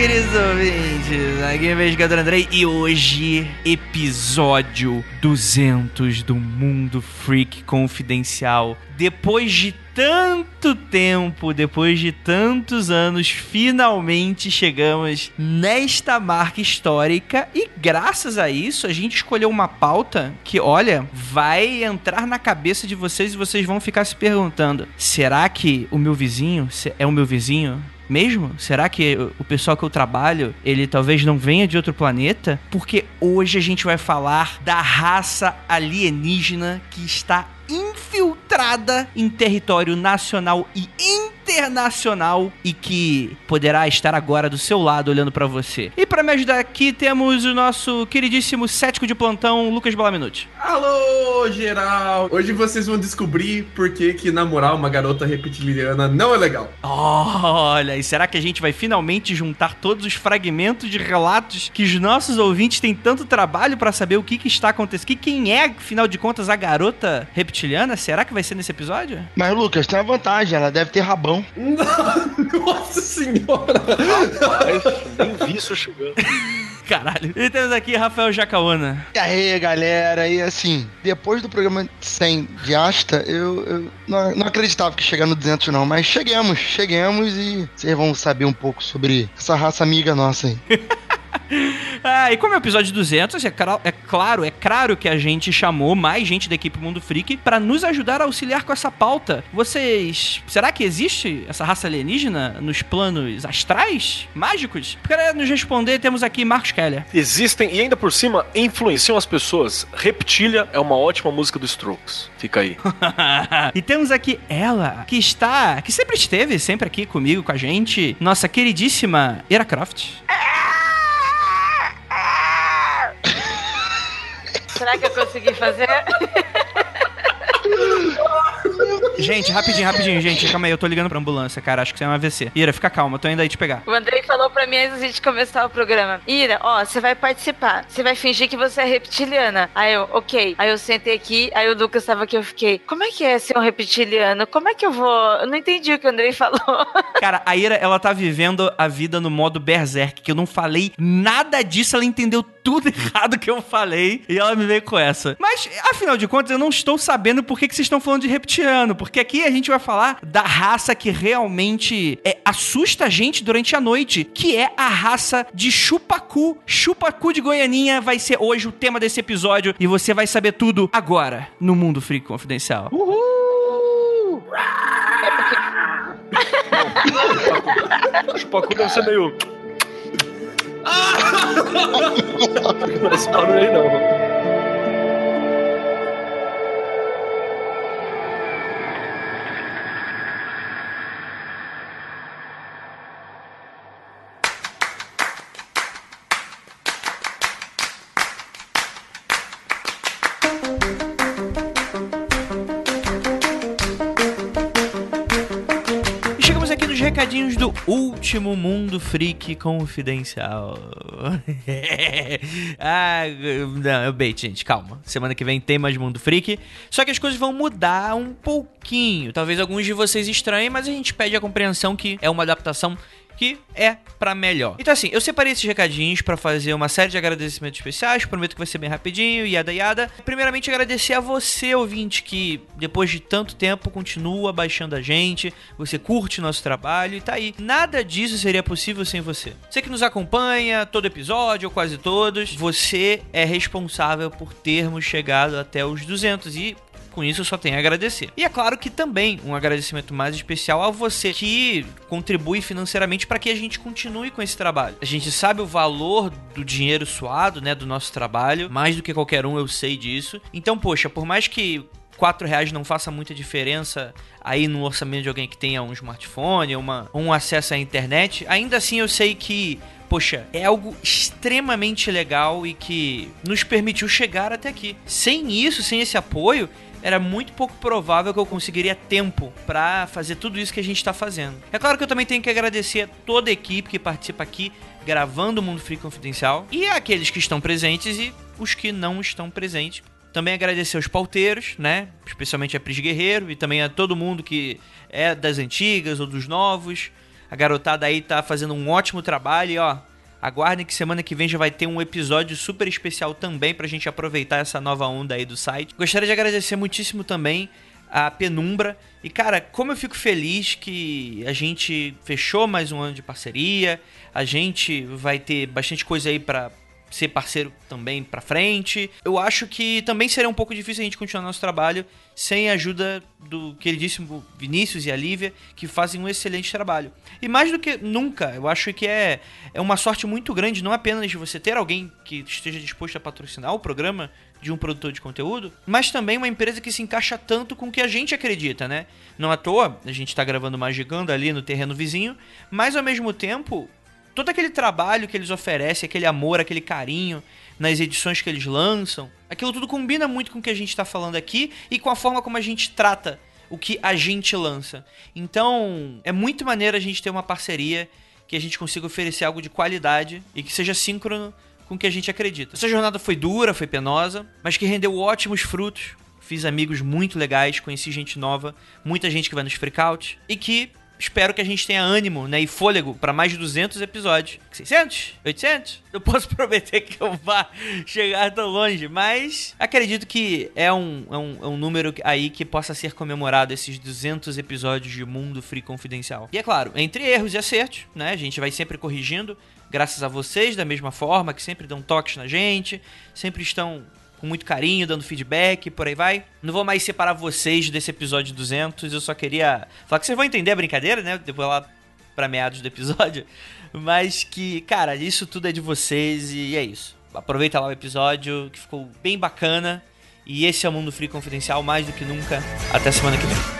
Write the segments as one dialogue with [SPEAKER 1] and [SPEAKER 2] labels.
[SPEAKER 1] Queridos ouvintes. Aqui é o Investigador Andrei e hoje, episódio 200 do Mundo Freak Confidencial. Depois de tanto tempo, depois de tantos anos, finalmente chegamos nesta marca histórica e graças a isso a gente escolheu uma pauta que, olha, vai entrar na cabeça de vocês e vocês vão ficar se perguntando: será que o meu vizinho é o meu vizinho? Mesmo? Será que o- pessoal que eu trabalho, ele talvez não venha de outro planeta? Porque hoje a gente vai falar da raça alienígena que está infiltrada em território nacional e internacional e que poderá estar agora do seu lado olhando pra você. E pra me ajudar aqui temos o nosso queridíssimo cético de plantão, Lucas Balaminuti.
[SPEAKER 2] Alô, geral! Hoje vocês vão descobrir por que, que namorar uma garota reptiliana não é legal.
[SPEAKER 1] Olha, e será que a gente vai finalmente juntar todos os fragmentos de relatos que os nossos ouvintes têm tanto trabalho pra saber o que, que está acontecendo? Que quem é, afinal de contas, a garota reptiliana? Será que vai ser nesse episódio?
[SPEAKER 3] Mas, Lucas, tem uma vantagem, ela deve ter rabão.
[SPEAKER 2] Nossa senhora!
[SPEAKER 4] Nem vi isso chegando.
[SPEAKER 1] Caralho. E temos aqui Rafael Jacaona.
[SPEAKER 3] E aí, galera, e assim, depois do programa 100 de Asta, eu, eu não, não acreditava que ia chegar no 200 não, mas chegamos, chegamos e vocês vão saber um pouco sobre essa raça amiga nossa aí.
[SPEAKER 1] Ah, e como é o episódio 200, é, cra- é claro, é claro que a gente chamou mais gente da equipe Mundo Freak pra nos ajudar a auxiliar com essa pauta. Vocês. Será que existe essa raça alienígena nos planos astrais? Mágicos? Para nos responder, temos aqui Marcos Keller.
[SPEAKER 4] Existem e ainda por cima influenciam as pessoas. Reptilia é uma ótima música do Strokes. Fica aí.
[SPEAKER 1] e temos aqui ela, que está. que sempre esteve, sempre aqui comigo, com a gente, nossa queridíssima Era Croft.
[SPEAKER 5] Será que eu consegui fazer?
[SPEAKER 1] Gente, rapidinho, rapidinho, gente. Calma aí, eu tô ligando pra ambulância, cara. Acho que isso é um AVC. Ira, fica calma, tô indo aí te pegar.
[SPEAKER 5] O Andrei falou pra mim antes de gente começar o programa. Ira, ó, você vai participar. Você vai fingir que você é reptiliana. Aí eu, ok. Aí eu sentei aqui, aí o Lucas tava aqui, eu fiquei, como é que é ser um reptiliano? Como é que eu vou? Eu não entendi o que o Andrei falou.
[SPEAKER 1] Cara, a Ira, ela tá vivendo a vida no modo berserk, que eu não falei nada disso, ela entendeu tudo errado que eu falei e ela me veio com essa. Mas, afinal de contas, eu não estou sabendo por que, que vocês estão falando de reptiliano, porque aqui a gente vai falar da raça que realmente é, assusta a gente durante a noite, que é a raça de Chupacu. Chupacu de Goianinha vai ser hoje o tema desse episódio e você vai saber tudo agora no Mundo Freak Confidencial.
[SPEAKER 4] Chupacu deve ser meio. Não esse barulho aí não.
[SPEAKER 1] E recadinhos do último Mundo Freak Confidencial. ah, não, é bait, gente, calma. Semana que vem tem mais Mundo Freak. Só que as coisas vão mudar um pouquinho. Talvez alguns de vocês estranhem, mas a gente pede a compreensão que é uma adaptação que é pra melhor. Então assim, eu separei esses recadinhos pra fazer uma série de agradecimentos especiais, prometo que vai ser bem rapidinho, yada yada. Primeiramente agradecer a você, ouvinte, que depois de tanto tempo continua baixando a gente, você curte nosso trabalho e tá aí. Nada disso seria possível sem você. Você que nos acompanha todo episódio ou quase todos, você é responsável por termos chegado até os 200 e Com isso, eu só tenho a agradecer. E é claro que também um agradecimento mais especial a você que contribui financeiramente para que a gente continue com esse trabalho. A gente sabe o valor do dinheiro suado, né, do nosso trabalho, mais do que qualquer um eu sei disso. Então, poxa, por mais que 4 reais não faça muita diferença aí no orçamento de alguém que tenha um smartphone, uma, um acesso à internet, ainda assim eu sei que poxa, é algo extremamente legal e que nos permitiu chegar até aqui. Sem isso, sem esse apoio, era muito pouco provável que eu conseguiria tempo para fazer tudo isso que a gente está fazendo. É claro que eu também tenho que agradecer a toda a equipe que participa aqui gravando o Mundo Free Confidencial e aqueles que estão presentes e os que não estão presentes. Também agradecer aos pauteiros, né? Especialmente a Pris Guerreiro e também a todo mundo que é das antigas ou dos novos. A garotada aí tá fazendo um ótimo trabalho e ó, aguardem que semana que vem já vai ter um episódio super especial também pra gente aproveitar essa nova onda aí do site. Gostaria de agradecer muitíssimo também a Penumbra. E cara, como eu fico feliz que a gente fechou mais um ano de parceria, a gente vai ter bastante coisa aí pra ser parceiro também pra frente. Eu acho que também seria um pouco difícil a gente continuar nosso trabalho sem a ajuda do queridíssimo Vinícius e a Lívia, que fazem um excelente trabalho. E mais do que nunca, eu acho que é, é uma sorte muito grande, não apenas de você ter alguém que esteja disposto a patrocinar o programa de um produtor de conteúdo, mas também uma empresa que se encaixa tanto com o que a gente acredita, né? Não à toa, a gente está gravando Magicando ali no terreno vizinho, mas ao mesmo tempo, todo aquele trabalho que eles oferecem, aquele amor, aquele carinho nas edições que eles lançam, aquilo tudo combina muito com o que a gente está falando aqui e com a forma como a gente trata o que a gente lança. Então, é muito maneiro a gente ter uma parceria que a gente consiga oferecer algo de qualidade e que seja síncrono com o que a gente acredita. Essa jornada foi dura, foi penosa, mas que rendeu ótimos frutos. Fiz amigos muito legais, conheci gente nova, muita gente que vai nos freakouts e que espero que a gente tenha ânimo né, e fôlego para mais de 200 episódios. 600? 800? Não posso prometer que eu vá chegar tão longe, mas acredito que é um, é um, é um número aí que possa ser comemorado esses 200 episódios de Mundo Free Confidencial. E é claro, entre erros e acertos, né, a gente vai sempre corrigindo, graças a vocês da mesma forma, que sempre dão toques na gente, sempre estão com muito carinho, dando feedback, por aí vai. Não vou mais separar vocês desse episódio 200, eu só queria falar que vocês vão entender a brincadeira, né? Depois lá pra meados do episódio. Mas que, cara, isso tudo é de vocês e é isso. Aproveita lá o episódio, que ficou bem bacana. E esse é o Mundo Free Confidencial mais do que nunca. Até semana que vem.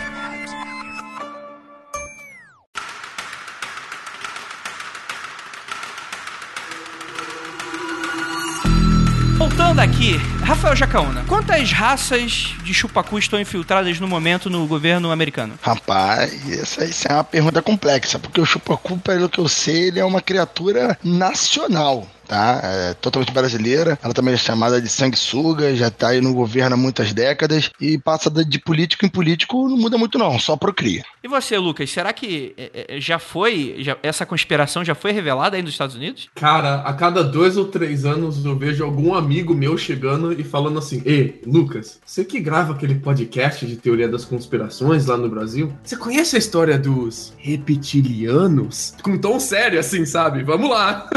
[SPEAKER 1] Voltando aqui, Rafael Jacaúna, quantas raças de chupacu estão infiltradas no momento no governo americano?
[SPEAKER 3] Rapaz, essa, essa é uma pergunta complexa, porque o chupacu, pelo que eu sei, ele é uma criatura nacional tá? É totalmente brasileira. Ela também é chamada de sanguessuga, já tá aí no governo há muitas décadas e passa de político em político, não muda muito não, só procria.
[SPEAKER 1] E você, Lucas, será que é, é, já foi, já, essa conspiração já foi revelada aí nos Estados Unidos?
[SPEAKER 2] Cara, a cada dois ou três anos eu vejo algum amigo meu chegando e falando assim: Ei, Lucas, você que grava aquele podcast de teoria das conspirações lá no Brasil, você conhece a história dos reptilianos? Com um tom sério, assim, sabe? Vamos lá!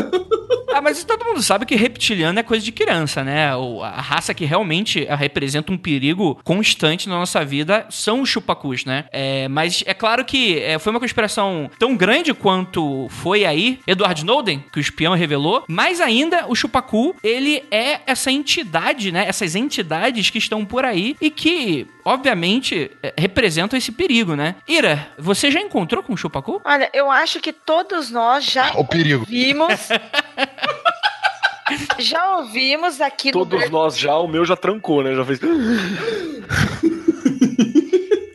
[SPEAKER 1] Ah, mas todo mundo sabe que reptiliano é coisa de criança, né? A raça que realmente representa um perigo constante na nossa vida são os chupacus, né? É, mas é claro que é, foi uma conspiração tão grande quanto foi aí Edward Snowden, que o espião revelou, mas ainda o chupacu, ele é essa entidade, né? Essas entidades que estão por aí e que, obviamente, é, representam esse perigo, né? Ira, você já encontrou com o chupacu?
[SPEAKER 5] Olha, eu acho que todos nós já
[SPEAKER 3] O perigo.
[SPEAKER 5] vimos. já ouvimos aqui
[SPEAKER 4] Todos
[SPEAKER 5] no
[SPEAKER 4] nós já, o meu já trancou, né? Já fez.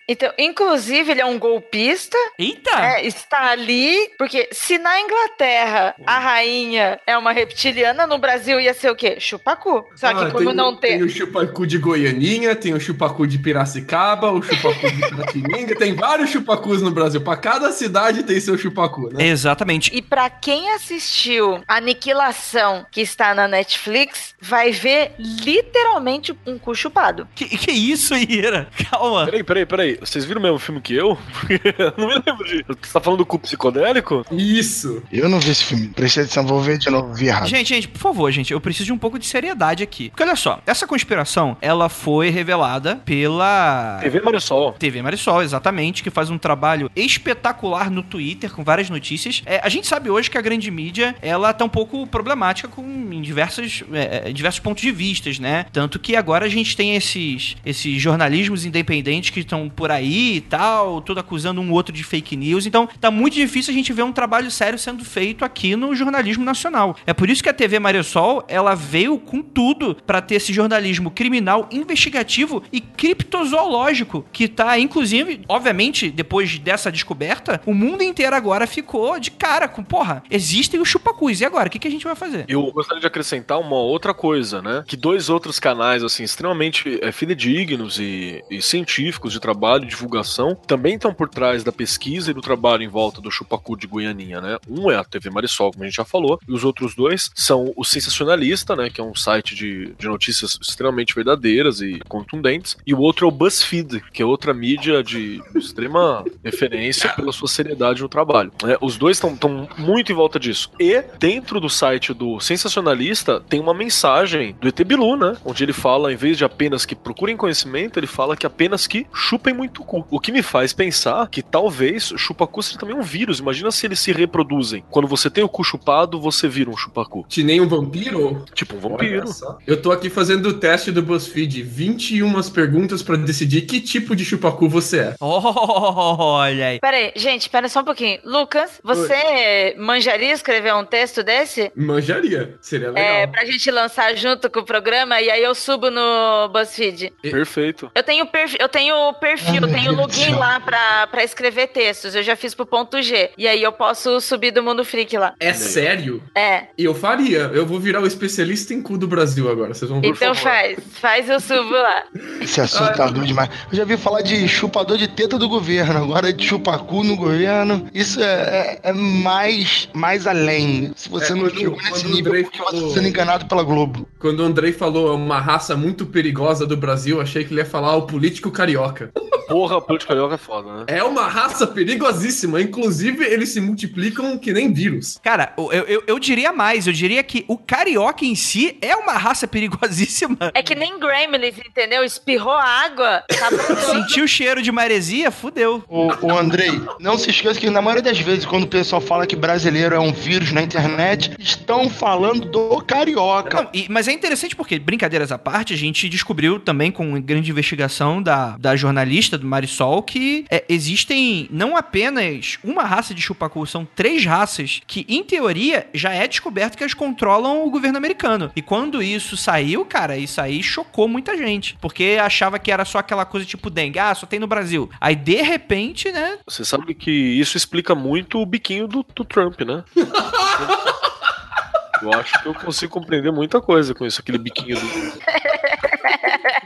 [SPEAKER 5] Então, inclusive, ele é um golpista.
[SPEAKER 1] Eita!
[SPEAKER 5] É, está ali, porque se na Inglaterra a rainha é uma reptiliana, no Brasil ia ser o quê? Chupacu. Só que
[SPEAKER 2] Ah,
[SPEAKER 5] como
[SPEAKER 2] tem,
[SPEAKER 5] não
[SPEAKER 2] tem
[SPEAKER 5] tem.
[SPEAKER 2] o chupacu de Goianinha, tem o chupacu de Piracicaba, o chupacu de Piratininga, tem vários chupacus no Brasil. Pra cada cidade tem seu chupacu, né?
[SPEAKER 1] Exatamente.
[SPEAKER 5] E pra quem assistiu Aniquilação, que está na Netflix, vai ver literalmente um cu chupado.
[SPEAKER 1] Que, que isso, Ira? Calma.
[SPEAKER 4] Peraí, peraí, peraí. Vocês viram o mesmo filme que eu? Porque eu não me lembro de. Você tá falando do cu psicodélico?
[SPEAKER 2] Isso.
[SPEAKER 3] Eu não vi esse filme. Prestei atenção, vou ver de novo, vi errado.
[SPEAKER 1] Gente, gente, por favor, gente, eu preciso de um pouco de seriedade aqui. Porque olha só, essa conspiração, ela foi revelada pela
[SPEAKER 4] TV Marisol.
[SPEAKER 1] TV Marisol, exatamente, que faz um trabalho espetacular no Twitter com várias notícias. É, a gente sabe hoje que a grande mídia, ela tá um pouco problemática com em diversos, é, é, diversos pontos de vistas, né? Tanto que agora a gente tem esses, esses jornalismos independentes que estão por aí e tal, tudo acusando um outro de fake news. Então, tá muito difícil a gente ver um trabalho sério sendo feito aqui no jornalismo nacional. É por isso que a TV Marisol, ela veio com tudo para ter esse jornalismo criminal, investigativo e criptozoológico, que tá, inclusive, obviamente, depois dessa descoberta, o mundo inteiro agora ficou de cara com, porra, existem os chupacus, e agora? O que, que a gente vai fazer?
[SPEAKER 4] Eu gostaria de acrescentar uma outra coisa, né? Que dois outros canais, assim, extremamente é, fidedignos e, e científicos de trabalho e divulgação também estão por trás da pesquisa e do trabalho em volta do chupacu de Goianinha, né? Um é a TV Marisol, como a gente já falou, e os outros dois são o Sensacionalista, né? Que é um site de, de notícias extremamente verdadeiras e contundentes, e o outro é o BuzzFeed, que é outra mídia de extrema referência pela sua seriedade no trabalho. né? os dois estão muito em volta disso. E dentro do site do Sensacionalista tem uma mensagem do ET Bilu, né? Onde ele fala, em vez de apenas que procurem conhecimento, ele fala que apenas que chupem muito cu. O que me faz pensar que talvez chupacu seja também um vírus. Imagina se eles se reproduzem. Quando você tem o cu chupado, você vira um chupacu.
[SPEAKER 2] Que nem um vampiro?
[SPEAKER 4] Tipo um vampiro.
[SPEAKER 2] Eu tô aqui fazendo o teste do BuzzFeed. 21 perguntas pra decidir que tipo de chupacu você é.
[SPEAKER 1] Olha aí.
[SPEAKER 5] Pera aí, gente, pera só um pouquinho. Lucas, você manjaria escrever um texto desse?
[SPEAKER 2] Manjaria. Seria legal.
[SPEAKER 5] É, pra gente lançar junto com o programa e aí eu subo no BuzzFeed.
[SPEAKER 4] Perfeito.
[SPEAKER 5] Eu tenho perfil, eu tenho perfil, eu tenho login lá pra, pra escrever textos. Eu já fiz pro ponto G. E aí eu posso subir do Mundo Freak lá.
[SPEAKER 2] É sério?
[SPEAKER 5] É.
[SPEAKER 2] Eu faria. Eu vou virar o especialista em cu do Brasil agora. Vocês vão ver.
[SPEAKER 5] Então faz. Faz eu subo lá.
[SPEAKER 3] Isso é assustador demais. Eu já vi falar de chupador de teta do governo, agora de chupacu no governo. Isso é, é- é mais, mais além. Se você
[SPEAKER 2] É,
[SPEAKER 3] não
[SPEAKER 2] quando-
[SPEAKER 3] chegou nesse nível,
[SPEAKER 2] Andrei
[SPEAKER 3] é porque você
[SPEAKER 2] falou-
[SPEAKER 3] tá sendo enganado pela Globo.
[SPEAKER 2] Quando o Andrei falou uma raça muito perigosa do Brasil, achei que ele ia falar o político carioca.
[SPEAKER 4] Porra, política carioca é foda, né?
[SPEAKER 2] É uma raça perigosíssima. Inclusive, eles se multiplicam que nem vírus.
[SPEAKER 1] Cara, eu, eu, eu diria mais, eu diria que o carioca em si é uma raça perigosíssima.
[SPEAKER 5] É que nem Gremlins, entendeu? Espirrou água, tá.
[SPEAKER 1] Sentiu o cheiro de maresia, fudeu.
[SPEAKER 3] Ô, ô, Andrei, não se esqueça que na maioria das vezes, quando o pessoal fala que brasileiro é um vírus na internet, estão falando do carioca.
[SPEAKER 1] Não, e- mas é interessante porque, brincadeiras à parte, a gente descobriu também com grande investigação da, da jornalista do Marisol que é, existem não apenas uma raça de chupacu, são três raças que, em teoria, já é descoberto que elas controlam o governo americano. E quando isso saiu, cara, isso aí chocou muita gente. Porque achava que era só aquela coisa tipo dengue, ah, só tem no Brasil. Aí, de repente, né,
[SPEAKER 4] Você sabe que isso explica muito o biquinho do, do Trump, né? Eu acho que eu consigo compreender muita coisa com isso, aquele biquinho do.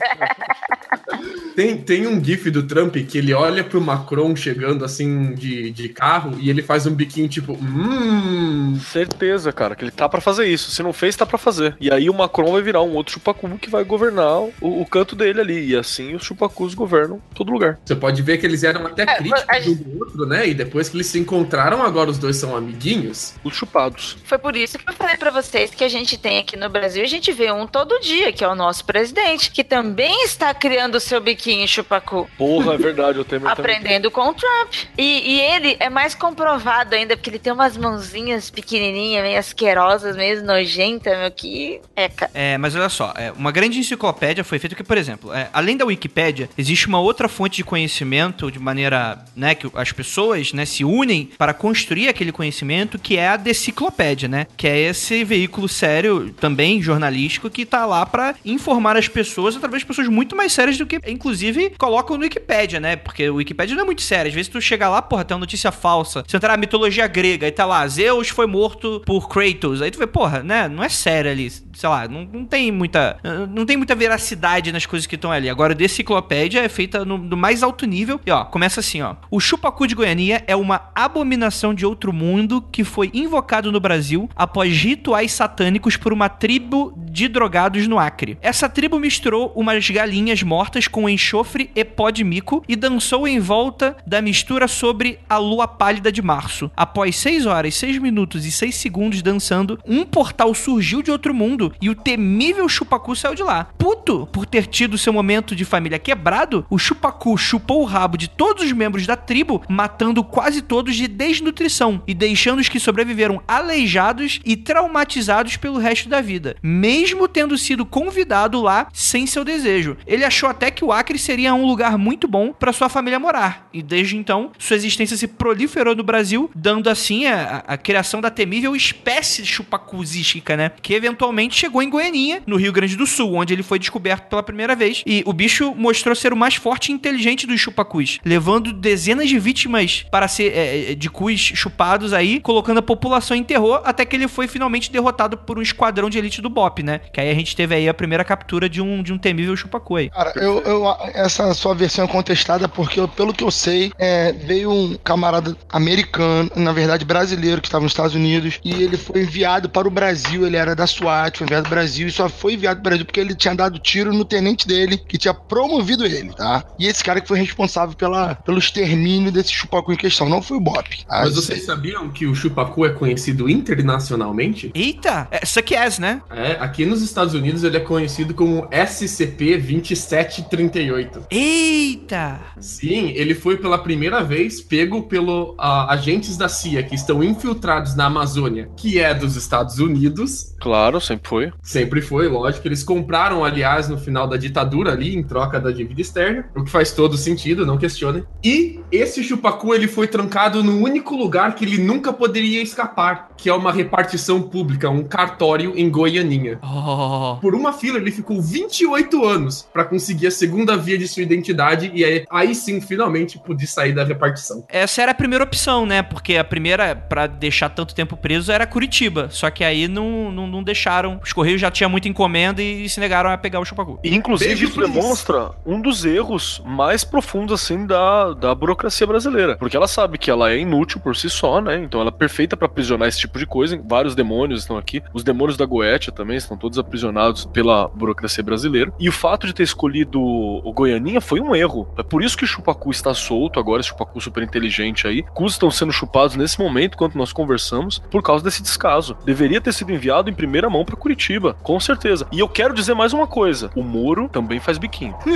[SPEAKER 2] Tem, tem um gif do Trump que ele olha pro Macron chegando assim de, de carro e ele faz um biquinho tipo, hum.
[SPEAKER 4] Certeza, cara, que ele tá pra fazer isso. Se não fez, tá pra fazer. E aí o Macron vai virar um outro chupacu que vai governar o, o canto dele ali. E assim os chupacus governam todo lugar.
[SPEAKER 2] Você pode ver que eles eram até
[SPEAKER 5] É,
[SPEAKER 2] críticos um do outro, né? E depois que eles se encontraram, agora os dois são amiguinhos.
[SPEAKER 4] Os chupados.
[SPEAKER 5] Foi por isso que eu falei pra vocês que a gente tem aqui no Brasil, a gente vê um todo dia, que é o nosso presidente, que também está criando o seu biquinho chupacu.
[SPEAKER 4] Porra, é verdade, eu tenho
[SPEAKER 5] Aprendendo com o Trump. E, e ele é mais comprovado ainda, porque ele tem umas mãozinhas pequenininhas, meio asquerosas, meio nojentas, meu, que eca.
[SPEAKER 1] É, mas olha só, é, uma grande enciclopédia foi feita que, por exemplo, é, além da Wikipédia, existe uma outra fonte de conhecimento de maneira, né, que as pessoas, né, se unem para construir aquele conhecimento, que é a deciclopédia, né, que é esse veículo sério, também jornalístico, que tá lá para informar as pessoas através de pessoas muito mais sérias do que, inclusive, colocam no Wikipédia, né, porque o Wikipédia não é muito sério, às vezes tu chega lá, porra, tem uma notícia falsa, se entrar na mitologia grega, e tá lá, Zeus foi morto por Kratos, aí tu vê, porra, né, não é sério ali, sei lá, não, não tem muita não tem muita veracidade nas coisas que estão ali. Agora, a deciclopédia é feita no, do mais alto nível. E ó, começa assim, ó. O chupacu de Goiânia é uma abominação de outro mundo que foi invocado no Brasil após rituais satânicos por uma tribo de drogados no Acre. Essa tribo misturou umas galinhas mortas com enxofre e pó de mico e dançou em volta da mistura sobre a lua pálida de março. Após 6 horas, 6 minutos e 6 segundos dançando, um portal surgiu de outro mundo e o temível Chupacu saiu de lá. Puto por ter tido seu momento de família quebrado, o Chupacu chupou o rabo de todos os membros da tribo, matando quase todos de desnutrição e deixando os que sobreviveram aleijados e traumatizados pelo resto da vida, mesmo tendo sido convidado lá sem seu desejo. Ele achou até que o Acre seria um lugar muito bom para sua família morar, e desde então sua existência se proliferou no Brasil, dando assim a, a criação da temível espécie chupacuzística, né? Que eventualmente chegou em Goianinha, no Rio Grande do Sul, onde ele foi descoberto pela primeira vez. E o bicho mostrou ser o mais forte e inteligente dos chupacus, levando dezenas de vítimas para ser é, de cus chupados aí, colocando a população em terror, até que ele foi finalmente derrotado por um esquadrão de elite do BOP, né? Que aí a gente teve aí a primeira captura de um, de um temível chupacu aí.
[SPEAKER 3] Cara, eu, eu- essa sua versão é contestada porque, pelo que eu sei, é, veio um camarada americano, na verdade brasileiro, que estava nos Estados Unidos, e ele foi enviado para o Brasil. Ele era da SWAT, foi enviado para o Brasil, e só foi enviado para o Brasil porque ele tinha dado tiro no tenente dele, que tinha promovido ele, tá? E esse cara que foi responsável pela, pelo extermínio desse chupacu em questão, não foi o Bop. tá?
[SPEAKER 2] Mas vocês sabiam que o chupacu é conhecido internacionalmente?
[SPEAKER 1] Eita! É, suck ass, né?
[SPEAKER 2] É, aqui nos Estados Unidos ele é conhecido como SCP-2738.
[SPEAKER 1] Eita!
[SPEAKER 2] Sim, ele foi pela primeira vez pego pelo ah, agentes da CIA que estão infiltrados na Amazônia, que é dos Estados Unidos.
[SPEAKER 4] Claro, sempre foi.
[SPEAKER 2] Sempre foi, lógico. Eles compraram, aliás, no final da ditadura ali, em troca da dívida externa, o que faz todo sentido, não questionem. E esse chupacu, ele foi trancado no único lugar que ele nunca poderia escapar, que é uma repartição pública, um cartório em Goianinha.
[SPEAKER 1] Oh.
[SPEAKER 2] Por uma fila, ele ficou 28 anos pra conseguir a segunda via de sua identidade e aí, aí sim, finalmente, pude sair da repartição.
[SPEAKER 1] Essa era a primeira opção, né? Porque a primeira, pra deixar tanto tempo preso, era Curitiba. Só que aí não, não, não deixaram. Os Correios já tinham muita encomenda e se negaram a pegar o chupacu.
[SPEAKER 4] E, inclusive,
[SPEAKER 2] Beijo,
[SPEAKER 4] isso demonstra um dos erros mais profundos, assim, da, da burocracia brasileira. Porque ela sabe que ela é inútil por si só, né? Então ela é perfeita pra aprisionar esse tipo de coisa. Vários demônios estão aqui. Os demônios da Goetia também estão todos aprisionados pela burocracia brasileira. E o fato de ter escolhido o Goianinha foi um erro. É por isso que o Chupacu está solto agora, esse Chupacu super inteligente aí. Cus estão sendo chupados nesse momento, enquanto nós conversamos, por causa desse descaso. Deveria ter sido enviado em primeira mão pra Curitiba, com certeza. E eu quero dizer mais uma coisa: o Moro também faz biquinho.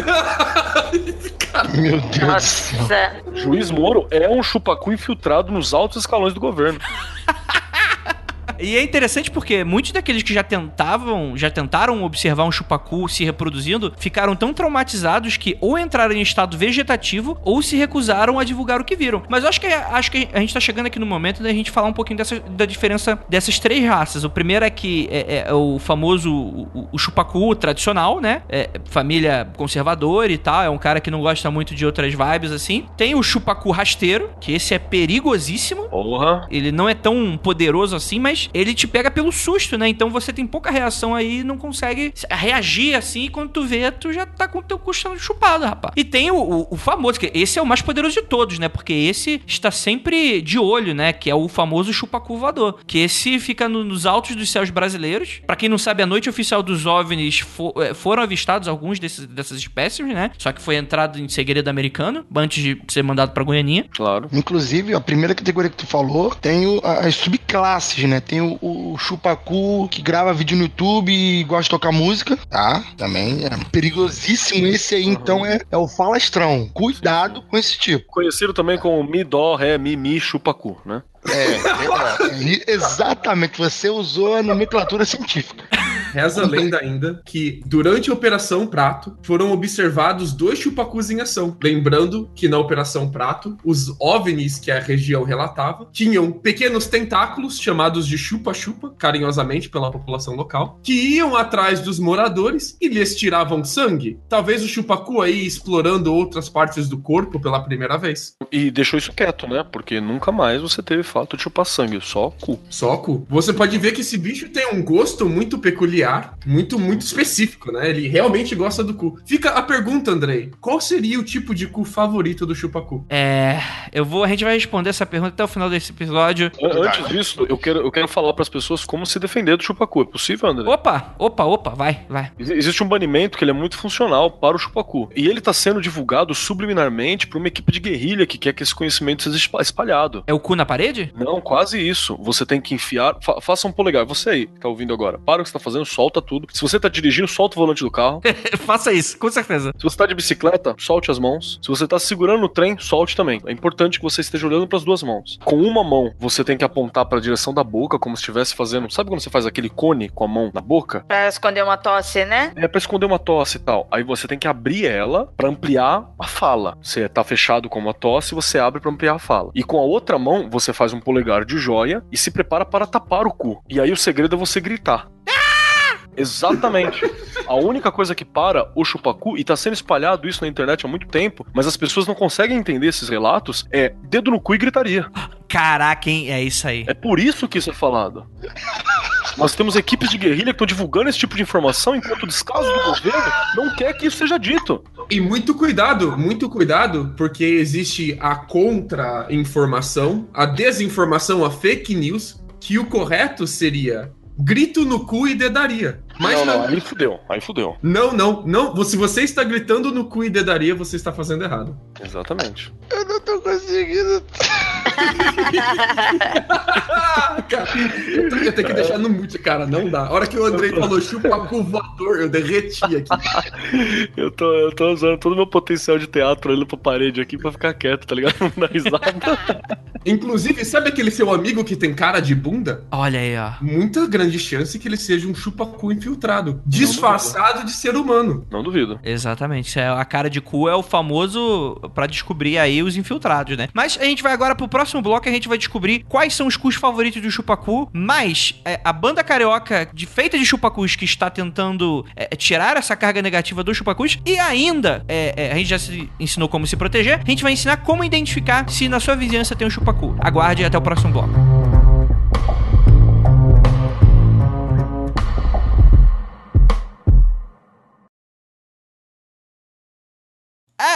[SPEAKER 3] Meu Deus do céu.
[SPEAKER 5] Nossa.
[SPEAKER 4] Juiz Moro é um chupacu infiltrado nos altos escalões do governo.
[SPEAKER 1] E é interessante porque muitos daqueles que já tentavam, já tentaram observar um chupacu se reproduzindo, ficaram tão traumatizados que ou entraram em estado vegetativo ou se recusaram a divulgar o que viram. Mas eu acho que acho que a gente tá chegando aqui no momento da gente falar um pouquinho dessa, da diferença dessas três raças. O primeiro é que é, é o famoso o, o chupacu tradicional, né? É, família conservadora e tal, é um cara que não gosta muito de outras vibes assim. Tem o chupacu rasteiro, que esse é perigosíssimo.
[SPEAKER 4] Porra.
[SPEAKER 1] Ele não é tão poderoso assim, mas ele te pega pelo susto, né? Então você tem pouca reação aí e não consegue reagir assim. E quando tu vê, tu já tá com o teu costado chupado, rapaz. E tem o, o- o famoso, que esse é o mais poderoso de todos, né? Porque esse está sempre de olho, né? Que é o famoso chupacu voador. Que esse fica no- nos altos dos céus brasileiros. Pra quem não sabe, a noite oficial dos OVNIs fo- eh, foram avistados alguns desses, dessas espécies, né? Só que foi entrado em segredo americano antes de ser mandado pra Goianinha.
[SPEAKER 4] Claro.
[SPEAKER 3] Inclusive, a primeira categoria que tu falou tem as subclasses, né? Tem o, o chupacu que grava vídeo no YouTube e gosta de tocar música, tá? Também é perigosíssimo. Esse aí, então, é, é o falastrão. Cuidado com esse tipo.
[SPEAKER 4] Conhecido também como Mi, Dó, Ré, Mi, Mi, Chupacu, né?
[SPEAKER 3] É, é, exatamente. Você usou a nomenclatura científica.
[SPEAKER 2] Reza a lenda ainda que durante a Operação Prato foram observados dois chupacus em ação. Lembrando que na Operação Prato, os OVNIs que a região relatava tinham pequenos tentáculos chamados de chupa-chupa, carinhosamente pela população local, que iam atrás dos moradores e lhes tiravam sangue. Talvez o chupacu aí explorando outras partes do corpo pela primeira vez.
[SPEAKER 4] E deixou isso quieto, né? Porque nunca mais você teve fato de chupar sangue, só cu.
[SPEAKER 2] Soco, você pode ver que esse bicho tem um gosto muito peculiar muito, muito específico, né? Ele realmente gosta do cu. Fica a pergunta, Andrei: qual seria o tipo de cu favorito do chupacu?
[SPEAKER 1] É. Eu vou. A gente vai responder essa pergunta até o final desse episódio.
[SPEAKER 4] An- Antes disso, eu quero, eu quero falar pras pessoas como se defender do chupacu. É possível, André?
[SPEAKER 1] Opa, opa, opa, vai, vai.
[SPEAKER 4] Ex- Existe um banimento que ele é muito funcional para o chupacu. E ele tá sendo divulgado subliminarmente por uma equipe de guerrilha que quer que esse conhecimento seja espa- espalhado.
[SPEAKER 1] É o cu na parede?
[SPEAKER 4] Não, quase isso. Você tem que enfiar. fa- faça um polegar. Você aí, que tá ouvindo agora. Para o que você tá fazendo, solta tudo. Se você tá dirigindo, solta o volante do carro.
[SPEAKER 1] Faça isso, com certeza.
[SPEAKER 4] Se você tá de bicicleta, solte as mãos. Se você tá segurando o trem, solte também. É importante que você esteja olhando pras duas mãos. Com uma mão, você tem que apontar pra direção da boca, como se estivesse fazendo. Sabe quando você faz aquele cone com a mão na boca?
[SPEAKER 5] Pra esconder uma tosse, né?
[SPEAKER 4] É pra esconder uma tosse e tal. Aí você tem que abrir ela pra ampliar a fala. Você tá fechado com uma tosse, você abre pra ampliar a fala. E com a outra mão, você faz um polegar de joia e se prepara para tapar o cu. E aí o segredo é você gritar. Exatamente. A única coisa que para o chupacu, e tá sendo espalhado isso na internet há muito tempo, mas as pessoas não conseguem entender esses relatos, é dedo no cu e gritaria.
[SPEAKER 1] Caraca, hein? É isso aí.
[SPEAKER 4] É por isso que isso é falado. Nós temos equipes de guerrilha que estão divulgando esse tipo de informação enquanto o descaso do governo não quer que isso seja dito.
[SPEAKER 2] E muito cuidado, muito cuidado, porque existe a contra-informação, a desinformação, a fake news, que o correto seria grito no cu e dedaria. Mas
[SPEAKER 4] não,
[SPEAKER 2] não,
[SPEAKER 4] não, aí fudeu, aí fudeu.
[SPEAKER 2] não, não, não. Se você está gritando no cu e dedaria, você está fazendo errado.
[SPEAKER 4] Exatamente.
[SPEAKER 3] Eu não tô conseguindo.
[SPEAKER 2] Cara, eu, tenho que deixar no mute, cara, não dá. A hora que o Andrei falou chupa cu voador, eu derreti aqui.
[SPEAKER 4] Eu tô, eu tô usando todo o meu potencial de teatro olhando pra parede aqui pra ficar quieto, tá ligado? Não dar risada.
[SPEAKER 2] Inclusive, sabe aquele seu amigo que tem cara de bunda?
[SPEAKER 1] Olha aí, ó.
[SPEAKER 2] Muita grande chance que ele seja um chupacu infiltrado, disfarçado de ser humano.
[SPEAKER 4] Não duvido.
[SPEAKER 1] Exatamente. É- A cara de cu é o famoso pra descobrir aí os infiltrados, né? Mas a gente vai agora pro próximo bloco e a gente vai descobrir quais são os cus favoritos do chupacu. Mas é, a banda carioca de feita de chupacus que está tentando é, tirar essa carga negativa dos chupacus. E ainda, é, é, a gente já se ensinou como se proteger. A gente vai ensinar como identificar se na sua vizinhança tem um chupacu. Aguarde até o próximo bloco.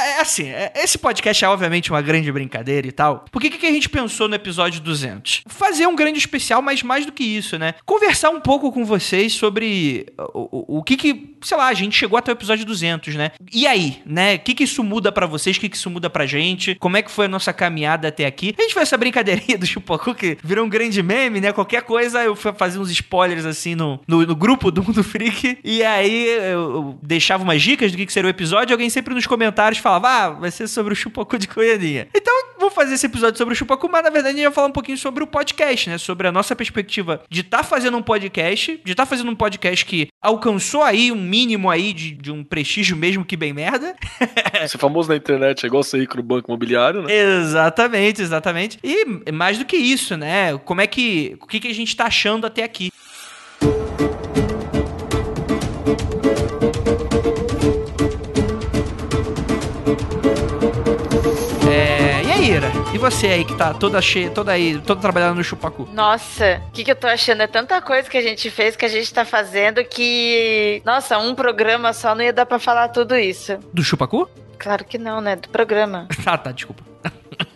[SPEAKER 1] É, é assim, é- esse podcast é obviamente uma grande brincadeira e tal. Por que, que a gente pensou no episódio 200? Fazer um grande especial, mas mais do que isso, né? Conversar um pouco com vocês sobre o, o, o que que, sei lá, a gente chegou até o episódio 200, né? E aí, né? O que que isso muda pra vocês? O que que isso muda pra gente? Como é que foi a nossa caminhada até aqui? A gente fez essa brincadeirinha do Chupacu que virou um grande meme, né? Qualquer coisa eu fazer uns spoilers assim no, no, no grupo do Mundo Freak. E aí eu, eu deixava umas dicas do que, que seria o episódio e alguém sempre nos comentários falava, ah, vai ser sobre o Chupacu de Goianinha. Então vou fazer esse episódio sobre o Chupacu, mas na verdade a gente vai falar um pouquinho sobre o podcast, né? Sobre a nossa perspectiva de estar fazendo um podcast, de estar fazendo um podcast que alcançou aí um mínimo aí de, de um prestígio mesmo que bem merda.
[SPEAKER 4] Ser famoso na internet é igual ser rico no banco imobiliário, né?
[SPEAKER 1] Exatamente, exatamente. E mais do que isso, né? Como é que. O que, que a gente tá achando até aqui? Aí, Ira? E você aí que tá toda cheia, toda aí, toda trabalhando no chupacu?
[SPEAKER 5] Nossa, o que, que eu tô achando? É tanta coisa que a gente fez, que a gente tá fazendo, que. Nossa, um programa só não ia dar pra falar tudo isso.
[SPEAKER 1] Do chupacu?
[SPEAKER 5] Claro que não, né? Do programa.
[SPEAKER 1] Ah, tá, desculpa.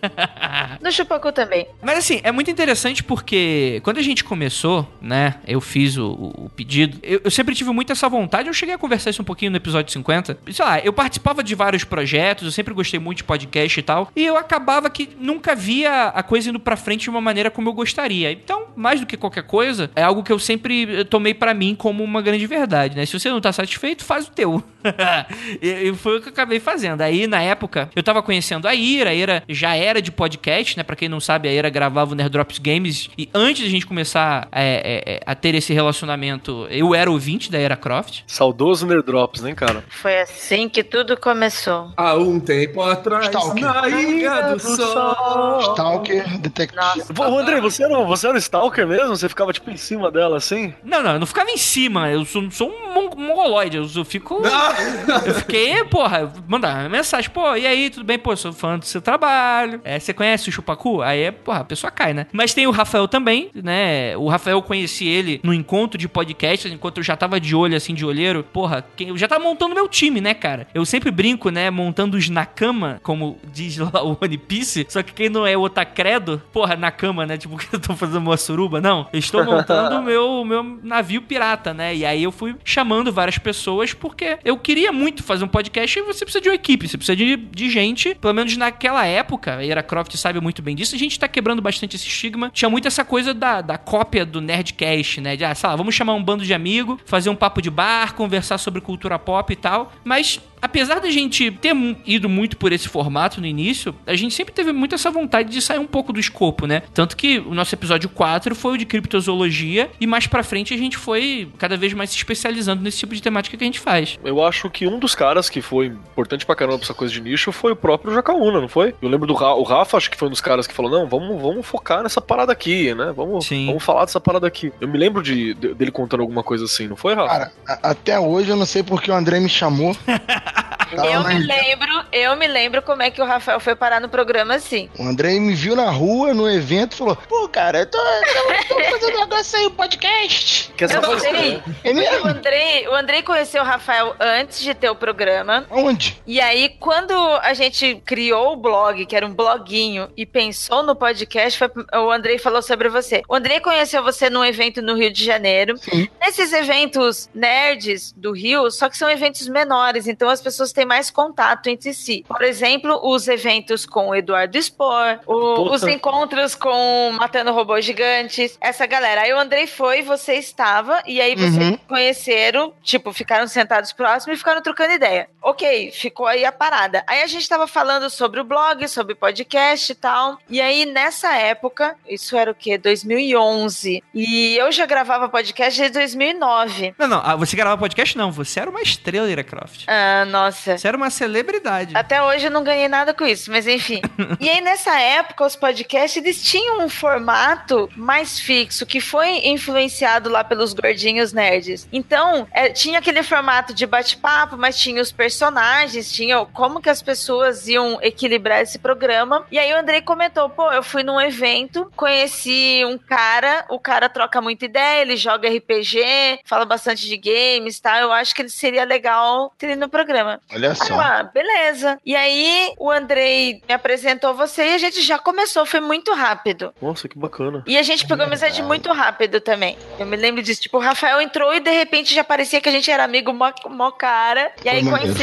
[SPEAKER 5] No Chupacu também.
[SPEAKER 1] Mas assim, é muito interessante porque quando a gente começou, né? Eu fiz o, o- pedido. Eu, eu sempre tive muito essa vontade. Eu cheguei a conversar isso um pouquinho no episódio 50. Sei lá, eu participava de vários projetos, eu sempre gostei muito de podcast e tal. E eu acabava que nunca via a coisa indo pra frente de uma maneira como eu gostaria. Então, mais do que qualquer coisa, é algo que eu sempre eh, tomei pra mim como uma grande verdade, né? Se você não tá satisfeito, faz o teu. e, e foi o que eu acabei fazendo. Aí, na época, eu tava conhecendo a Ira. A Ira já era de podcast, né? Pra quem não sabe, a Ira gravava o Nerd Drops Games. E antes da gente começar é, é, é, a ter esse relacionamento, eu era ouvinte da Era Croft.
[SPEAKER 4] Saudoso Nerdrops, né, cara?
[SPEAKER 5] Foi assim que tudo começou.
[SPEAKER 2] Há um tempo atrás,
[SPEAKER 3] Stalker.
[SPEAKER 2] na Ilha do Sol.
[SPEAKER 3] Stalker, Detective.
[SPEAKER 5] Nossa.
[SPEAKER 4] Ô, André, você era, você era um Stalker mesmo? Você ficava, tipo, em cima dela, assim?
[SPEAKER 1] Não, não, eu não ficava em cima. Eu sou, sou um mon- mongoloide. Eu, eu fico. Eu fiquei, porra, mandar mensagem, pô, e aí, tudo bem? Pô, sou fã do seu trabalho. É, você conhece o Chupacu? Aí, é, porra, a pessoa cai, né? Mas tem o Rafael também, né? O Rafael eu conheci ele no encontro de podcast, enquanto eu já tava de olho, assim, de olheiro. Porra, quem- eu já tava montando meu time, né, cara? Eu sempre brinco, né, montando os Nakama, como diz lá o One Piece, só que quem não é o Otacredo, porra, Nakama, né? Tipo, que eu tô fazendo uma suruba, não. Eu estou montando o meu, meu navio pirata, né? E aí eu fui chamando várias pessoas porque eu queria muito fazer um podcast e você precisa de uma equipe, você precisa de, de gente, pelo menos naquela época, a Era Croft sabe muito bem disso, a gente tá quebrando bastante esse estigma. Tinha muito essa coisa da, da cópia do Nerdcast, né? De, ah, sei lá, vamos chamar um bando de amigo, fazer um papo de bar, conversar sobre cultura pop e tal, mas apesar da gente ter ido muito por esse formato no início, a gente sempre teve muito essa vontade de sair um pouco do escopo, né? Tanto que o nosso episódio 4 foi o de criptozoologia e mais pra frente a gente foi cada vez mais se especializando nesse tipo de temática que a gente faz.
[SPEAKER 4] Eu acho que um dos caras que foi importante pra caramba pra essa coisa de nicho foi o próprio Jacaúna, não foi? Eu lembro do Ra o Rafa, acho que foi um dos caras que falou: não, vamos, vamos focar nessa parada aqui, né? Vamos,
[SPEAKER 1] Sim.
[SPEAKER 4] vamos falar dessa parada aqui. Eu me lembro de, de- dele contando alguma coisa assim, não foi, Rafa?
[SPEAKER 3] Cara, a- até hoje eu não sei porque o André me chamou. Tava
[SPEAKER 5] Eu me lembro, eu me lembro como é que o Rafael foi parar no programa assim.
[SPEAKER 3] O André me viu na rua, no evento, e falou: Pô, cara, eu tô, tô, tô fazendo um negócio aí, um podcast.
[SPEAKER 4] que essa
[SPEAKER 5] Eu
[SPEAKER 4] voz,
[SPEAKER 5] sei.
[SPEAKER 3] É
[SPEAKER 5] O? Andrei, o Andrei conheceu o Rafael antes de ter o programa.
[SPEAKER 3] Onde?
[SPEAKER 5] E aí, quando a gente criou o blog, que era um bloguinho, e pensou no podcast, foi- o Andrei falou sobre você. O Andrei conheceu você num evento no Rio de Janeiro.
[SPEAKER 3] Sim.
[SPEAKER 5] Nesses eventos nerds do Rio, só que são eventos menores, então as pessoas têm mais contato entre si. Por exemplo, os eventos com o Eduardo Spor, o- os encontros com Matando Robôs Gigantes, essa galera. Aí o Andrei foi, você estava, e aí vocês
[SPEAKER 3] Uhum.
[SPEAKER 5] conheceram, tipo, ficaram sentados próximos e ficaram trocando ideia. Ok, ficou aí a parada. Aí a gente tava falando sobre o blog, sobre podcast e tal. E aí, nessa época, isso era o quê? 2011. E eu já gravava podcast desde 2009.
[SPEAKER 1] Não, não, ah, você gravava podcast? Não, você era uma estrela, Ira Croft.
[SPEAKER 5] Ah, nossa.
[SPEAKER 1] Você era uma celebridade.
[SPEAKER 5] Até hoje eu não ganhei nada com isso, mas enfim. e aí, nessa época, os podcasts, eles tinham um formato mais fixo, que foi influenciado lá pelos gordinhos nerds. Então, é, tinha aquele formato de bate-papo, mas tinha os personagens, tinha como que as pessoas iam equilibrar esse programa. E aí o Andrei comentou, pô, eu fui num evento, conheci um cara, o cara troca muita ideia, ele joga RPG, fala bastante de games, tá? Eu acho que ele seria legal ter ele no programa.
[SPEAKER 3] Olha só.
[SPEAKER 5] ah, beleza. E aí o Andrei me apresentou você e a gente já começou, foi muito rápido.
[SPEAKER 4] Nossa, que bacana.
[SPEAKER 5] E a gente pegou amizade muito rápido também. Eu me lembro disso. Tipo, o Rafael entrou e de repente já parecia que a gente era amigo mó, mó cara. E aí,
[SPEAKER 3] maneiro.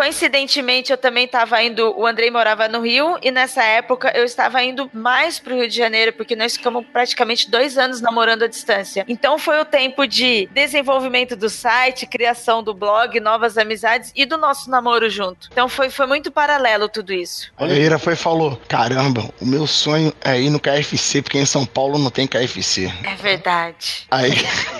[SPEAKER 5] Coincidentemente, eu também tava indo. O Andrei morava no Rio e nessa época eu estava indo mais pro Rio de Janeiro, porque nós ficamos praticamente dois anos namorando à distância. Então foi o tempo de desenvolvimento do site, criação do blog, novas amizades e do nosso namoro junto. Então foi, foi muito paralelo tudo isso.
[SPEAKER 3] A Ira foi e falou: Caramba, o meu sonho é ir no KFC, porque em São Paulo não tem KFC.
[SPEAKER 5] É verdade.
[SPEAKER 3] Aí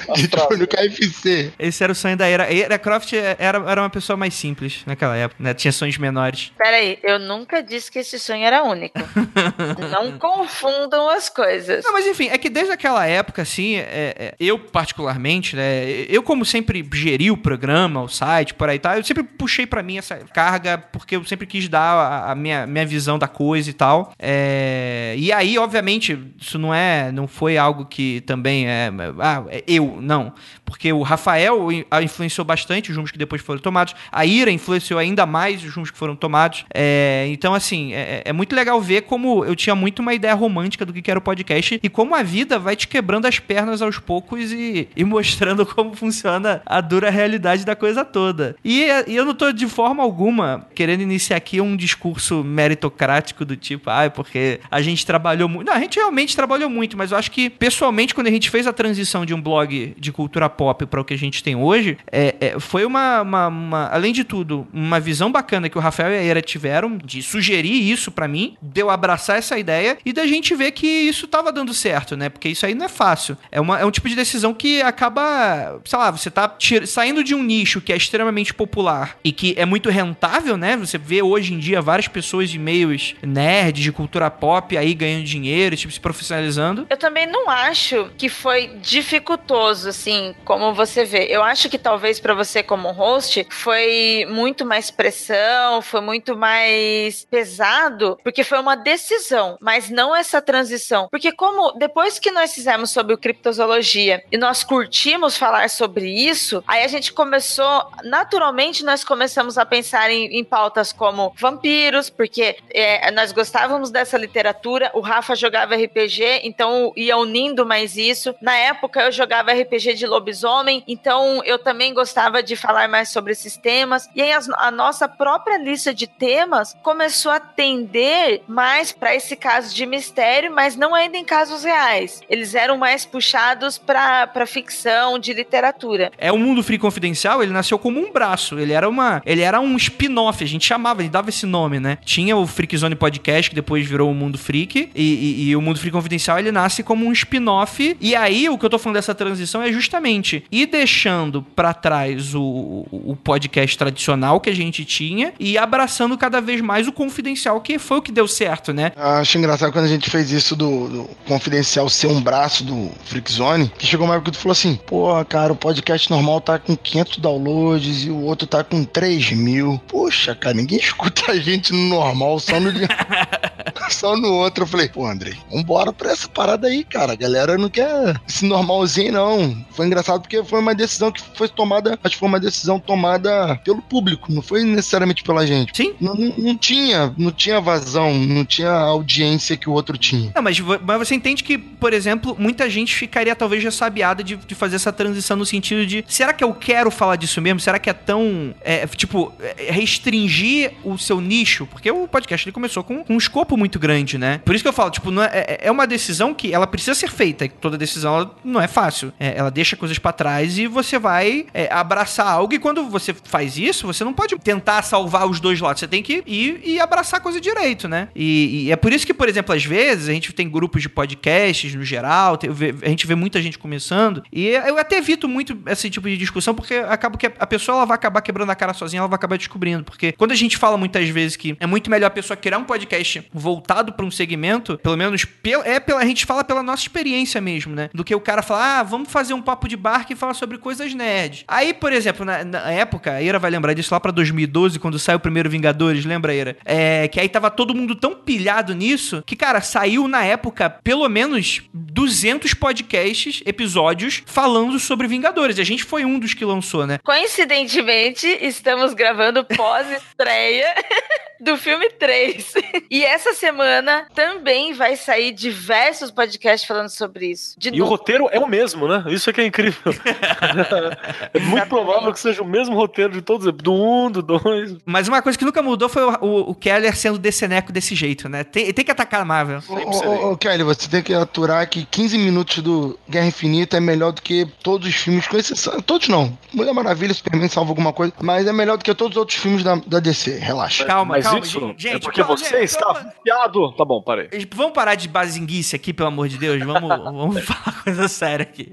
[SPEAKER 3] a gente foi no KFC.
[SPEAKER 1] Esse era o sonho da Era. A Era Croft era, era uma pessoa mais simples naquela época, né? Tinha sonhos menores.
[SPEAKER 5] Peraí, eu nunca disse que esse sonho era único. Não confundam as coisas.
[SPEAKER 1] Não, mas enfim, é que desde aquela época, assim, é, é, eu particularmente, né, eu como sempre geri o programa, o site, por aí tal, eu sempre puxei pra mim essa carga, porque eu sempre quis dar a, a minha, minha visão da coisa e tal. É, e aí, obviamente, isso não é, não foi algo que também é, ah, é eu, não. Porque o Rafael in- a influenciou bastante os rumos que depois foram tomados, a Ira influenciou ainda mais os rumos que foram tomados. É, então, assim, é, é muito legal ver como eu tinha muito uma ideia romântica do que era o podcast e como a vida vai te quebrando as pernas aos poucos e, e mostrando como funciona a dura realidade da coisa toda. E, e eu não tô de forma alguma querendo iniciar aqui um discurso meritocrático do tipo, ah, porque a gente trabalhou muito. Não, a gente realmente trabalhou muito, mas eu acho que, pessoalmente, quando a gente fez a transição de um blog de cultura pop para o que a gente tem hoje, é, é, foi uma, uma- uma- além de tudo, uma visão bacana que o Rafael e a Eira tiveram de sugerir isso pra mim, de eu abraçar essa ideia e da gente ver que isso tava dando certo, né? Porque isso aí não é fácil. É, uma, é um tipo de decisão que acaba, sei lá, você tá saindo de um nicho que é extremamente popular e que é muito rentável, né? Você vê hoje em dia várias pessoas de meios nerds, de cultura pop aí ganhando dinheiro, tipo, se profissionalizando.
[SPEAKER 5] Eu também não acho que foi dificultoso, assim, como você vê. Eu acho que talvez pra você como host foi muito mais pressão, foi muito mais pesado, porque foi uma decisão, mas não essa transição. Porque como depois que nós fizemos sobre o criptozoologia e nós curtimos falar sobre isso, aí a gente começou, naturalmente nós começamos a pensar em, em pautas como vampiros, porque é, nós gostávamos dessa literatura, o Rafa jogava RPG, então ia unindo mais isso. Na época eu jogava RPG de lobisomem, então eu também gostava de falar mais sobre esses temas. E aí as- a nossa própria lista de temas começou a tender mais para esse caso de mistério, mas não ainda em casos reais. Eles eram mais puxados para ficção, de literatura.
[SPEAKER 1] É o Mundo Free Confidencial, ele nasceu como um braço. Ele era uma, ele era um spin-off, a gente chamava, ele dava esse nome, né? Tinha o Freak Zone Podcast que depois virou o Mundo Freak e, e- e o Mundo Free Confidencial ele nasce como um spin-off. E aí o que eu tô falando dessa transição é justamente ir deixando pra trás o, o podcast tradicional que a gente tinha e abraçando cada vez mais o confidencial, que foi o que deu certo, né?
[SPEAKER 3] Acho engraçado quando a gente fez isso do, do Confidencial ser um braço do Freakzone, que chegou uma época que tu falou assim, pô, cara, o podcast normal tá com 500 downloads e o outro tá com 3 mil. Poxa, cara, ninguém escuta a gente no normal, só no só no outro. Eu falei, pô, Andrei, vambora pra essa parada aí, cara. A galera não quer esse normalzinho, não. Foi engraçado porque foi uma decisão que foi tomada, acho que foi uma decisão tomada pelo público, não foi necessariamente pela gente.
[SPEAKER 1] Sim.
[SPEAKER 3] Não, não- tinha, não tinha vazão, não tinha audiência que o outro tinha.
[SPEAKER 1] Não, mas, mas você entende que, por exemplo, muita gente ficaria talvez ressabiada de, de fazer essa transição no sentido de será que eu quero falar disso mesmo? Será que é tão, é, tipo, é, restringir o seu nicho? Porque o podcast ele começou com, um escopo muito grande, né? Por isso que eu falo, tipo, não é, é- é uma decisão que ela precisa ser feita. E toda decisão não é fácil. É, ela deixa coisas pra trás e você vai é, abraçar algo. E quando você faz isso, você não pode tentar salvar os dois lados. Você tem que ir e abraçar a coisa direito, né? E, e é por isso que, por exemplo, às vezes a gente tem grupos de podcasts no geral, tem- a gente vê muita gente começando. E eu até evito muito esse tipo de discussão, porque acaba que a pessoa ela vai acabar quebrando a cara sozinha, ela vai acabar descobrindo. Porque quando a gente fala muitas vezes que é muito melhor a pessoa criar um podcast voltado pra um segmento, pelo menos é pela, a gente fala pela nossa experiência mesmo, né? Do que o cara falar, ah, vamos fazer um papo de barco e falar sobre coisas nerds. Aí, por exemplo, na, na época, a Ira vai lembrar disso lá pra 2012, quando saiu o primeiro Vingadores, lembra, Ira? É, que aí tava todo mundo tão pilhado nisso que, cara, saiu na época pelo menos 200 podcasts, episódios, falando sobre Vingadores. E a gente foi um dos que lançou, né?
[SPEAKER 5] Coincidentemente, estamos gravando pós-estreia do filme 3. E essa semana também vai sair diversos podcasts falando sobre isso. De
[SPEAKER 4] E o
[SPEAKER 5] novo.
[SPEAKER 4] roteiro é o mesmo, né? Isso é que é incrível. é muito provável que seja o mesmo roteiro de todos, do 1, um, do 2.
[SPEAKER 1] Mas uma coisa que nunca mudou foi o, o, o Keller sendo deceneco desse jeito, né? Tem, tem que atacar a Marvel.
[SPEAKER 3] Ô, ô, ô, ô, Kelly, você tem que aturar que 15 minutos do Guerra Infinita é melhor do que todos os filmes, com exceção. Todos não. Mulher Maravilha, Superman salva alguma coisa, mas é melhor do que todos os outros filmes da, da DC. Relaxa.
[SPEAKER 1] Calma,
[SPEAKER 4] Mas
[SPEAKER 1] calma.
[SPEAKER 4] isso
[SPEAKER 1] gente,
[SPEAKER 4] é porque
[SPEAKER 1] calma,
[SPEAKER 4] você
[SPEAKER 1] gente,
[SPEAKER 4] está viciado. Tá bom, parei.
[SPEAKER 1] Vamos parar de bazinguice aqui, pelo amor de Deus. Vamos, vamos falar coisa séria aqui.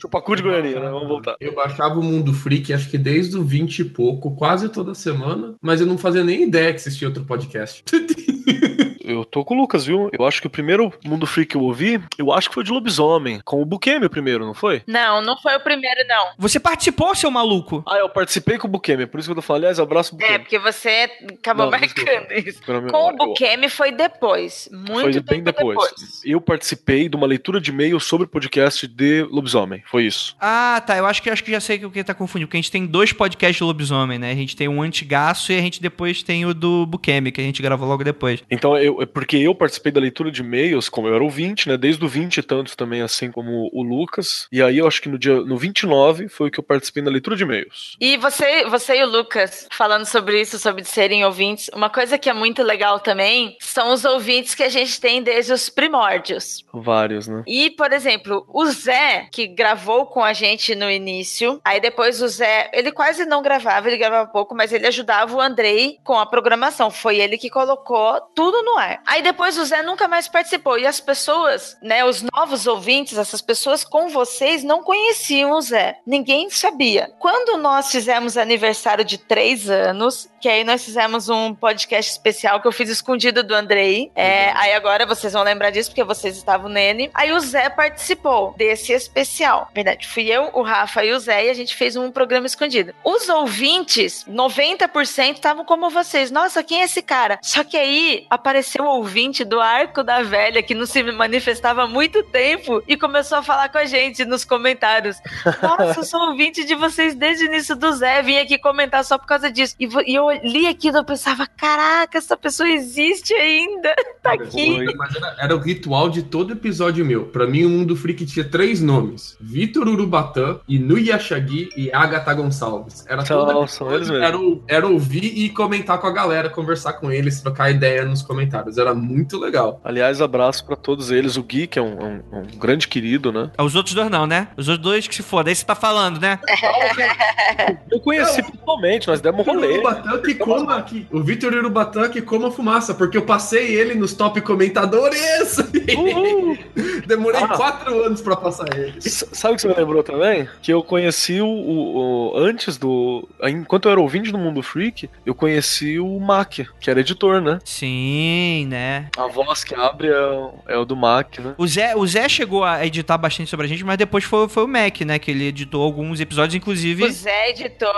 [SPEAKER 4] Chupacu de Goiânia, né? Vamos voltar.
[SPEAKER 2] Eu baixava o Mundo Freak, acho que desde o 20 e pouco, quase toda semana, mas eu não fazia nem ideia que existia outro podcast.
[SPEAKER 4] Eu tô com o Lucas, viu? Eu acho que o primeiro Mundo Freak que eu ouvi, eu acho que foi de lobisomem. Com o Bukemi o primeiro, não foi?
[SPEAKER 5] Não, não foi o primeiro, não.
[SPEAKER 1] Você participou, seu maluco?
[SPEAKER 4] Ah, eu participei com o Bukemi, por isso que eu tô falando. Aliás, abraço
[SPEAKER 5] É,
[SPEAKER 4] Bukemi.
[SPEAKER 5] porque você acabou
[SPEAKER 4] Não, desculpa.
[SPEAKER 5] marcando isso.
[SPEAKER 4] Minha
[SPEAKER 5] Com o
[SPEAKER 4] memória, eu-
[SPEAKER 5] Bukemi foi depois. Muito
[SPEAKER 4] Foi bem depois. Eu participei de uma leitura de e-mail sobre o podcast de lobisomem. Foi isso.
[SPEAKER 1] Ah, tá. Eu acho que acho que já sei que o que tá confundindo. Porque a gente tem dois podcasts de lobisomem, né? A gente tem um antigaço e a gente depois tem o do Bukemi, que a gente gravou logo depois.
[SPEAKER 4] Então eu, é porque eu participei da leitura de e-mails, como eu era ouvinte, né? Desde o 20 e tantos também, assim como o Lucas. E aí eu acho que no dia no 29 foi o que eu participei da leitura de e-mails.
[SPEAKER 5] E você, você e o Lucas, falando sobre isso, sobre serem ouvintes, uma coisa que é muito legal também são os ouvintes que a gente tem desde os primórdios.
[SPEAKER 4] Vários, né?
[SPEAKER 5] E, por exemplo, o Zé, que gravou com a gente no início, aí depois o Zé, ele quase não gravava, ele gravava pouco, mas ele ajudava o Andrei com a programação. Foi ele que colocou tudo no ar. Aí depois o Zé nunca mais participou. E as pessoas, né, os novos ouvintes, essas pessoas com vocês não conheciam o Zé. Ninguém sabia. Quando nós fizemos aniversário de três anos, que aí nós fizemos um podcast especial que eu fiz escondido do Andrei. É, aí agora vocês vão lembrar disso, porque vocês estavam nele. Aí o Zé participou desse especial. Verdade, fui eu, o Rafa e o Zé, e a gente fez um programa escondido. Os ouvintes, 90% estavam como vocês. Nossa, quem é esse cara? Só que aí apareceu o ouvinte do Arco da Velha, que não se manifestava há muito tempo, e começou a falar com a gente nos comentários. Nossa, eu sou ouvinte de vocês desde o início do Zé, vim aqui comentar só por causa disso. E, e eu li aquilo, eu pensava, caraca, essa pessoa existe ainda, tá aqui.
[SPEAKER 2] Mas era, era o ritual de todo episódio meu. Pra mim, o Mundo Freak tinha três nomes: Vitor Urubatã, Inuyashagi e Agatha Gonçalves. Era todo episódio. Era, era ouvir e comentar com a galera, conversar com eles, trocar ideia nos comentários. Era muito legal.
[SPEAKER 4] Aliás, abraço pra todos eles. O Gui, que é um, um- um grande querido, né?
[SPEAKER 1] Os outros dois não, né? Os outros dois que se foda. Aí você tá falando, né?
[SPEAKER 4] Eu conheci pessoalmente, nós demos rolê.
[SPEAKER 2] Urubatã que coma, que, o Vitor Urubatã que coma fumaça, porque eu passei ele nos top comentadores. Demorei
[SPEAKER 4] Ah.
[SPEAKER 2] quatro anos pra passar ele.
[SPEAKER 4] S- Sabe o que você me lembrou também? Que eu conheci o, o- o- Antes do. Enquanto eu era ouvinte do Mundo Freak, eu conheci o Mac, que era editor, né?
[SPEAKER 1] Sim, né?
[SPEAKER 4] A voz que abre é, o- é o do Mac, né?
[SPEAKER 1] O Zé, o Zé chegou a editar bastante sobre a gente, mas depois foi, foi o Mac, né? Que ele editou alguns episódios, inclusive.
[SPEAKER 5] O Zé editou,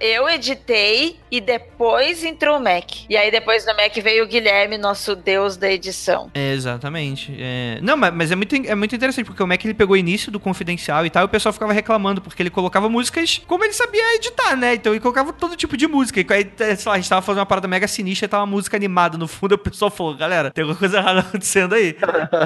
[SPEAKER 5] eu editei e depois entrou o Mac. E aí depois do Mac veio o Guilherme, nosso deus da edição.
[SPEAKER 1] É, exatamente. É... Não, mas, mas é, muito, é muito interessante, porque o Mac ele pegou o início do Confidencial e tal, e o pessoal ficava reclamando, porque ele colocava músicas como ele sabia editar, né? Então ele colocava todo tipo de música. E aí, sei lá, a gente tava fazendo uma parada mega sinistra e tava uma música animada no fundo, e o pessoal falou, galera, tem alguma coisa errada acontecendo aí.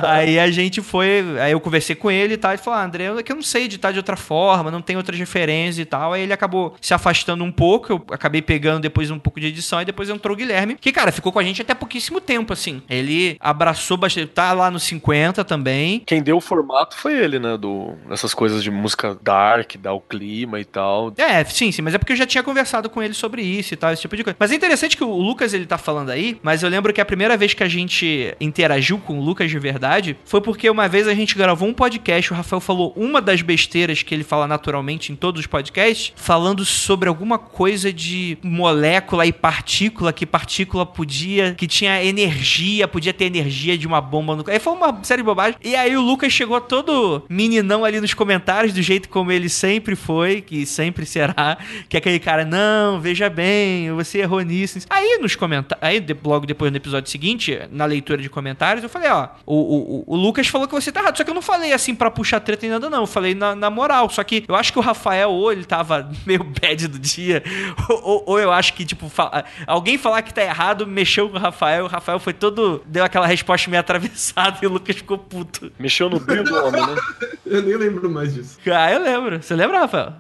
[SPEAKER 1] aí a gente foi, aí eu conversei com ele e tal, e falou, ah, André, é que eu não sei editar de outra forma, não tem outras referências e tal. Aí ele acabou se afastando um pouco, eu acabei pegando depois um pouco de edição, e depois entrou o Guilherme, que, cara, ficou com a gente até pouquíssimo tempo, assim. Ele abraçou bastante, tá lá no 50 também.
[SPEAKER 4] Quem deu o formato foi ele, né? Do, dessas coisas de música dark, dar o clima e tal.
[SPEAKER 1] É, sim, sim, mas é porque eu já tinha conversado com ele sobre isso e tal, esse tipo de coisa. Mas é interessante que o Lucas ele tá falando aí, mas eu lembro que a primeira vez que a gente interagiu com o Lucas de verdade foi porque uma vez a gente gravou um podcast, o Rafael falou uma das besteiras que ele fala naturalmente em todos os podcasts, falando sobre alguma coisa de molécula e partícula, que partícula podia, que tinha energia, podia ter energia de uma bomba no. Aí foi uma série de bobagem. E aí o Lucas chegou todo meninão ali nos comentários, do jeito como ele sempre foi, que sempre será, que é aquele cara, não, veja bem, você errou nisso. nisso." Aí nos comentários, aí logo depois no episódio seguinte, na leitura de comentários, eu falei, ó, o, o, o- Lucas falou que você tá errado, só que eu não falei assim pra puxar treta e nada não, eu falei na, na moral, só que eu acho que o Rafael, ou ele tava meio bad do dia, ou, ou- ou eu acho que, tipo, fa- alguém falar que tá errado, mexeu com o Rafael, o Rafael foi todo, deu aquela resposta meio atravessada e o Lucas ficou puto.
[SPEAKER 4] Mexeu no brilho do homem, né?
[SPEAKER 2] Eu nem lembro mais disso.
[SPEAKER 1] Ah, eu lembro. Você lembra, Rafael?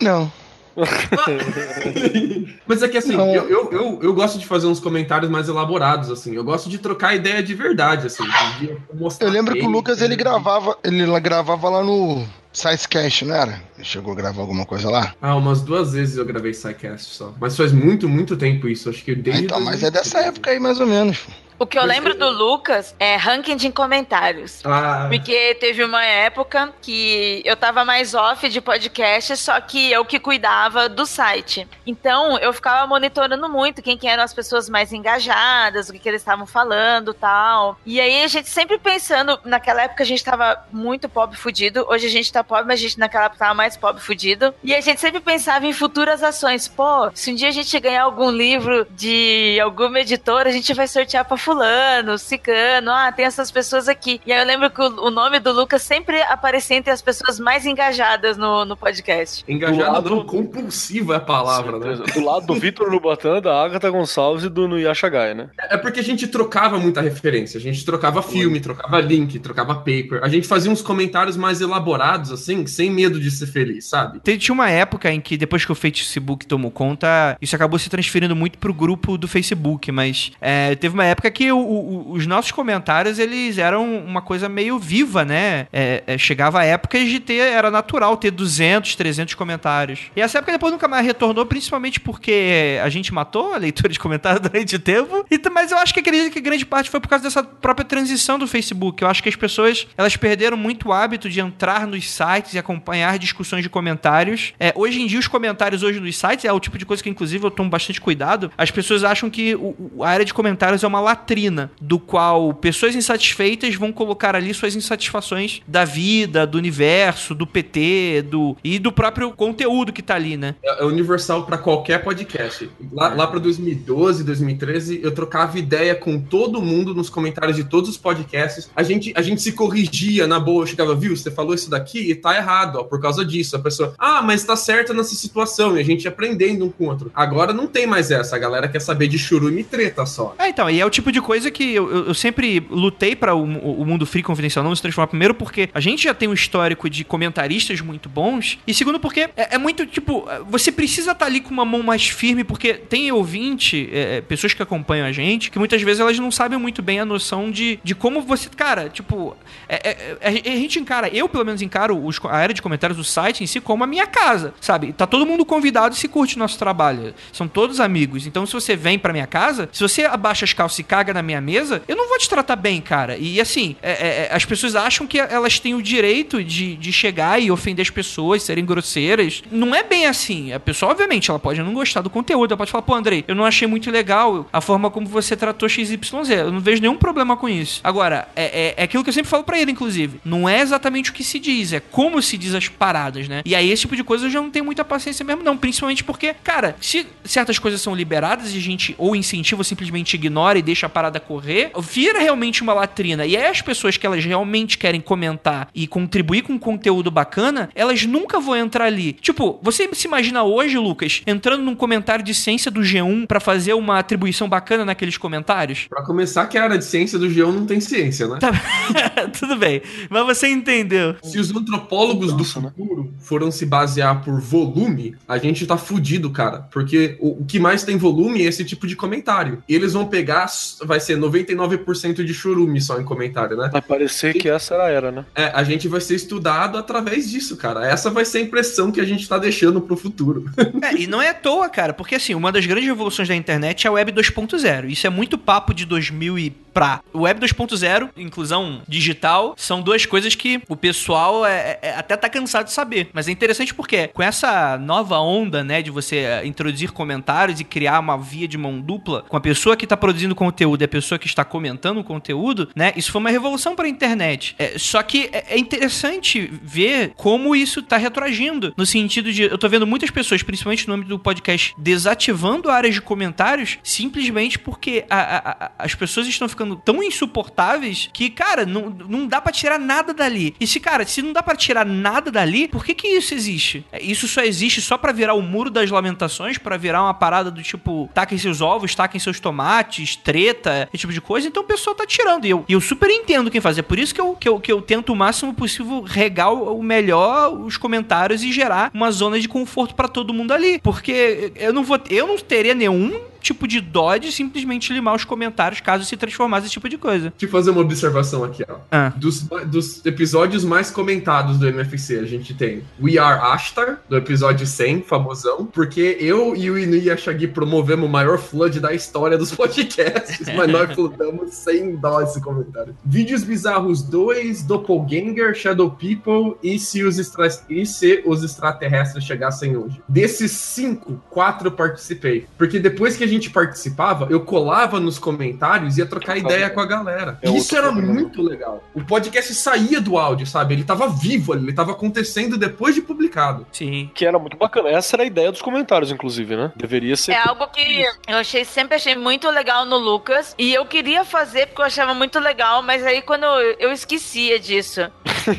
[SPEAKER 3] Não.
[SPEAKER 2] Mas é que assim,
[SPEAKER 3] Não.
[SPEAKER 2] eu, eu, eu, eu gosto de fazer uns comentários mais elaborados, assim. Eu gosto de trocar ideia de verdade, assim. de
[SPEAKER 3] Eu lembro que o Lucas ele
[SPEAKER 2] né?
[SPEAKER 3] gravava, ele lá gravava lá no Sizecast, não era? Ele chegou a gravar alguma coisa lá?
[SPEAKER 2] Ah, umas duas vezes eu gravei SciCast só. Mas faz muito, muito tempo isso. Acho que
[SPEAKER 3] Ah,
[SPEAKER 2] desde.
[SPEAKER 3] então, mas é dessa época aí mais ou menos.
[SPEAKER 5] O que eu lembro do Lucas é ranking de comentários.
[SPEAKER 2] Ah,
[SPEAKER 5] Porque teve uma época que eu tava mais off de podcast, só que eu que cuidava do site. Então, eu ficava monitorando muito quem que eram as pessoas mais engajadas, o que, que eles estavam falando tal. E aí a gente sempre pensando, naquela época a gente tava muito pobre fudido, hoje a gente tá pobre, mas a gente naquela época tava mais pobre fudido. E a gente sempre pensava em futuras ações. Pô, se um dia a gente ganhar algum livro de alguma editora, a gente vai sortear pra fulano, cicano, ah, tem essas pessoas aqui. E aí eu lembro que o, o nome do Lucas sempre aparecia entre as pessoas mais engajadas no, no podcast.
[SPEAKER 2] Engajado
[SPEAKER 4] lado-
[SPEAKER 2] não, compulsivo é a palavra, né?
[SPEAKER 4] Do lado do Vitor Nubatã, da Agatha Gonçalves e do Nuyasha Gai, né?
[SPEAKER 2] É porque a gente trocava muita referência. A gente trocava filme, trocava link, trocava paper. A gente fazia uns comentários mais elaborados, assim, sem medo de ser feliz, sabe?
[SPEAKER 1] Tinha uma época em que, depois que o Facebook tomou conta, isso acabou se transferindo muito pro grupo do Facebook, mas é, teve uma época que o- o- os nossos comentários, eles eram uma coisa meio viva, né? É, é, chegava a épocas de ter, era natural ter 200, 300 comentários. E essa época depois nunca mais retornou, principalmente porque a gente matou a leitura de comentários durante o tempo, e, mas eu acho que acredito que grande parte foi por causa dessa própria transição do Facebook. Eu acho que as pessoas, elas perderam muito o hábito de entrar nos sites e acompanhar discussões de comentários. É, hoje em dia, os comentários hoje nos sites é o tipo de coisa que, inclusive, eu tomo bastante cuidado. As pessoas acham que o- a área de comentários é uma latrina, do qual pessoas insatisfeitas vão colocar ali suas insatisfações da vida, do universo, do PT, do e do próprio conteúdo que tá ali, né?
[SPEAKER 2] É é universal pra qualquer podcast. Lá, lá pra 2012, 2013, eu trocava ideia com todo mundo nos comentários de todos os podcasts. A gente, a gente se corrigia na boa. Eu chegava, viu, você falou isso daqui e tá errado, ó, por causa disso. A pessoa, ah, mas tá certa nessa situação. E a gente aprendendo um com o outro. Agora não tem mais essa. A galera quer saber de churume e treta só.
[SPEAKER 1] É, então, e é o tipo de coisa que eu, eu- sempre lutei pra o, o mundo free confidencial não se transformar. Primeiro, porque a gente já tem um histórico de comentaristas muito bons. E segundo, porque é, é muito tipo, você precisa estar ali com uma mão mais firme, porque tem ouvinte, é, é, pessoas que acompanham a gente, que muitas vezes elas não sabem muito bem a noção de, de como você. Cara, tipo, é- é- é- a gente encara, eu pelo menos encaro os- a área de comentários do site em si como a minha casa, sabe? Tá todo mundo convidado se curte nosso trabalho. São todos amigos. Então, se você vem pra minha casa, se você abaixa as calças e caga na minha mesa, eu não vou te tratar bem, cara. E assim, é- é- é, as pessoas acham que elas têm o direito de, de chegar e ofender as pessoas, serem grosseiras. Não é bem assim. A pessoa, obviamente, ela pode não gostar do conteúdo. Ela pode falar, pô, Andrei, eu não achei muito legal a forma como você tratou XYZ. Eu não vejo nenhum problema com isso. Agora, é, é, é aquilo que eu sempre falo pra ele, inclusive. Não é exatamente o que se diz, é como se diz as paradas, né? E aí, esse tipo de coisa eu já não tenho muita paciência mesmo, não. Principalmente porque, cara, se certas coisas são liberadas e a gente ou incentiva ou simplesmente ignora e deixa parada correr, vira realmente uma latrina. E aí as pessoas que elas realmente querem comentar e contribuir com conteúdo bacana, elas nunca vão entrar ali. Tipo, você se imagina hoje, Lucas, entrando num comentário de ciência do G1 pra fazer uma atribuição bacana naqueles comentários?
[SPEAKER 2] Pra começar, que a área de ciência do G1 não tem ciência, né?
[SPEAKER 1] Tá, tudo bem. Mas você entendeu.
[SPEAKER 2] Se os antropólogos
[SPEAKER 4] Nossa,
[SPEAKER 2] do
[SPEAKER 4] né?
[SPEAKER 2] futuro foram se basear por volume, a gente tá fudido, cara. Porque o, o que mais tem volume é esse tipo de comentário. E eles vão pegar, vai ser 99% de churume só em comentário, né?
[SPEAKER 4] Vai parecer que essa era a era, né?
[SPEAKER 2] É, a gente vai ser estudado através disso, cara. Essa vai ser a impressão que a gente tá deixando pro futuro.
[SPEAKER 1] É, e não é à toa, cara, porque assim, uma das grandes revoluções da internet é a Web 2.0. Isso é muito papo de 2000 e pra. O Web 2.0, inclusão digital, são duas coisas que o pessoal é, é- até tá cansado de saber. Mas é interessante porque com essa nova onda, né, de você é, introduzir comentários e criar uma via de mão dupla com a pessoa que tá produzindo conteúdo e a pessoa que está comentando o conteúdo, né, isso foi uma revolução pra internet. É, só que é, é interessante ver como isso tá retroagindo, no sentido de, eu tô vendo muitas pessoas, principalmente no âmbito do podcast, desativando áreas de comentários simplesmente porque a- a- a- as pessoas estão ficando tão insuportáveis que, cara, não, não dá pra tirar nada dali. E se, cara, se não dá pra tirar nada dali, por que que isso existe? É, Isso só existe só pra virar o muro das lamentações, pra virar uma parada do tipo, taquem seus ovos, taquem seus tomates, treta, esse tipo de coisa. Então o pessoal tá tirando. E eu, eu super entendo quem faz. É por isso que eu, que eu, que eu tento o máximo possível regar o, melhor os comentários e gerar uma zona de conforto pra todo mundo ali. Porque eu não vou. Eu não teria nenhum tipo de dó de simplesmente limar os comentários caso se transformasse esse tipo de coisa.
[SPEAKER 2] Deixa eu fazer uma observação aqui, ó.
[SPEAKER 1] Ah.
[SPEAKER 2] Dos, dos episódios mais comentados do MFC, a gente tem We Are Ashtar, do episódio 100, famosão, porque eu e o Inu a Shaggy promovemos o maior flood da história dos podcasts, mas nós floodamos sem dó esse comentário. Vídeos Bizarros 2, Doppelganger, Shadow People e se os, extra... e se os extraterrestres chegassem hoje. Desses cinco, quatro participei. Porque depois que a gente participava, eu colava nos comentários e ia trocar ideia com a galera.
[SPEAKER 4] É
[SPEAKER 2] Isso era
[SPEAKER 4] programa.
[SPEAKER 2] muito legal. O podcast saía do áudio, sabe? Ele tava vivo ali, ele tava acontecendo depois de publicado.
[SPEAKER 1] Sim.
[SPEAKER 4] Que era muito bacana. Essa era a ideia dos comentários, inclusive, né? Deveria ser.
[SPEAKER 5] É algo que eu achei sempre achei muito legal no Lucas e eu queria fazer porque eu achava muito legal, mas aí quando eu, eu esquecia disso.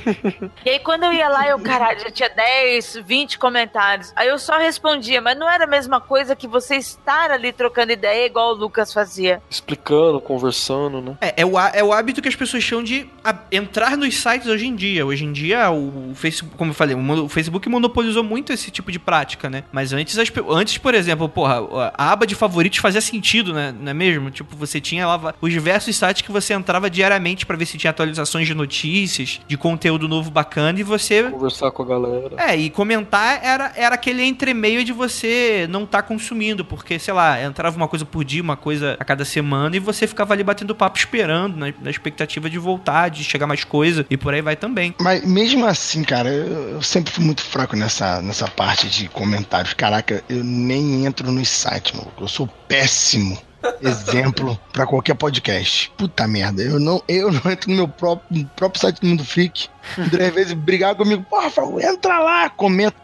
[SPEAKER 5] e aí quando eu ia lá, eu, caralho, já tinha 10, 20 comentários. Aí eu só respondia, mas não era a mesma coisa que você estar ali trocando ideia igual o Lucas fazia.
[SPEAKER 4] Explicando, conversando, né?
[SPEAKER 1] É, é, o, é o hábito que as pessoas chamam de a- entrar nos sites hoje em dia. Hoje em dia, o Facebook, como eu falei, o Facebook monopolizou muito esse tipo de prática, né? Mas antes, as antes por exemplo, porra, a aba de favoritos fazia sentido, né? Não é mesmo? Tipo, você tinha lá os diversos sites que você entrava diariamente pra ver se tinha atualizações de notícias, de conteúdo novo bacana, e você
[SPEAKER 4] Conversar com a galera.
[SPEAKER 1] é, e comentar era, era aquele entremeio de você não estar consumindo, porque, sei lá, entrava uma coisa por dia, uma coisa a cada semana, e você ficava ali batendo papo esperando, na, na expectativa de voltar, de chegar mais coisa, e por aí vai também.
[SPEAKER 3] Mas mesmo assim, cara, eu, eu sempre fui muito fraco nessa, nessa parte de comentários. Caraca, eu nem entro nos sites, maluco. Eu sou péssimo exemplo pra qualquer podcast. Puta merda, eu não, eu não entro no meu próprio, no próprio site do Mundo Freak. André, às vezes, brigar comigo, porra, Rafael, entra lá, comenta.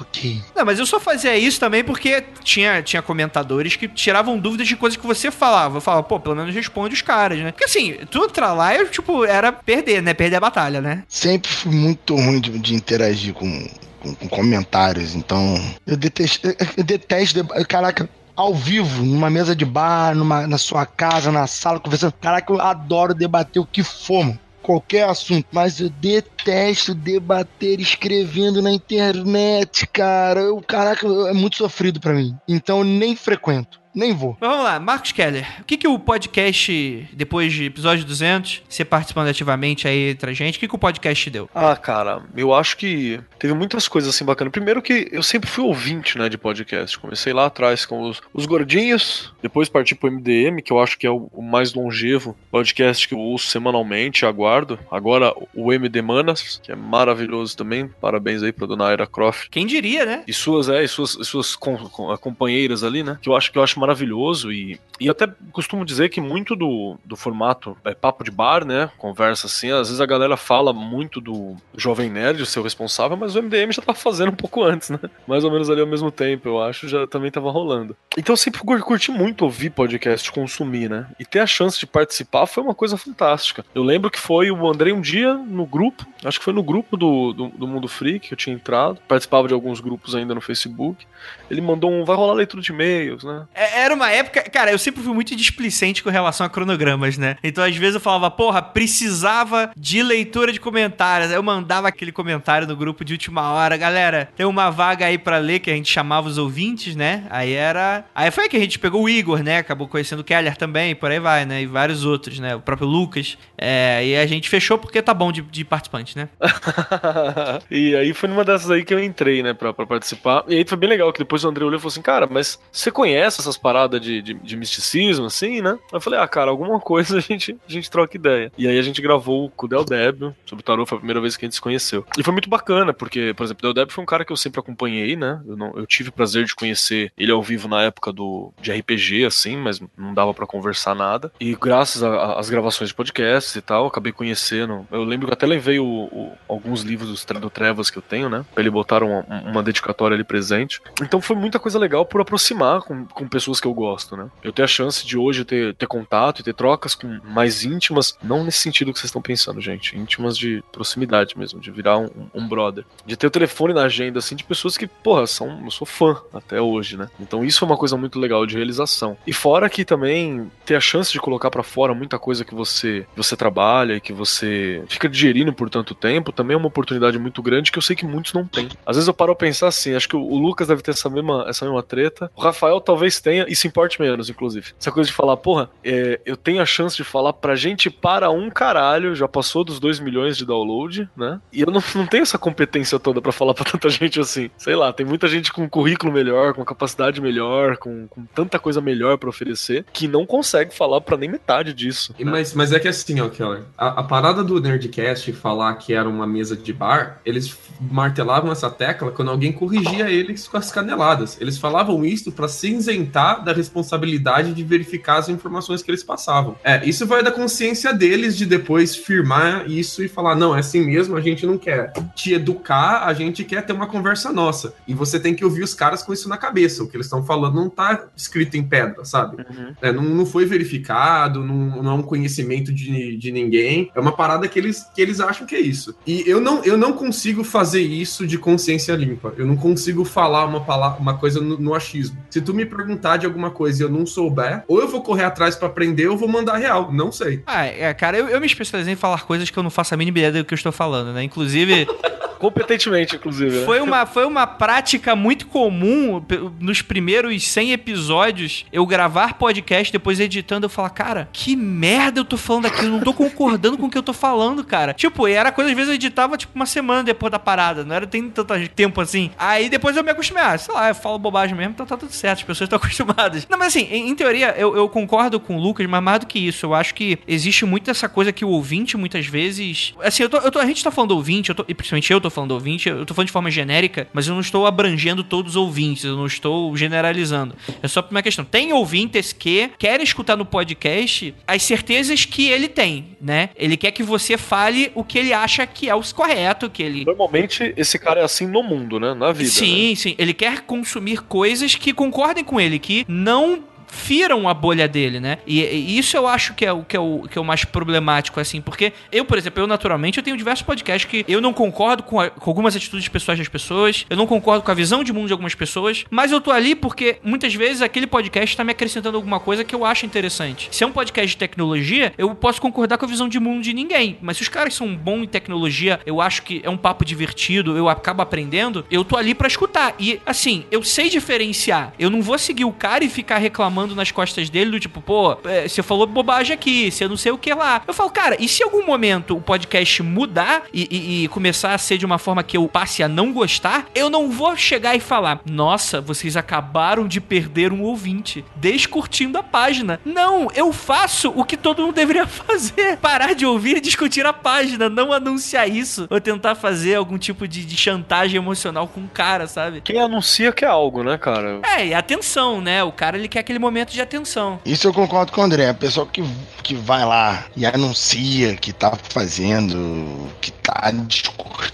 [SPEAKER 3] Ok.
[SPEAKER 1] Não, mas eu só fazia isso também porque tinha, tinha comentadores que tiravam dúvidas de coisas que você falava. Eu falava, pô, pelo menos responde os caras, né? Porque assim, tu entrar lá, eu, tipo, era perder, né? Perder a batalha, né?
[SPEAKER 3] Sempre fui muito ruim de, de interagir com, com, com comentários, então eu detesto, eu, detesto, caraca, ao vivo, numa mesa de bar, numa, na sua casa, na sala, conversando. Caraca, eu adoro debater o que for, mano. Qualquer assunto, mas eu detesto debater escrevendo na internet, cara. Eu, caraca, é muito sofrido pra mim. Então eu nem frequento, nem vou.
[SPEAKER 1] Mas vamos lá, Marcos Keller, o que que o podcast, depois de episódio 200, você participando ativamente aí entre a gente, o que que o podcast deu?
[SPEAKER 4] Ah, cara, eu acho que teve muitas coisas assim bacanas. Primeiro que eu sempre fui ouvinte, né, de podcast. Comecei lá atrás com os, os gordinhos, depois parti pro MDM, que eu acho que é o, o mais longevo podcast que eu ouço semanalmente, aguardo. Agora o MD Manas, que é maravilhoso também. Parabéns aí pra dona Aira Croft.
[SPEAKER 1] Quem diria, né?
[SPEAKER 4] E suas, é, e suas, e suas com- com- companheiras ali, né? Que eu acho que eu acho maravilhoso. E, e até costumo dizer que muito do, do formato é papo de bar, né? Conversa assim. Às vezes a galera fala muito do Jovem Nerd, o seu responsável, mas o MDM já tá fazendo um pouco antes, né? Mais ou menos ali ao mesmo tempo, eu acho, já também tava rolando. Então eu sempre cur- curti muito ouvir podcast, consumir, né? E ter a chance de participar foi uma coisa fantástica. Eu lembro que foi o Andrei um dia no grupo, acho que foi no grupo do, do, do Mundo Freak que eu tinha entrado, participava de alguns grupos ainda no Facebook. Ele mandou um, vai rolar leitura de e-mails, né?
[SPEAKER 1] É- Era uma época, cara, eu sempre fui muito displicente com relação a cronogramas, né? Então, às vezes eu falava, porra, precisava de leitura de comentários. Aí eu mandava aquele comentário no grupo de última hora, galera, tem uma vaga aí pra ler que a gente chamava os ouvintes, né? Aí era. Aí foi que a gente pegou o Igor, né? Acabou conhecendo o Keller também, por aí vai, né? E vários outros, né? O próprio Lucas. É, e a gente fechou porque tá bom de, de participante, né?
[SPEAKER 4] e aí foi numa dessas aí que eu entrei, né, pra, pra participar. E aí foi bem legal, que depois o André olhou e falou assim, cara, mas você conhece essas paradas de, de, de misticismo, assim, né? Eu falei, ah, cara, alguma coisa a gente, a gente troca ideia. E aí a gente gravou com o Del Débio sobre tarô, foi a primeira vez que a gente se conheceu. E foi muito bacana, porque, por exemplo, o Del Débio foi um cara que eu sempre acompanhei, né? Eu, não, eu tive o prazer de conhecer ele ao vivo na época do, de RPG, assim, mas não dava pra conversar nada. E graças às gravações de podcasts e tal, acabei conhecendo. Eu lembro que até levei o- o- alguns livros Tre- do Trevas que eu tenho, né? Pra ele botar uma, uma dedicatória ali presente. Então foi muita coisa legal por aproximar com, com pessoas que eu gosto, né? Eu ter a chance de hoje ter, ter contato e ter trocas com mais íntimas, não nesse sentido que vocês estão pensando, gente. Íntimas de proximidade mesmo, de virar um, um brother. De ter o telefone na agenda, assim, de pessoas que, porra, são. Eu sou fã até hoje, né? Então isso é uma coisa muito legal de realização. E fora que também ter a chance de colocar pra fora muita coisa que você, você trabalha e que você fica digerindo por tanto tempo, também é uma oportunidade muito grande que eu sei que muitos não têm. Às vezes eu paro a pensar assim, acho que o, o Lucas deve ter essa mesma, essa mesma treta. O Rafael talvez tenha, e se importe menos, inclusive. Essa coisa de falar, porra, é, eu tenho a chance de falar pra gente para um caralho, já passou dos 2 milhões de download, né? E eu não, não tenho essa competência toda pra falar pra tanta gente assim. Sei lá, tem muita gente com currículo melhor, com capacidade melhor, com, com tanta coisa melhor pra oferecer, que não consegue falar pra nem metade disso. Né?
[SPEAKER 2] mas, mas é que assim, ó, Keller, a, a parada do Nerdcast falar que era uma mesa de bar, eles martelavam essa tecla quando alguém corrigia eles com as caneladas. Eles falavam isso pra se isentar da responsabilidade de verificar as informações que eles passavam. É, isso vai da consciência deles de depois firmar isso e falar: não, é assim mesmo, a gente não quer te educar, a gente quer ter uma conversa nossa. E você tem que ouvir os caras com isso na cabeça. O que eles estão falando não tá escrito em pedra, sabe?
[SPEAKER 4] Uhum.
[SPEAKER 2] É, não, não foi verificado, não, não é um conhecimento de, de ninguém. É uma parada que eles, que eles acham que é isso. E eu não, eu não consigo fazer isso de consciência limpa. Eu não consigo falar uma, palavra, uma coisa no, no achismo. Se tu me perguntar de alguma coisa e eu não souber, ou eu vou correr atrás pra aprender ou eu vou mandar real. Não sei.
[SPEAKER 1] Ah, é, cara, eu, eu me especializei em falar coisas que eu não faço a mínima ideia do que eu estou falando, né? Inclusive,
[SPEAKER 4] Competentemente, inclusive. Né?
[SPEAKER 1] foi uma, foi uma prática muito comum nos primeiros 100 episódios eu gravar podcast, depois editando, eu falar, cara, que merda eu tô falando aqui, eu não tô concordando com o que eu tô falando, cara. Tipo, era coisa, às vezes eu editava, tipo, uma semana depois da parada, não era tem tanto tempo assim. Aí depois eu me acostumei, ah, sei lá, eu falo bobagem mesmo, então tá tudo certo, as pessoas estão acostumadas. Não, mas assim, em, em teoria, eu, eu concordo com o Lucas, mas mais do que isso, eu acho que existe muito essa coisa que o ouvinte, muitas vezes. Assim, eu tô, eu tô- a gente tá falando do ouvinte, eu tô- e principalmente eu tô falando do ouvinte, eu tô falando de forma genérica, mas eu não estou abrangendo todos os ouvintes, eu não estou generalizando. É só uma questão. Tem ouvintes que querem escutar no podcast as certezas que ele tem, né? Ele quer que você fale o que ele acha que é o correto, que ele
[SPEAKER 4] Normalmente, esse cara é assim no mundo, né? Na vida.
[SPEAKER 1] Sim, sim. Ele quer consumir coisas que concordem com ele, que não firam a bolha dele, né? E, e isso eu acho que é o que é o, que é o mais problemático, assim, porque eu, por exemplo, eu naturalmente eu tenho diversos podcasts que eu não concordo com, a- com algumas atitudes pessoais das pessoas, eu não concordo com a visão de mundo de algumas pessoas, mas eu tô ali porque muitas vezes aquele podcast tá me acrescentando alguma coisa que eu acho interessante. Se é um podcast de tecnologia, eu posso concordar com a visão de mundo de ninguém, mas se os caras são bons em tecnologia, eu acho que é um papo divertido, eu acabo aprendendo, eu tô ali pra escutar. E assim, eu sei diferenciar. Eu não vou seguir o cara e ficar reclamando nas costas dele do tipo, pô, é, você falou bobagem aqui, você não sei o que lá. Eu falo, cara, e se em algum momento o podcast mudar e, e- e começar a ser de uma forma que eu passe a não gostar, eu não vou chegar e falar, nossa, vocês acabaram de perder um ouvinte, descurtindo a página. Não, eu faço o que todo mundo deveria fazer. Parar de ouvir e discutir a página, não anunciar isso ou tentar fazer algum tipo de, de chantagem emocional com o cara, sabe?
[SPEAKER 4] Quem anuncia que é algo, né, cara?
[SPEAKER 1] É, e atenção, né? O cara ele quer aquele momento de atenção.
[SPEAKER 3] Isso eu concordo com o André. A pessoa que, que vai lá e anuncia que tá fazendo, que tá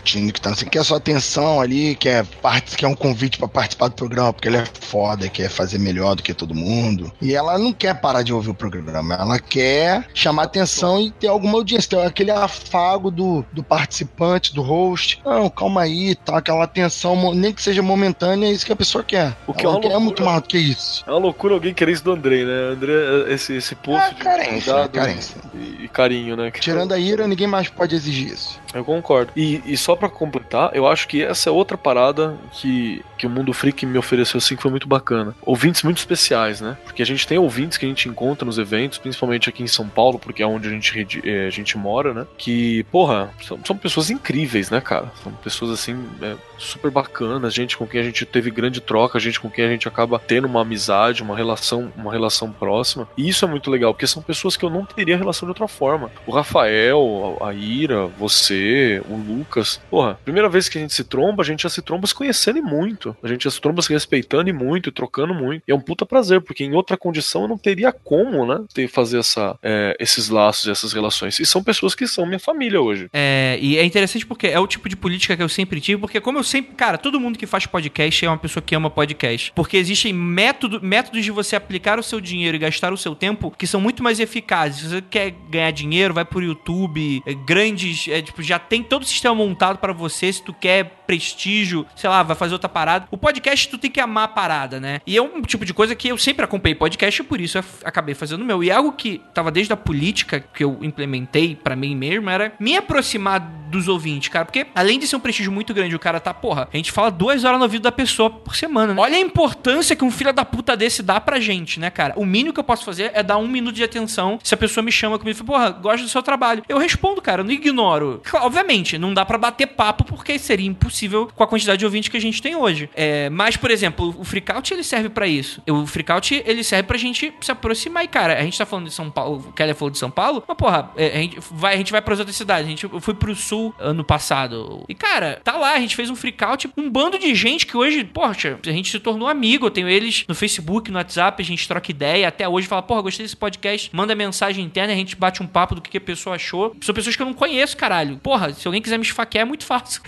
[SPEAKER 3] que tá não sei, quer sua atenção ali, quer, part... quer um convite pra participar do programa, porque ele é foda, quer fazer melhor do que todo mundo. E ela não quer parar de ouvir o programa, ela quer chamar atenção e ter alguma audiência, ter aquele afago do, do participante, do host. Não, calma aí, tá aquela atenção, nem que seja momentânea, é isso que a pessoa quer.
[SPEAKER 4] O que
[SPEAKER 3] ela
[SPEAKER 4] é
[SPEAKER 3] quer
[SPEAKER 4] loucura.
[SPEAKER 3] muito mais do que isso.
[SPEAKER 4] É uma loucura alguém querer isso do Andrei, né? André, esse, esse poço
[SPEAKER 3] É
[SPEAKER 4] de
[SPEAKER 3] carência,
[SPEAKER 4] cuidado
[SPEAKER 3] é carência.
[SPEAKER 4] E, e carinho, né?
[SPEAKER 3] Tirando a ira, ninguém mais pode exigir isso.
[SPEAKER 4] Eu concordo. E, e só pra completar, eu acho que essa é outra parada que, que o Mundo Freak me ofereceu assim que foi muito bacana. Ouvintes muito especiais, né? Porque a gente tem ouvintes que a gente encontra nos eventos, principalmente aqui em São Paulo, porque é onde a gente, eh, a gente mora, né? Que, porra, são, são pessoas incríveis, né, cara? São pessoas assim, é, super bacanas, gente com quem a gente teve grande troca, gente com quem a gente acaba tendo uma amizade, uma relação, uma relação próxima. E isso é muito legal, porque são pessoas que eu não teria relação de outra forma. O Rafael, a Ira, você, o Lucas. Porra, primeira vez que a gente se tromba, a gente já se tromba se conhecendo e muito. A gente já se respeitando e muito, e trocando muito. E é um puta prazer, porque em outra condição eu não teria como, né, ter fazer essa, é, esses laços, essas relações. E são pessoas que são minha família hoje.
[SPEAKER 1] É, e é interessante porque é o tipo de política que eu sempre tive, porque como eu sempre. Cara, todo mundo que faz podcast é uma pessoa que ama podcast. Porque existem método, métodos de você aplicar o seu dinheiro e gastar o seu tempo que são muito mais eficazes. Se você quer ganhar dinheiro, vai pro YouTube, é, grandes. é, tipo, já tem todo o sistema montado pra você. Se tu quer prestígio, sei lá, vai fazer outra parada. O podcast tu tem que amar a parada, né? E é um tipo de coisa que eu sempre acompanhei podcast e por isso eu acabei fazendo o meu. E algo que tava desde a política que eu implementei pra mim mesmo era me aproximar dos ouvintes, cara. Porque além de ser um prestígio muito grande, o cara tá, porra, a gente fala duas horas no ouvido da pessoa por semana, né? Olha a importância que um filho da puta desse dá pra gente, né, cara? O mínimo que eu posso fazer é dar um minuto de atenção se a pessoa me chama comigo e fala, porra, gosto do seu trabalho. Eu respondo, cara, eu não ignoro. Obviamente, não dá pra bater papo porque seria impossível com a quantidade de ouvintes que a gente tem hoje. É, mas, por exemplo, o Freakout ele serve pra isso. O Freakout ele serve pra gente se aproximar. E, cara, a gente tá falando de São Paulo, o Keller falou de São Paulo, mas, porra, é, a gente vai, a gente vai pras outras cidades. A gente eu fui pro sul ano passado. E, cara, tá lá, a gente fez um Freakout, um bando de gente que hoje, poxa, a gente se tornou amigo. Eu tenho eles no Facebook, no WhatsApp, a gente troca ideia. Até hoje fala, porra, gostei desse podcast. Manda mensagem interna, a gente bate um papo do que, que a pessoa achou. São pessoas que eu não conheço, caralho. Porra, se alguém quiser me esfaquear, é muito fácil.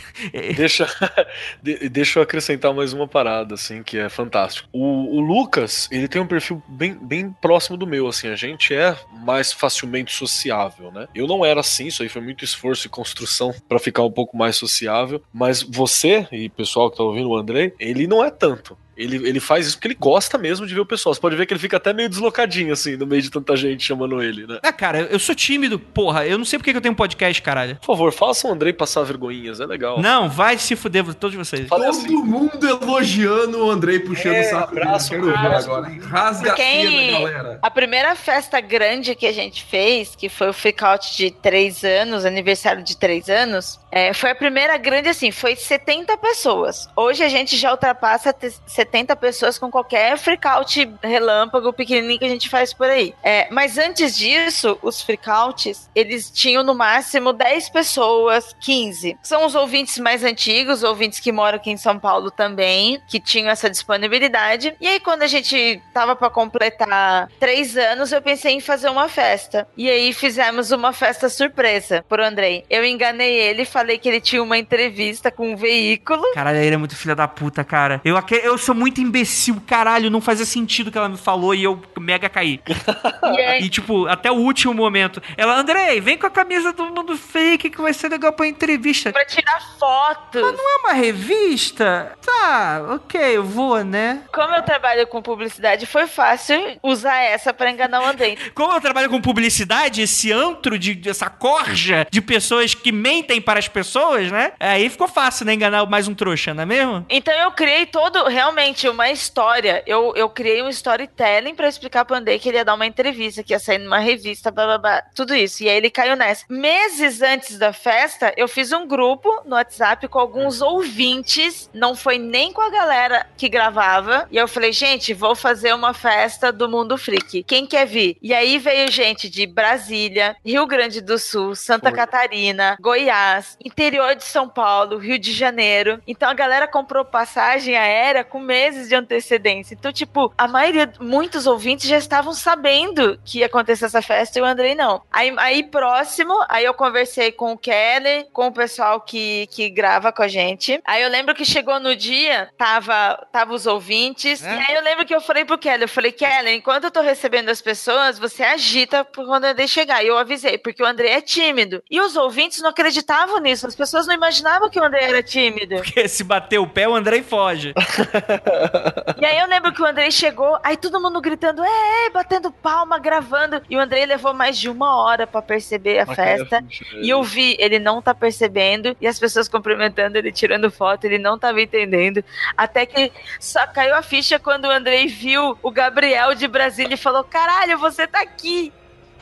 [SPEAKER 4] Deixa, de- deixa eu acrescentar mais uma parada, assim, que é fantástico. O, o Lucas, ele tem um perfil bem, bem próximo do meu, assim, a gente é mais facilmente sociável, né? Eu não era assim, isso aí foi muito esforço e construção pra ficar um pouco mais sociável, mas você e o pessoal que tá ouvindo, o Andrei, ele não é tanto. Ele, ele faz isso porque ele gosta mesmo de ver o pessoal. Você pode ver que ele fica até meio deslocadinho, assim, no meio de tanta gente chamando ele, né?
[SPEAKER 1] Ah, cara, eu sou tímido, porra. Eu não sei porque que eu tenho um podcast, caralho.
[SPEAKER 4] Por favor, faça o Andrei passar vergonhinhas, é legal.
[SPEAKER 1] Não, vai se fuder todos vocês.
[SPEAKER 2] Todo
[SPEAKER 4] assim.
[SPEAKER 2] mundo elogiando o Andrei puxando
[SPEAKER 4] É,
[SPEAKER 2] o saco
[SPEAKER 4] abraço,
[SPEAKER 2] dele. Quero ver
[SPEAKER 4] abraço.
[SPEAKER 2] agora, hein? Rasga a
[SPEAKER 5] Quem-
[SPEAKER 2] cena, galera.
[SPEAKER 5] A primeira festa grande que a gente fez, que foi o freakout de três anos, aniversário de três anos, é, foi a primeira grande assim, foi 70 pessoas. Hoje a gente já ultrapassa te- 70 pessoas com qualquer freakout relâmpago pequenininho que a gente faz por aí. É, mas antes disso, os freakouts, eles tinham no máximo 10 pessoas, 15. São os ouvintes mais antigos, ouvintes que moram aqui em São Paulo também, que tinham essa disponibilidade. E aí, quando a gente tava pra completar três anos, eu pensei em fazer uma festa. E aí fizemos uma festa surpresa pro Andrei. Eu enganei ele, falei que ele tinha uma entrevista com um veículo.
[SPEAKER 1] Caralho, ele é muito filha da puta, cara. Eu, eu sou muito imbecil, caralho. Não fazia sentido o que ela me falou e eu mega caí.
[SPEAKER 5] E aí,
[SPEAKER 1] E, tipo, até o último momento. Ela, Andrei, vem com a camisa do mundo fake que vai ser legal pra entrevista.
[SPEAKER 5] pra tirar fotos.
[SPEAKER 1] É uma revista? Tá, ok, eu vou, né?
[SPEAKER 5] Como eu trabalho com publicidade, foi fácil usar essa pra enganar o Andrei.
[SPEAKER 1] Como eu trabalho com publicidade, esse antro de essa corja de pessoas que mentem para as pessoas, né? Aí ficou fácil, né? Enganar mais um trouxa, não é mesmo?
[SPEAKER 5] Então eu criei todo, realmente, uma história. Eu, eu criei um storytelling pra explicar pro Andrei que ele ia dar uma entrevista, que ia sair numa revista, blá, blá, blá, tudo isso. E aí ele caiu nessa. Meses antes da festa, eu fiz um grupo no WhatsApp com alguns ouvintes, não foi nem com a galera que gravava. E eu falei, gente, vou fazer uma festa do Mundo Freak. Quem quer vir? E aí veio gente de Brasília, Rio Grande do Sul, Santa. Catarina, Goiás, interior de São Paulo, Rio de Janeiro. Então a galera comprou passagem aérea com meses de antecedência. Então, tipo, a maioria, muitos ouvintes já estavam sabendo que ia acontecer essa festa e o Andrei não. Aí, aí próximo, aí eu conversei com o Kelly, com o pessoal que, que grava com a gente. Aí eu lembro que chegou no dia, tava, tava os ouvintes.
[SPEAKER 1] É.
[SPEAKER 5] E aí eu lembro que eu falei pro Kelly, eu falei, Kelly, enquanto eu tô recebendo as pessoas, você agita por quando o Andrei chegar. E eu avisei, porque o Andrei é tímido. E os ouvintes não acreditavam nisso. As pessoas não imaginavam que o Andrei era tímido.
[SPEAKER 1] Porque se bater o pé, o Andrei foge.
[SPEAKER 5] E aí eu lembro que o Andrei chegou, aí todo mundo gritando, é, batendo palma, gravando. E o Andrei levou mais de uma hora pra perceber a festa. E eu vi, ele não tá percebendo, e as pessoas cumprimentando ele, tirando foto, ele não tava entendendo. Até que só caiu a ficha quando o Andrei viu o Gabriel de Brasília e falou: Caralho, você tá aqui.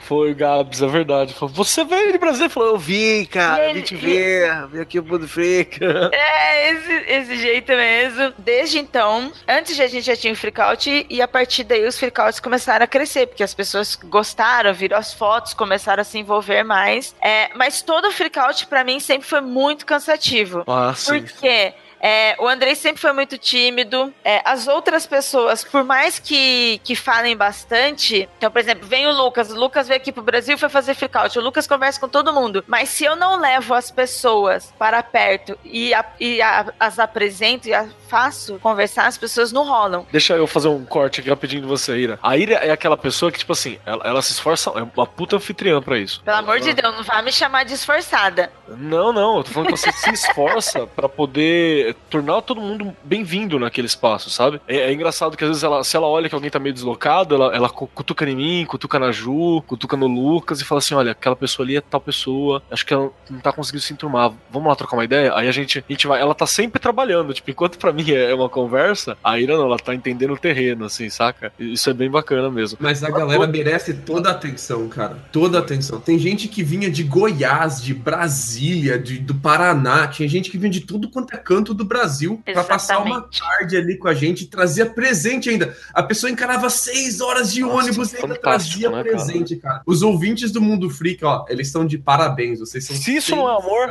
[SPEAKER 4] Foi, Gabs, é verdade. Falou, Você veio de Brasília? Falou, eu vim, cara,
[SPEAKER 5] ele-
[SPEAKER 4] vim te ver, vim aqui pro Mundo Freak.
[SPEAKER 5] É, esse, esse jeito mesmo. Desde então, antes a gente já tinha o freakout e a partir daí os freakouts começaram a crescer, porque as pessoas gostaram, viram as fotos, começaram a se envolver mais. É, mas todo freakout pra mim sempre foi muito cansativo.
[SPEAKER 4] Ah, sim.
[SPEAKER 5] Porque é, o Andrei sempre foi muito tímido. É, as outras pessoas, por mais que, que falem bastante, então, por exemplo, vem o Lucas. O Lucas veio aqui pro Brasil e foi fazer freakout. O Lucas conversa com todo mundo. Mas se eu não levo as pessoas para perto e, a- e a- as apresento e a faço conversar, as pessoas não rolam.
[SPEAKER 4] Deixa eu fazer um corte aqui rapidinho de você, Ira. A Ira é aquela pessoa que, tipo assim, ela, ela se esforça, é uma puta anfitriã pra isso.
[SPEAKER 5] Pelo amor de Deus, não vai me chamar de esforçada.
[SPEAKER 4] Não, não, eu tô falando que você se esforça pra poder tornar todo mundo bem-vindo naquele espaço, sabe? É, é engraçado que às vezes ela, se ela olha que alguém tá meio deslocado, ela, ela cu- cutuca em mim, cutuca na Ju, cutuca no Lucas e fala assim: olha, aquela pessoa ali é tal pessoa, acho que ela não tá conseguindo se enturmar, vamos lá trocar uma ideia? Aí a gente, a gente vai, ela tá sempre trabalhando, tipo, enquanto pra mim mim é uma conversa, a Ira não, ela tá entendendo o terreno, assim, saca? Isso é bem bacana mesmo.
[SPEAKER 2] Mas a galera merece toda a atenção, cara. Toda a atenção. Tem gente que vinha de Goiás, de Brasília, de, do Paraná. Tinha gente que vinha de tudo quanto é canto do Brasil pra passar uma tarde ali com a gente e trazia presente ainda. A pessoa encarava seis horas de
[SPEAKER 4] Nossa,
[SPEAKER 2] ônibus e ainda trazia
[SPEAKER 4] né, cara?
[SPEAKER 2] presente, cara? Os ouvintes do Mundo Freak, ó, eles estão de parabéns. Vocês são
[SPEAKER 4] Se isso não é amor.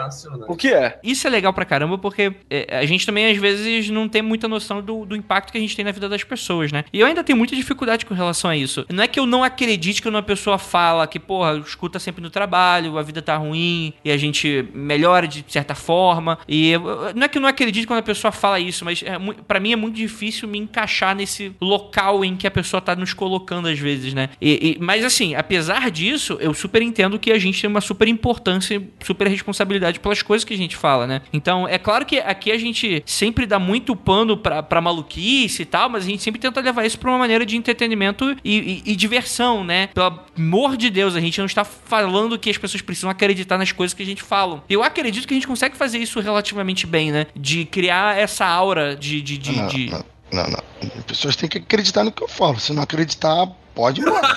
[SPEAKER 4] O que é?
[SPEAKER 1] Isso é legal pra caramba, porque é, a gente também, às vezes, não tem muita noção do, do impacto que a gente tem na vida das pessoas, né? E eu ainda tenho muita dificuldade com relação a isso. Não é que eu não acredite quando uma pessoa fala que, porra, escuta sempre no trabalho, a vida tá ruim, e a gente melhora de certa forma. E eu- não é que eu não acredite quando a pessoa fala isso, mas é, pra mim é muito difícil me encaixar nesse local em que a pessoa tá nos colocando às vezes, né? E- e- mas assim, apesar disso, eu super entendo que a gente tem uma super importância super responsabilidade pelas coisas que a gente fala, né? Então, é claro que aqui a gente sempre dá muito pano pra, pra maluquice e tal, mas a gente sempre tenta levar isso pra uma maneira de entretenimento e, e- e diversão, né? Pelo amor de Deus, a gente não está falando que as pessoas precisam acreditar nas coisas que a gente fala. Eu acredito que a gente consegue fazer isso relativamente bem, né? De criar essa aura de. de, de-
[SPEAKER 3] Não,
[SPEAKER 1] de-
[SPEAKER 3] não, não, não. As pessoas têm que acreditar no que eu falo. Se não acreditar, pode ir embora.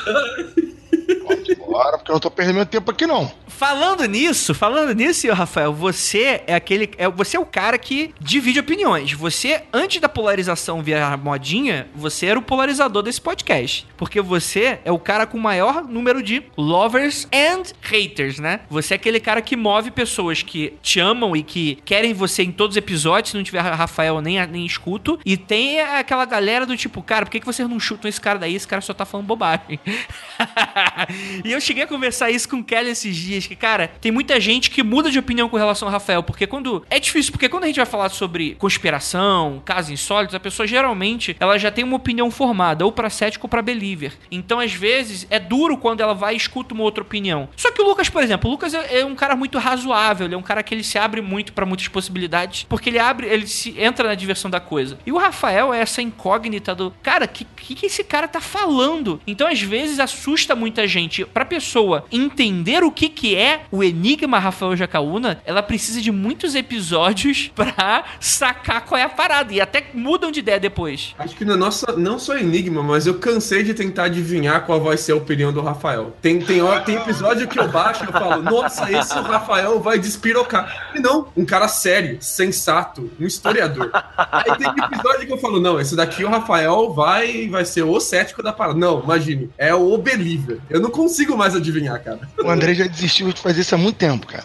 [SPEAKER 3] ir embora, porque eu não tô perdendo meu tempo aqui, não.
[SPEAKER 1] Falando nisso, falando nisso, senhor Rafael, você é aquele. É, você é o cara que divide opiniões. Você, antes da polarização virar modinha, você era o polarizador desse podcast. Porque você é o cara com o maior número de lovers and haters, né? Você é aquele cara que move pessoas que te amam e que querem você em todos os episódios. Se não tiver Rafael, nem, nem escuto. E tem aquela galera do tipo, cara, por que, que vocês não chutam esse cara daí? Esse cara só tá falando bobagem. e eu cheguei a conversar isso com o Kelly esses dias, que, cara, tem muita gente que muda de opinião com relação ao Rafael, porque quando... É difícil, porque quando a gente vai falar sobre conspiração, casos insólitos, a pessoa geralmente, ela já tem uma opinião formada, ou pra cético ou pra believer. Então, às vezes, é duro quando ela vai e escuta uma outra opinião. Só que o Lucas, por exemplo, o Lucas é, é um cara muito razoável, ele é um cara que ele se abre muito pra muitas possibilidades, porque ele abre, ele se entra na diversão da coisa. E o Rafael é essa incógnita do, cara, que, que esse cara tá falando? Então, às vezes, assusta muita gente. Pra pessoa entender o que que é o enigma Rafael Jacaúna, ela precisa de muitos episódios pra sacar qual é a parada. E até mudam de ideia depois.
[SPEAKER 2] Acho que na nossa, não só enigma, mas eu cansei de tentar adivinhar qual vai ser a opinião do Rafael. Tem, tem, tem episódio que eu baixo e eu falo, nossa, esse Rafael vai despirocar. E não, um cara sério, sensato, um historiador. Aí tem episódio que eu falo, não, esse daqui o Rafael vai, vai ser o cético da parada. Não, imagine, é o believer. Eu não consigo mais adivinhar, cara.
[SPEAKER 3] O André já desistiu de fazer isso há muito tempo, cara.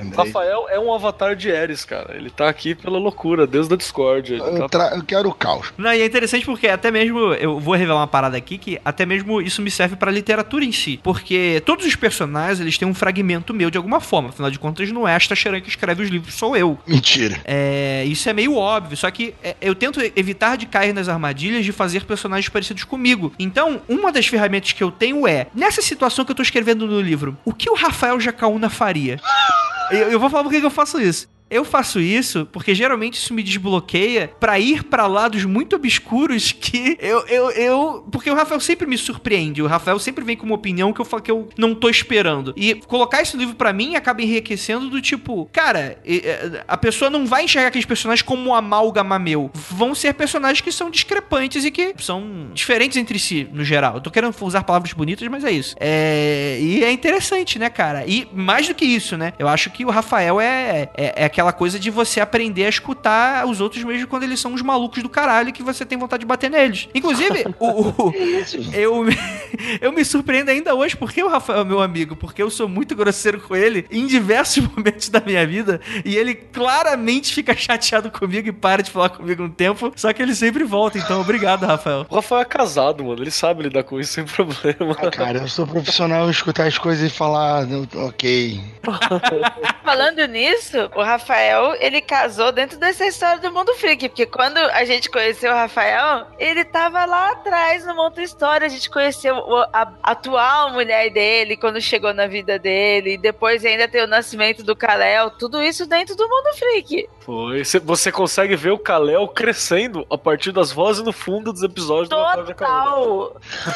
[SPEAKER 3] Andrei.
[SPEAKER 4] Rafael é um avatar de Ares, cara. Ele tá aqui pela loucura, Deus da discórdia. Ele
[SPEAKER 3] Eu,
[SPEAKER 4] tá...
[SPEAKER 3] eu quero o caos.
[SPEAKER 1] Não, e é interessante porque até mesmo, eu vou revelar uma parada aqui, que até mesmo isso me serve pra literatura em si. Porque todos os personagens, eles têm um fragmento meu de alguma forma. Afinal de contas, não é esta Charan que escreve os livros, sou eu.
[SPEAKER 3] Mentira.
[SPEAKER 1] É, isso é meio óbvio, só que é, eu tento evitar de cair nas armadilhas de fazer personagens parecidos comigo. Então, uma das ferramentas que eu tenho é, nessa situação que eu tô escrevendo no livro, o que o Rafael Jacaúna faria? Eu, eu vou falar por que que eu faço isso. Eu faço isso porque geralmente isso me desbloqueia pra ir pra lados muito obscuros que eu, eu, eu. Porque o Rafael sempre me surpreende. O Rafael sempre vem com uma opinião que eu falo que eu não tô esperando. E colocar esse livro pra mim acaba enriquecendo do tipo, cara, e- a pessoa não vai enxergar aqueles personagens como um amálgama meu. Vão ser personagens que são discrepantes e que são diferentes entre si, no geral. Eu tô querendo usar palavras bonitas, mas é isso. É, e é interessante, né, cara? E mais do que isso, né? Eu acho que o Rafael é, é, é aquela coisa de você aprender a escutar os outros mesmo quando eles são uns malucos do caralho que você tem vontade de bater neles. Inclusive, o, o- eu, me- eu me surpreendo ainda hoje porque o Rafael é meu amigo, porque eu sou muito grosseiro com ele em diversos momentos da minha vida e ele claramente fica chateado comigo e para de falar comigo um tempo, só que ele sempre volta. Então, obrigado, Rafael.
[SPEAKER 4] O Rafael é casado, mano. Ele sabe lidar com isso sem problema.
[SPEAKER 3] Cara, eu sou profissional em escutar as coisas e falar, "Não, ok.
[SPEAKER 5] Falando nisso, o Rafael, ele casou dentro dessa história do Mundo Freak, porque quando a gente conheceu o Rafael, ele tava lá atrás no Mundo História, a gente conheceu a atual mulher dele, quando chegou na vida dele, e depois ainda tem o nascimento do Kalel, tudo isso dentro do Mundo Freak.
[SPEAKER 4] Foi. Cê- Você consegue ver o Kalel crescendo a partir das vozes no fundo dos episódios do Rafael Jacaúna.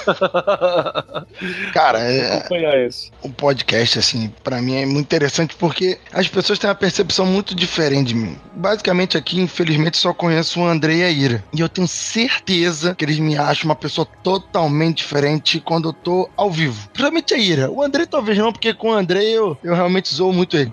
[SPEAKER 5] Total!
[SPEAKER 3] Cara, é,
[SPEAKER 4] Acompanhar isso.
[SPEAKER 3] o podcast, assim, pra mim é muito interessante porque as pessoas têm uma percepção muito muito diferente de mim. Basicamente aqui, infelizmente, só conheço o André e a Ira. E eu tenho certeza que eles me acham uma pessoa totalmente diferente quando eu tô ao vivo. Principalmente a Ira. O André talvez não, porque com o André eu, eu realmente zoo muito ele.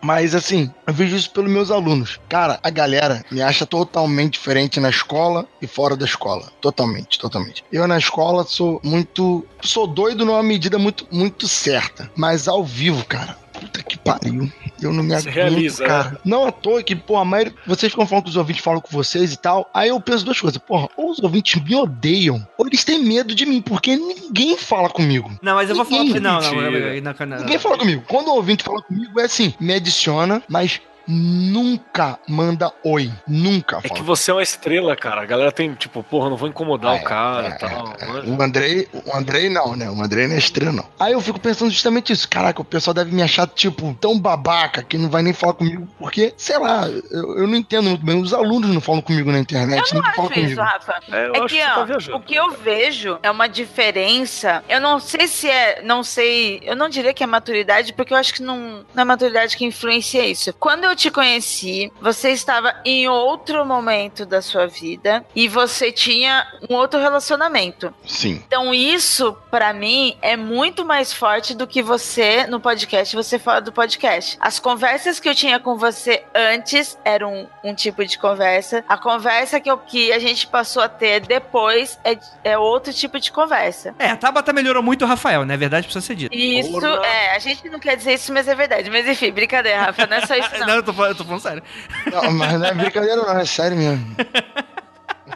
[SPEAKER 3] Mas assim, eu vejo isso pelos meus alunos. Cara, a galera me acha totalmente diferente na escola e fora da escola. Totalmente, totalmente. Eu na escola sou muito. sou doido numa medida muito, muito certa. Mas ao vivo, cara. Puta que pariu. Eu não me aguento,
[SPEAKER 4] realiza, né?
[SPEAKER 3] cara. Não à toa que, pô, a maioria. Vocês ficam falando que os ouvintes falam com vocês e tal. Aí eu penso duas coisas. Porra, ou os ouvintes me odeiam, ou eles têm medo de mim, porque ninguém fala comigo.
[SPEAKER 1] Não, mas eu vou falar
[SPEAKER 3] Ninguém.
[SPEAKER 1] Não, não, não,
[SPEAKER 4] Mentira.
[SPEAKER 1] não, não, não,
[SPEAKER 3] Ninguém fala comigo. Quando o ouvinte fala comigo, é assim, me adiciona, mas nunca manda oi. Nunca.
[SPEAKER 4] É
[SPEAKER 3] fala.
[SPEAKER 4] que você é uma estrela, cara. A galera tem, tipo, porra, não vou incomodar
[SPEAKER 3] É,
[SPEAKER 4] o cara
[SPEAKER 3] é,
[SPEAKER 4] e tal.
[SPEAKER 3] é.
[SPEAKER 4] né?
[SPEAKER 3] O Andrei, o Andrei não, né? O Andrei não é estrela, não. Aí eu fico pensando justamente isso. Caraca, o pessoal deve me achar, tipo, tão babaca que não vai nem falar comigo. Porque, sei lá, eu, eu não entendo muito bem. Os alunos não falam comigo na internet,
[SPEAKER 5] Eu não acho isso,
[SPEAKER 3] comigo.
[SPEAKER 5] Rafa.
[SPEAKER 4] É, eu
[SPEAKER 5] É
[SPEAKER 4] acho
[SPEAKER 5] que,
[SPEAKER 4] que você tá
[SPEAKER 5] ó,
[SPEAKER 4] viajando.
[SPEAKER 5] o que eu vejo é uma diferença. Eu não sei se é. Não sei. Eu não diria que é maturidade, porque eu acho que não, não é maturidade que influencia isso. Quando eu te conheci, você estava em outro momento da sua vida e você tinha um outro relacionamento.
[SPEAKER 3] Sim.
[SPEAKER 5] Então, isso, pra mim, é muito mais forte do que você no podcast, você fora do podcast. As conversas que eu tinha com você antes eram um, tipo de conversa. A conversa que, eu- que a gente passou a ter depois é, é outro tipo de conversa.
[SPEAKER 1] É, a Tabata melhorou muito o Rafael, né? Verdade precisa ser dita.
[SPEAKER 5] Isso,
[SPEAKER 4] Porra.
[SPEAKER 5] é, a gente não quer dizer isso, mas é verdade. Mas enfim, brincadeira, Rafa, não é só isso, não.
[SPEAKER 1] Não, tô, falando- eu tô falando sério.
[SPEAKER 3] Não, mas não é brincadeira, não, é sério mesmo.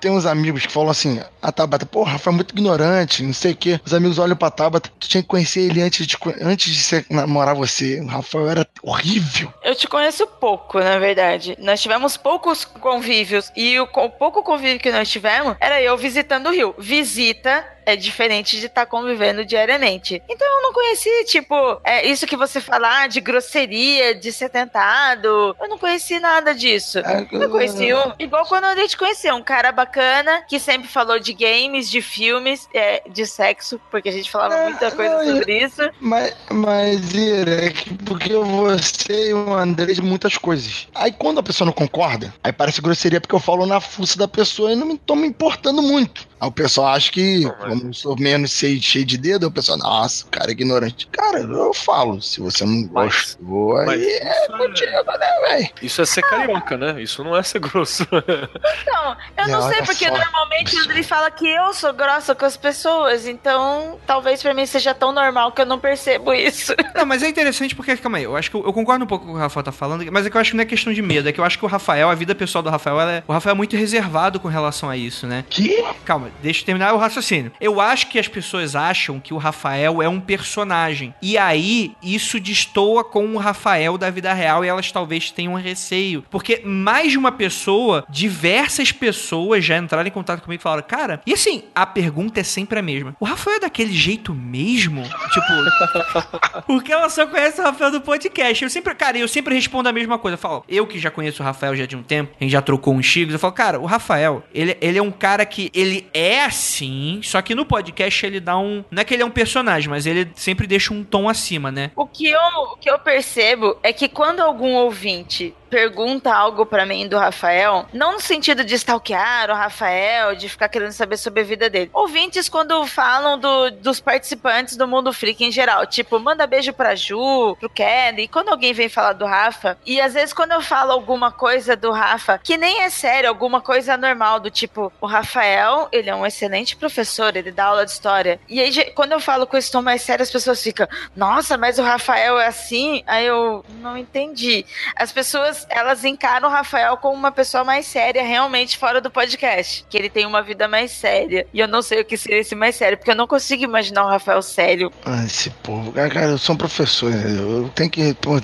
[SPEAKER 3] Tem uns amigos que falam assim, a Tabata, pô, Rafa é muito ignorante, não sei o quê. Os amigos olham pra Tabata, tu tinha que conhecer ele antes de, antes de ser, namorar você. O Rafael era horrível.
[SPEAKER 5] Eu te conheço pouco, na verdade. Nós tivemos poucos convívios e o co- pouco convívio que nós tivemos era eu visitando o Rio. Visita é diferente de estar convivendo diariamente. Então eu não conheci, tipo, é, isso que você fala ah, de grosseria, de ser tentado. Eu não conheci nada disso.
[SPEAKER 3] É,
[SPEAKER 5] Eu conheci um, igual quando a gente conheceu, um cara bacana que sempre falou de games, de filmes, é, de sexo, porque a gente falava
[SPEAKER 3] É,
[SPEAKER 5] muita coisa
[SPEAKER 3] não,
[SPEAKER 5] sobre isso.
[SPEAKER 3] Mas, mas Ira, é que porque você e o André de muitas coisas. Aí quando a pessoa não concorda, aí parece grosseria porque eu falo na fuça da pessoa e não me tô me importando muito. Aí o pessoal acha que, como eu sou menos cheio, cheio de dedo, o pessoal, nossa, o cara é ignorante. Cara, eu falo, se você não
[SPEAKER 4] Mas-
[SPEAKER 3] gostou,
[SPEAKER 4] Mas
[SPEAKER 3] aí é
[SPEAKER 4] isso, é,
[SPEAKER 3] contigo, né, velho?
[SPEAKER 4] isso é ser carioca, né? Isso não é ser grosso.
[SPEAKER 5] Então, eu não
[SPEAKER 3] Não,
[SPEAKER 5] sei,
[SPEAKER 3] olha
[SPEAKER 5] porque
[SPEAKER 3] só.
[SPEAKER 5] normalmente o André fala que eu sou grossa com as pessoas, então talvez pra mim seja tão normal que eu não percebo isso.
[SPEAKER 1] Não, mas é interessante porque, calma aí, eu acho que eu, eu concordo um pouco com o que o Rafael tá falando, mas é que eu acho que não é questão de medo, é que eu acho que o Rafael, a vida pessoal do Rafael, ela é, o Rafael é muito reservado com relação a isso, né?
[SPEAKER 3] Que?
[SPEAKER 1] Calma, deixa eu terminar o raciocínio. Eu acho que as pessoas acham que o Rafael é um personagem. E aí, isso destoa com o Rafael da vida real e elas talvez tenham receio. Porque mais de uma pessoa, diversas pessoas já entraram em contato comigo e falaram, cara, e assim, a pergunta é sempre a mesma. O Rafael é daquele jeito mesmo? Tipo, porque ela só conhece o Rafael do podcast. Eu sempre, cara, eu sempre respondo a mesma coisa. Eu falo, eu que já conheço o Rafael já de um tempo, a gente já trocou uns chigos, eu falo, cara, o Rafael, ele, ele é um cara que ele é assim, só que no podcast ele dá um. Não é que ele é um personagem, mas ele sempre deixa um tom acima, né?
[SPEAKER 5] O que eu, o que eu percebo é que quando algum ouvinte pergunta algo pra mim do Rafael, não no sentido de stalkear o Rafael, de ficar querendo saber sobre a vida dele. Ouvintes quando falam do- dos participantes do Mundo Freak em geral, tipo, manda beijo pra Ju, pro Kelly, quando alguém vem falar do Rafa, e às vezes quando eu falo alguma coisa do Rafa, que nem é sério, alguma coisa normal, do tipo, o Rafael, ele é um excelente professor, ele dá aula de história. E aí, quando eu falo com esse tom mais sério, as pessoas ficam, nossa, mas o Rafael é assim? Aí eu não entendi. As pessoas, elas encaram o Rafael como uma pessoa mais séria, realmente fora do podcast. Que ele tem uma vida mais séria. E eu não sei o que seria esse mais sério, porque eu não consigo imaginar o Rafael sério.
[SPEAKER 3] Ah, esse povo. Cara, eu sou um professor, eu tenho que. Pô,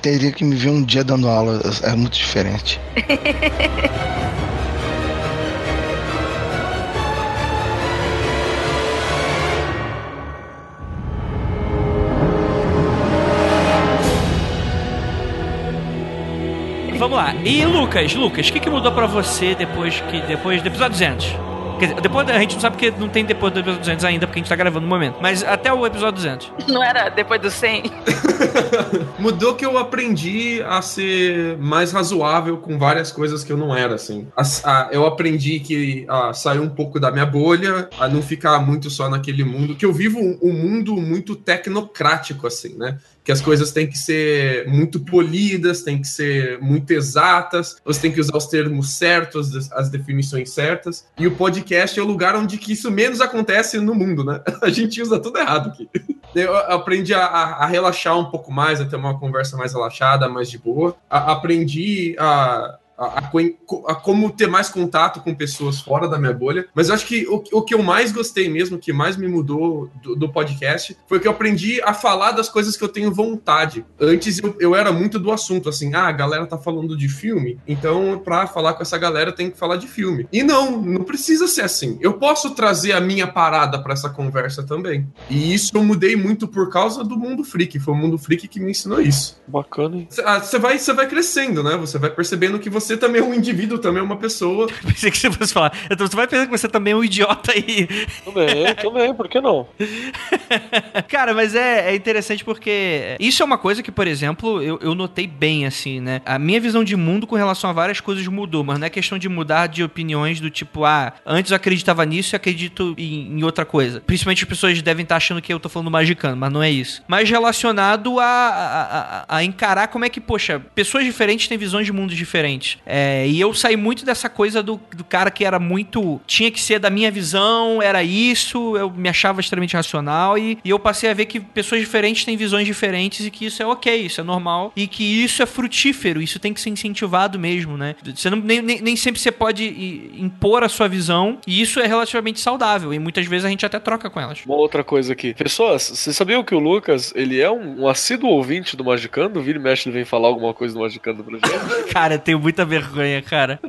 [SPEAKER 3] teria que me ver um dia dando aula. É muito diferente.
[SPEAKER 1] E Lucas, Lucas, o que, que mudou pra você depois que depois do episódio 200? Quer dizer, depois a gente não sabe porque não tem depois do episódio 200 ainda, porque a gente tá gravando no momento. Mas até o episódio 200.
[SPEAKER 5] Não era depois do 100?
[SPEAKER 2] Mudou que eu aprendi a ser mais razoável com várias coisas que eu não era, assim. As- a- eu aprendi que a sair um pouco da minha bolha, a não ficar muito só naquele mundo, que eu vivo um, um mundo muito tecnocrático, assim, né? Que as coisas têm que ser muito polidas, têm que ser muito exatas, você tem que usar os termos certos, as- definições certas. E o podcast é o lugar onde que isso menos acontece no mundo, né? A gente usa tudo errado aqui. Eu aprendi a, a- a relaxar um pouco mais, a ter uma conversa mais relaxada, mais de boa. A- aprendi a, a, a co- a como ter mais contato com pessoas fora da minha bolha. Mas eu acho que o, o que eu mais gostei mesmo, o que mais me mudou do, do podcast, foi que eu aprendi a falar das coisas que eu tenho vontade. Antes eu, eu era muito do assunto, assim, ah, a galera tá falando de filme, então pra falar com essa galera tenho que falar de filme. E não, não precisa ser assim. Eu posso trazer a minha parada pra essa conversa também. E isso eu mudei muito por causa do Mundo Freak. Foi o Mundo Freak que me ensinou isso.
[SPEAKER 4] Bacana, hein?
[SPEAKER 2] Você vai, você vai crescendo, né? Você vai percebendo que você também é um indivíduo, também é uma pessoa.
[SPEAKER 1] Pensei que você fosse falar. Então você vai pensar que você também é um idiota aí.
[SPEAKER 4] Também, também, por que não?
[SPEAKER 1] Cara, mas é, é interessante porque isso é uma coisa que, por exemplo, eu, eu notei bem, assim, né? A minha visão de mundo com relação a várias coisas mudou, mas não é questão de mudar de opiniões do tipo, ah, antes eu acreditava nisso e acredito em, em outra coisa. Principalmente as pessoas devem estar achando que eu tô falando magicano, mas não é isso. Mas relacionado a, a, a- a encarar como é que, poxa, pessoas diferentes têm visões de mundos diferentes. É, e eu saí muito dessa coisa do, do cara que era muito. tinha que ser da minha visão, era isso, eu me achava extremamente racional e, e eu passei a ver que pessoas diferentes têm visões diferentes e que isso é ok, isso é normal e que isso é frutífero, isso tem que ser incentivado mesmo, né? Você não, nem, nem, sempre você pode impor a sua visão e isso é relativamente saudável e muitas vezes a gente até troca com elas.
[SPEAKER 4] Uma outra coisa aqui. Pessoas, vocês sabiam que o Lucas, ele é um, um assíduo ouvinte do Magicando? Vira e mexe, ele vem falar alguma coisa do Magicando pra gente.
[SPEAKER 1] Cara, eu tenho muita vergonha, cara.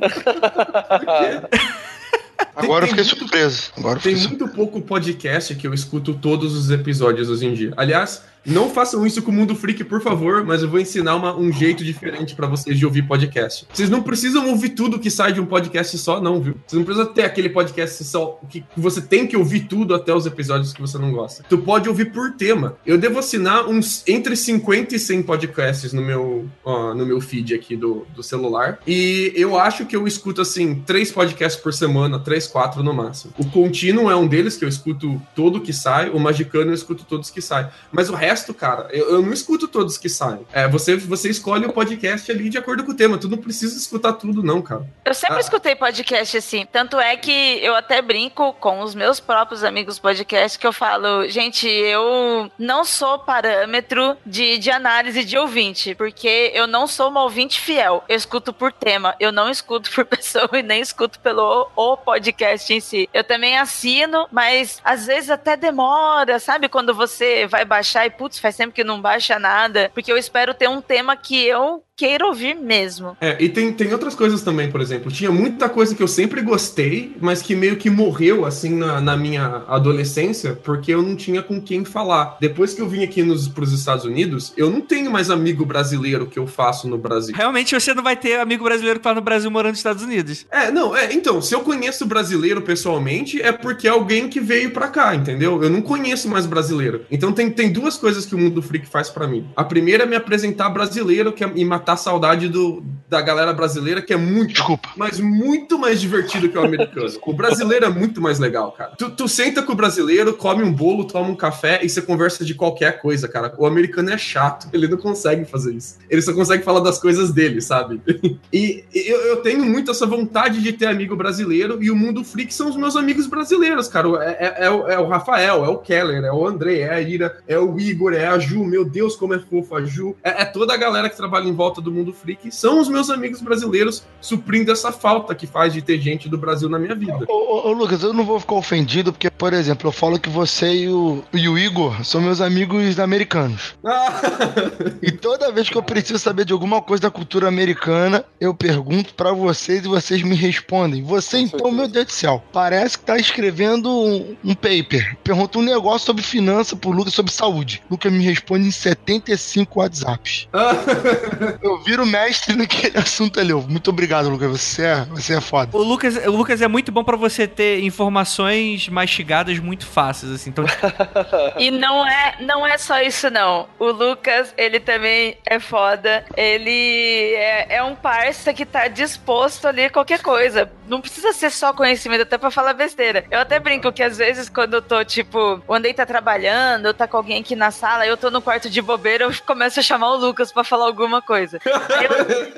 [SPEAKER 3] Agora eu fiquei surpreso. Agora
[SPEAKER 2] Tem
[SPEAKER 3] fiquei surpreso.
[SPEAKER 2] muito pouco podcast que eu escuto todos os episódios hoje em dia. Aliás, não façam isso com o Mundo Freak, por favor, mas eu vou ensinar uma- um jeito diferente pra vocês de ouvir podcast. Vocês não precisam ouvir tudo que sai de um podcast só, não, viu? Vocês não precisam ter aquele podcast só que você tem que ouvir tudo até os episódios que você não gosta. Tu pode ouvir por tema. Eu devo assinar uns entre 50 e 100 podcasts no meu, no meu feed aqui do, do celular. E eu acho que eu escuto, assim, três podcasts por semana, três, quatro no máximo. O Contínuo é um deles que eu escuto todo que sai. O Magicano eu escuto todos que saem. Mas o resto, cara, eu, eu não escuto todos que saem. É, você, você escolhe o podcast ali de acordo com o tema. Tu não precisa escutar tudo, não, cara.
[SPEAKER 5] Eu sempre
[SPEAKER 2] Ah.
[SPEAKER 5] escutei podcast assim. Tanto é que eu até brinco com os meus próprios amigos podcast que eu falo, gente, eu não sou parâmetro de, de análise de ouvinte, porque eu não sou uma ouvinte fiel. Eu escuto por tema, eu não escuto por pessoa e nem escuto pelo o podcast em si. Eu também assino, mas às vezes até demora, sabe? Quando você vai baixar e putz, faz tempo que não baixa nada, porque eu espero ter um tema que eu queira ouvir mesmo.
[SPEAKER 2] É, e tem, tem outras coisas também, por exemplo. Tinha muita coisa que eu sempre gostei, mas que meio que morreu, assim, na, na minha adolescência, porque eu não tinha com quem falar. Depois que eu vim aqui nos, pros Estados Unidos, eu não tenho mais amigo brasileiro que eu faço no Brasil.
[SPEAKER 1] Realmente você não vai ter amigo brasileiro que tá no Brasil morando nos Estados Unidos.
[SPEAKER 2] É, não, é, então, se eu conheço brasileiro pessoalmente, é porque é alguém que veio pra cá, entendeu? Eu não conheço mais brasileiro. Então tem, tem duas coisas que o Mundo Freak faz pra mim. A primeira é me apresentar brasileiro que é, e matar a saudade do, da galera brasileira, que é muito,
[SPEAKER 3] Desculpa.
[SPEAKER 2] mas muito mais divertido que o americano. O brasileiro é muito mais legal, cara. Tu, tu senta com o brasileiro, come um bolo, toma um café e você conversa de qualquer coisa, cara. O americano é chato, ele não consegue fazer isso. Ele só consegue falar das coisas dele, sabe? E eu, eu tenho muito essa vontade de ter amigo brasileiro e o Mundo Freak são os meus amigos brasileiros, cara. É, é- é o, é o Rafael, é o Keller, é o André, é a Ira, é o Igor, é a Ju. Meu Deus, como é fofa a Ju. É, é toda a galera que trabalha em volta do Mundo Freak. São os meus amigos brasileiros suprindo essa falta que faz de ter gente do Brasil na minha vida.
[SPEAKER 3] Ô, ô, ô, Lucas, eu não vou ficar ofendido, porque, por exemplo, eu falo que você e o, e o Igor são meus amigos americanos. E toda vez que eu preciso saber de alguma coisa da cultura americana, eu pergunto pra vocês e vocês me respondem. Você, então, meu Deus do céu, parece que tá escrevendo um, um paper. Pergunta um negócio sobre finança pro Lucas, sobre saúde. Lucas me responde em 75 WhatsApps. Eu viro mestre no que aquele assunto ali. Muito obrigado, Lucas. Você é, você é foda.
[SPEAKER 1] O Lucas, o Lucas é muito bom pra você ter informações mastigadas muito fáceis, assim. Então,
[SPEAKER 5] E não é, não é só isso, não. O Lucas, ele também é foda. Ele é, é um parça que tá disposto ali a qualquer coisa. Não precisa ser só conhecimento, até pra falar besteira. Eu até brinco que às vezes, quando eu tô, tipo, o Andei tá trabalhando, eu tá com alguém aqui na sala, eu tô no quarto de bobeira, eu começo a chamar o Lucas pra falar alguma coisa. Aí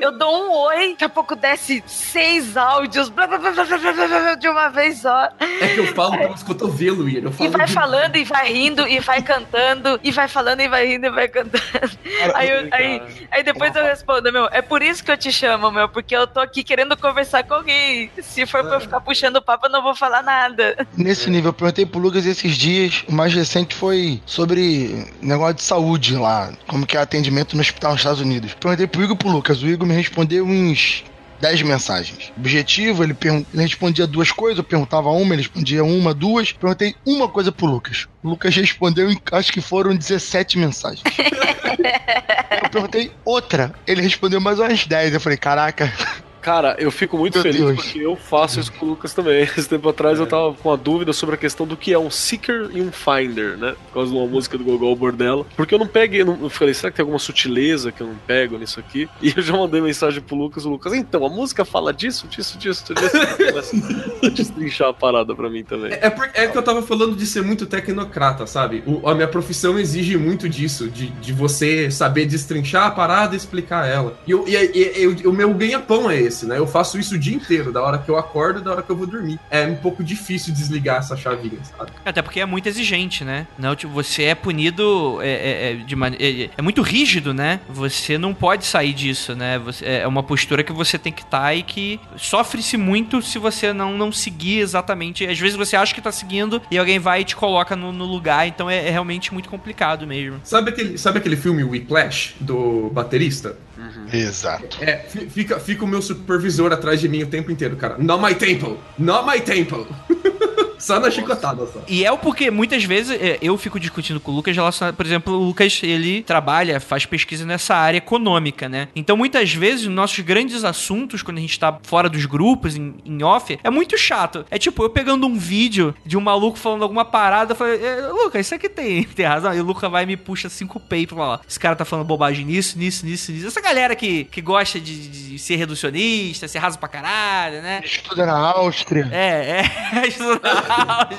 [SPEAKER 5] eu, eu dou um oi, daqui a pouco desce seis áudios, blá, blá, blá, blá, blá, blá, blá, de uma vez só.
[SPEAKER 2] É que eu falo pelos cotovelos, Ian. Eu
[SPEAKER 5] E vai
[SPEAKER 2] de-
[SPEAKER 5] falando, e vai rindo, e vai cantando, e vai falando, e vai rindo, e vai cantando. Aí, eu- aí, aí depois eu respondo, meu, é por isso que eu te chamo, meu, porque eu tô aqui querendo conversar com alguém. Se for pra eu ficar puxando papo, eu não vou falar nada.
[SPEAKER 3] Nesse nível, eu perguntei pro Lucas esses dias. O mais recente foi sobre negócio de saúde lá. Como que é atendimento no hospital nos Estados Unidos. Perguntei pro Igor e pro Lucas. O Igor me respondeu uns 10 mensagens. Objetivo, ele, ele respondia duas coisas, eu perguntava uma, ele respondia uma, duas. Perguntei uma coisa pro Lucas. O Lucas respondeu em acho que foram 17 mensagens. eu perguntei outra, ele respondeu mais umas 10. Eu falei, caraca,
[SPEAKER 4] Cara, eu fico muito
[SPEAKER 3] Meu
[SPEAKER 4] feliz
[SPEAKER 3] Deus.
[SPEAKER 4] porque eu faço isso com o Lucas também. Esse tempo atrás eu tava com uma dúvida sobre a questão do que é um seeker e um finder, né? Por causa de uma música do Gogol Bordella. Porque eu não peguei, não, eu falei, será que tem alguma sutileza que eu não pego nisso aqui? E eu já mandei mensagem pro Lucas, o Lucas, então, a música fala disso, disso, disso, disso. Começa a destrinchar a parada pra mim também.
[SPEAKER 2] É, por- é que eu tava falando de ser muito tecnocrata, sabe? O- a minha profissão exige muito disso, de, de você saber destrinchar a parada e explicar ela. E, eu- e- e- e- o meu ganha-pão é esse, né? Eu faço isso o dia inteiro, da hora que eu acordo e da hora que eu vou dormir. É um pouco difícil desligar essa chavinha, sabe?
[SPEAKER 1] até porque é muito exigente, né? Não, tipo, você é punido é, é, é, de mane- é, é muito rígido, né? Você não pode sair disso, né? Você, é uma postura que você tem que estar e que sofre-se muito se você não, não seguir exatamente. Às vezes você acha que tá seguindo e alguém vai e te coloca no, no lugar, então é, é realmente muito complicado mesmo.
[SPEAKER 2] Sabe aquele, sabe aquele filme Whiplash, do baterista?
[SPEAKER 3] Exato.
[SPEAKER 2] É, fi- fica, fica o meu supervisor atrás de mim o tempo inteiro, cara. Not my temple! Not my temple! só na chicotada, só.
[SPEAKER 1] E é o porque muitas vezes é, eu fico discutindo com o Lucas relacionado, por exemplo, o Lucas ele trabalha, faz pesquisa nessa área econômica, né? Então muitas vezes os nossos grandes assuntos, quando a gente tá fora dos grupos, em, em off, é muito chato. É tipo, eu pegando um vídeo de um maluco falando alguma parada, eu falei, "É, Lucas, isso aqui tem, tem razão. E o Lucas vai e me puxa cinco peitos e fala, ó, esse cara tá falando bobagem nisso, nisso, nisso, nisso. Essa galera que, que gosta de, de ser reducionista, ser raso pra caralho, né?
[SPEAKER 3] Estuda na Áustria.
[SPEAKER 1] É, é. estudar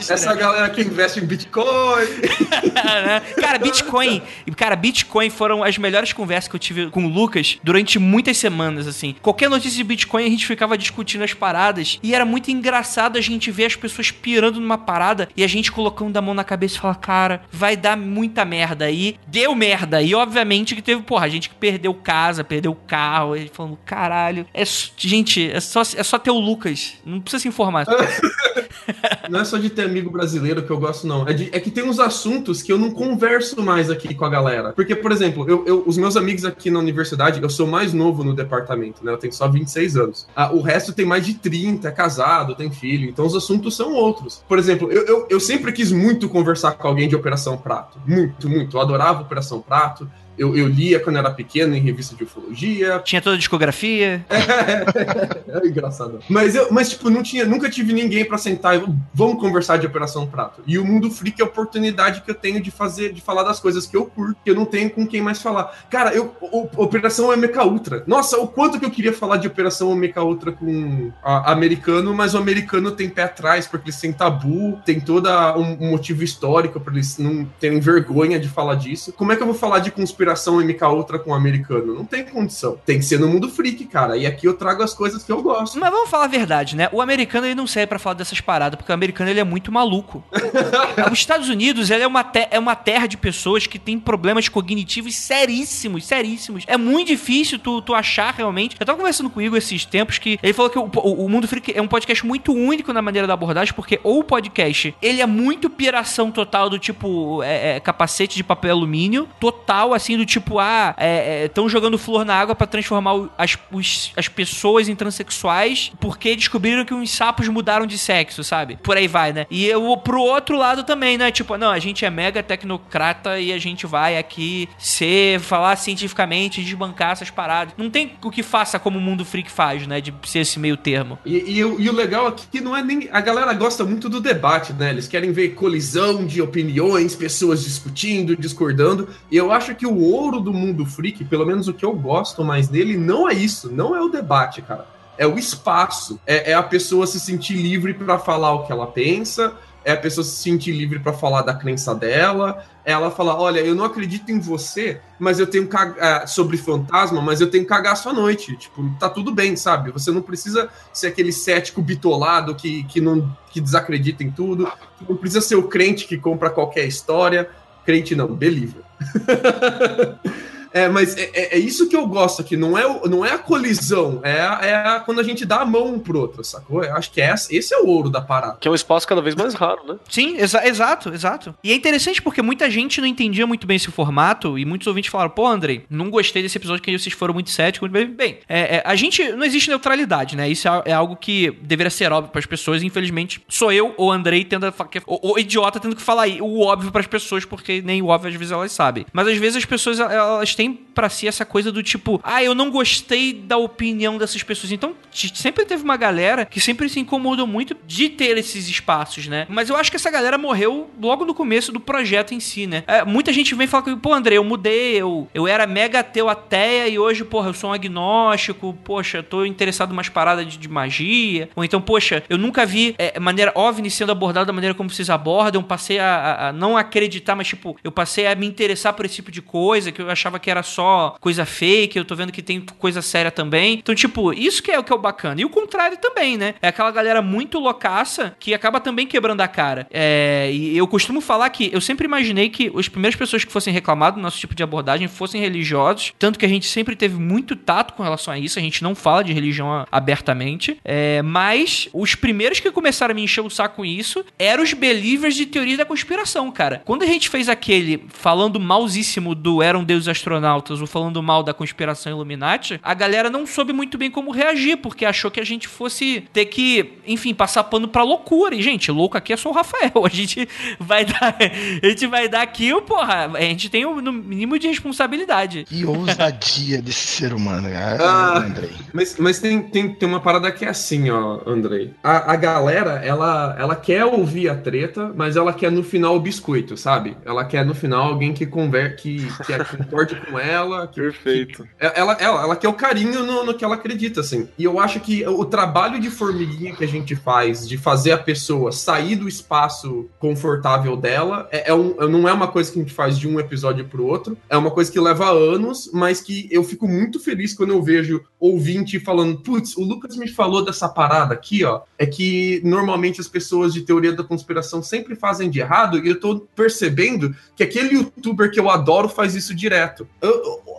[SPEAKER 2] Essa galera que investe em Bitcoin.
[SPEAKER 1] né? Cara, Bitcoin. Cara, Bitcoin foram as melhores conversas que eu tive com o Lucas durante muitas semanas, assim. Qualquer notícia de Bitcoin a gente ficava discutindo as paradas. E era muito engraçado a gente ver as pessoas pirando numa parada e a gente colocando a mão na cabeça e falar, cara, vai dar muita merda aí. Deu merda. E obviamente que teve, porra, gente que perdeu casa, perdeu carro. E falando, caralho. É, gente, é só, é só ter o Lucas. Não precisa se informar.
[SPEAKER 2] Não é só de ter amigo brasileiro que eu gosto, não. É, de- é que tem uns assuntos que eu não converso mais aqui com a galera. Porque, por exemplo, eu, eu- os meus amigos aqui na universidade, eu sou mais novo no departamento, né? Eu tenho só 26 anos. Ah, o resto tem mais de 30, é casado, tem filho. Então os assuntos são outros. Por exemplo, eu, eu, eu sempre quis muito conversar com alguém de Operação Prato. Muito, muito. Eu adorava Operação Prato. Eu, eu lia quando era pequeno em revista de ufologia.
[SPEAKER 1] Tinha toda a discografia.
[SPEAKER 2] É engraçado. Mas eu, mas tipo, não tinha, nunca tive ninguém pra sentar e vamos conversar de Operação Prato. E o Mundo Freak é a oportunidade que eu tenho de fazer, de falar das coisas que eu curto, que eu não tenho com quem mais falar. Cara, eu o- Operação Omega Ultra. Nossa, o quanto que eu queria falar de Operação Omega Ultra com a- americano, mas o americano tem pé atrás porque eles têm tabu, tem todo um, um motivo histórico pra eles não terem vergonha de falar disso. Como é que eu vou falar de conspiração MK Ultra com o americano? Não tem condição. Tem que ser no Mundo Freak, cara. E aqui eu trago as coisas que eu gosto.
[SPEAKER 1] Mas vamos falar a verdade, né? O americano ele não serve pra falar dessas paradas, porque o americano ele é muito maluco. Os Estados Unidos ele é, uma é uma terra de pessoas que tem problemas cognitivos seríssimos, seríssimos. É muito difícil tu, tu achar realmente. Eu tava conversando com o Igor esses tempos que ele falou que o, o- o Mundo Freak é um podcast muito único na maneira da abordagem, porque ou o podcast ele é muito piração total do tipo é, é, capacete de papel alumínio, total, assim, assim do tipo, ah, estão jogando flor na água pra transformar as, os- as pessoas em transexuais porque descobriram que os sapos mudaram de sexo, sabe? Por aí vai, né? E eu pro outro lado também, né? Tipo, não, a gente é mega tecnocrata e a gente vai aqui ser, falar cientificamente, desbancar essas paradas. Não tem o que faça como o mundo freak faz, né? De ser esse meio termo.
[SPEAKER 2] E, e o- e o legal aqui que não é nem. A galera gosta muito do debate, né? Eles querem ver colisão de opiniões, pessoas discutindo, discordando. E eu acho que o ouro do mundo freak, pelo menos o que eu gosto mais dele, não é isso. Não é o debate, cara. É o espaço. É, é a pessoa se sentir livre pra falar o que ela pensa. É a pessoa se sentir livre pra falar da crença dela. É ela falar: olha, eu não acredito em você, mas eu tenho cag... ah, sobre fantasma, mas eu tenho cagaço à noite. Tipo, tá tudo bem, sabe? Você não precisa ser aquele cético bitolado que, que não que desacredita em tudo. Não precisa ser o crente que compra qualquer história. Crente não, believer. É, mas é, é- é isso que eu gosto aqui, não é, não é a colisão, é, a- é a- quando a gente dá a mão um pro outro, sacou? Eu acho que essa- esse é o ouro da parada.
[SPEAKER 4] Que é um espaço cada vez mais raro, né?
[SPEAKER 1] Sim, exa- exato, exato. E é interessante porque muita gente não entendia muito bem esse formato e muitos ouvintes falaram, pô, Andrei, não gostei desse episódio que vocês foram muito céticos. Bem, bem é, é, a gente, não existe neutralidade, né? Isso é, é algo que deveria ser óbvio pras pessoas e infelizmente sou eu ou Andrei tendo o, o idiota tendo que falar aí o óbvio pras pessoas porque nem o óbvio às vezes elas sabem. Mas às vezes as pessoas, elas têm pra si essa coisa do tipo, ah, eu não gostei da opinião dessas pessoas. Então, sempre teve uma galera que sempre se incomodou muito de ter esses espaços, né? Mas eu acho que essa galera morreu logo no começo do projeto em si, né? É, muita gente vem falar comigo, pô, André, eu mudei, eu, eu era mega ateu ateia e hoje, porra, eu sou um agnóstico, poxa, tô interessado em umas paradas de, de magia. Ou então, poxa, eu nunca vi é, maneira OVNI sendo abordada da maneira como vocês abordam, passei a, a- a não acreditar, mas tipo, eu passei a me interessar por esse tipo de coisa, que eu achava que era só coisa fake, eu tô vendo que tem coisa séria também. Então, tipo, isso que é o que é o bacana. E o contrário também, né? É aquela galera muito loucaça que acaba também quebrando a cara. É, e eu costumo falar que eu sempre imaginei que as primeiras pessoas que fossem reclamar do nosso tipo de abordagem fossem religiosos, tanto que a gente sempre teve muito tato com relação a isso, a gente não fala de religião abertamente, é, mas os primeiros que começaram a me encher o saco com isso eram os believers de teoria da conspiração, cara. Quando a gente fez aquele falando malzíssimo do eram deuses astronautas ou falando mal da conspiração Illuminati, a galera não soube muito bem como reagir, porque achou que a gente fosse ter que, enfim, passar pano pra loucura. E, gente, louco aqui é só o Rafael. A gente vai dar, a gente vai dar aqui, o porra, a gente tem o no mínimo de responsabilidade.
[SPEAKER 3] Que ousadia desse ser humano, cara.
[SPEAKER 2] Ah.
[SPEAKER 3] Andrei.
[SPEAKER 2] Mas, mas tem, tem, tem uma parada que é assim, ó, Andrei. A, a galera, ela, ela quer ouvir a treta, mas ela quer no final o biscoito, sabe? Ela quer no final alguém que conver, que, que é- concorde com ela. Que,
[SPEAKER 4] Perfeito.
[SPEAKER 2] É, Ela, ela, ela quer o carinho no, no que ela acredita, assim. E eu acho que o trabalho de formiguinha que a gente faz, de fazer a pessoa sair do espaço confortável dela, é, é um, não é uma coisa que a gente faz de um episódio pro outro. É uma coisa que leva anos, mas que eu fico muito feliz quando eu vejo ouvinte falando: putz, o Lucas me falou dessa parada aqui, ó. É que normalmente as pessoas de teoria da conspiração sempre fazem de errado, e eu tô percebendo que aquele youtuber que eu adoro faz isso direto.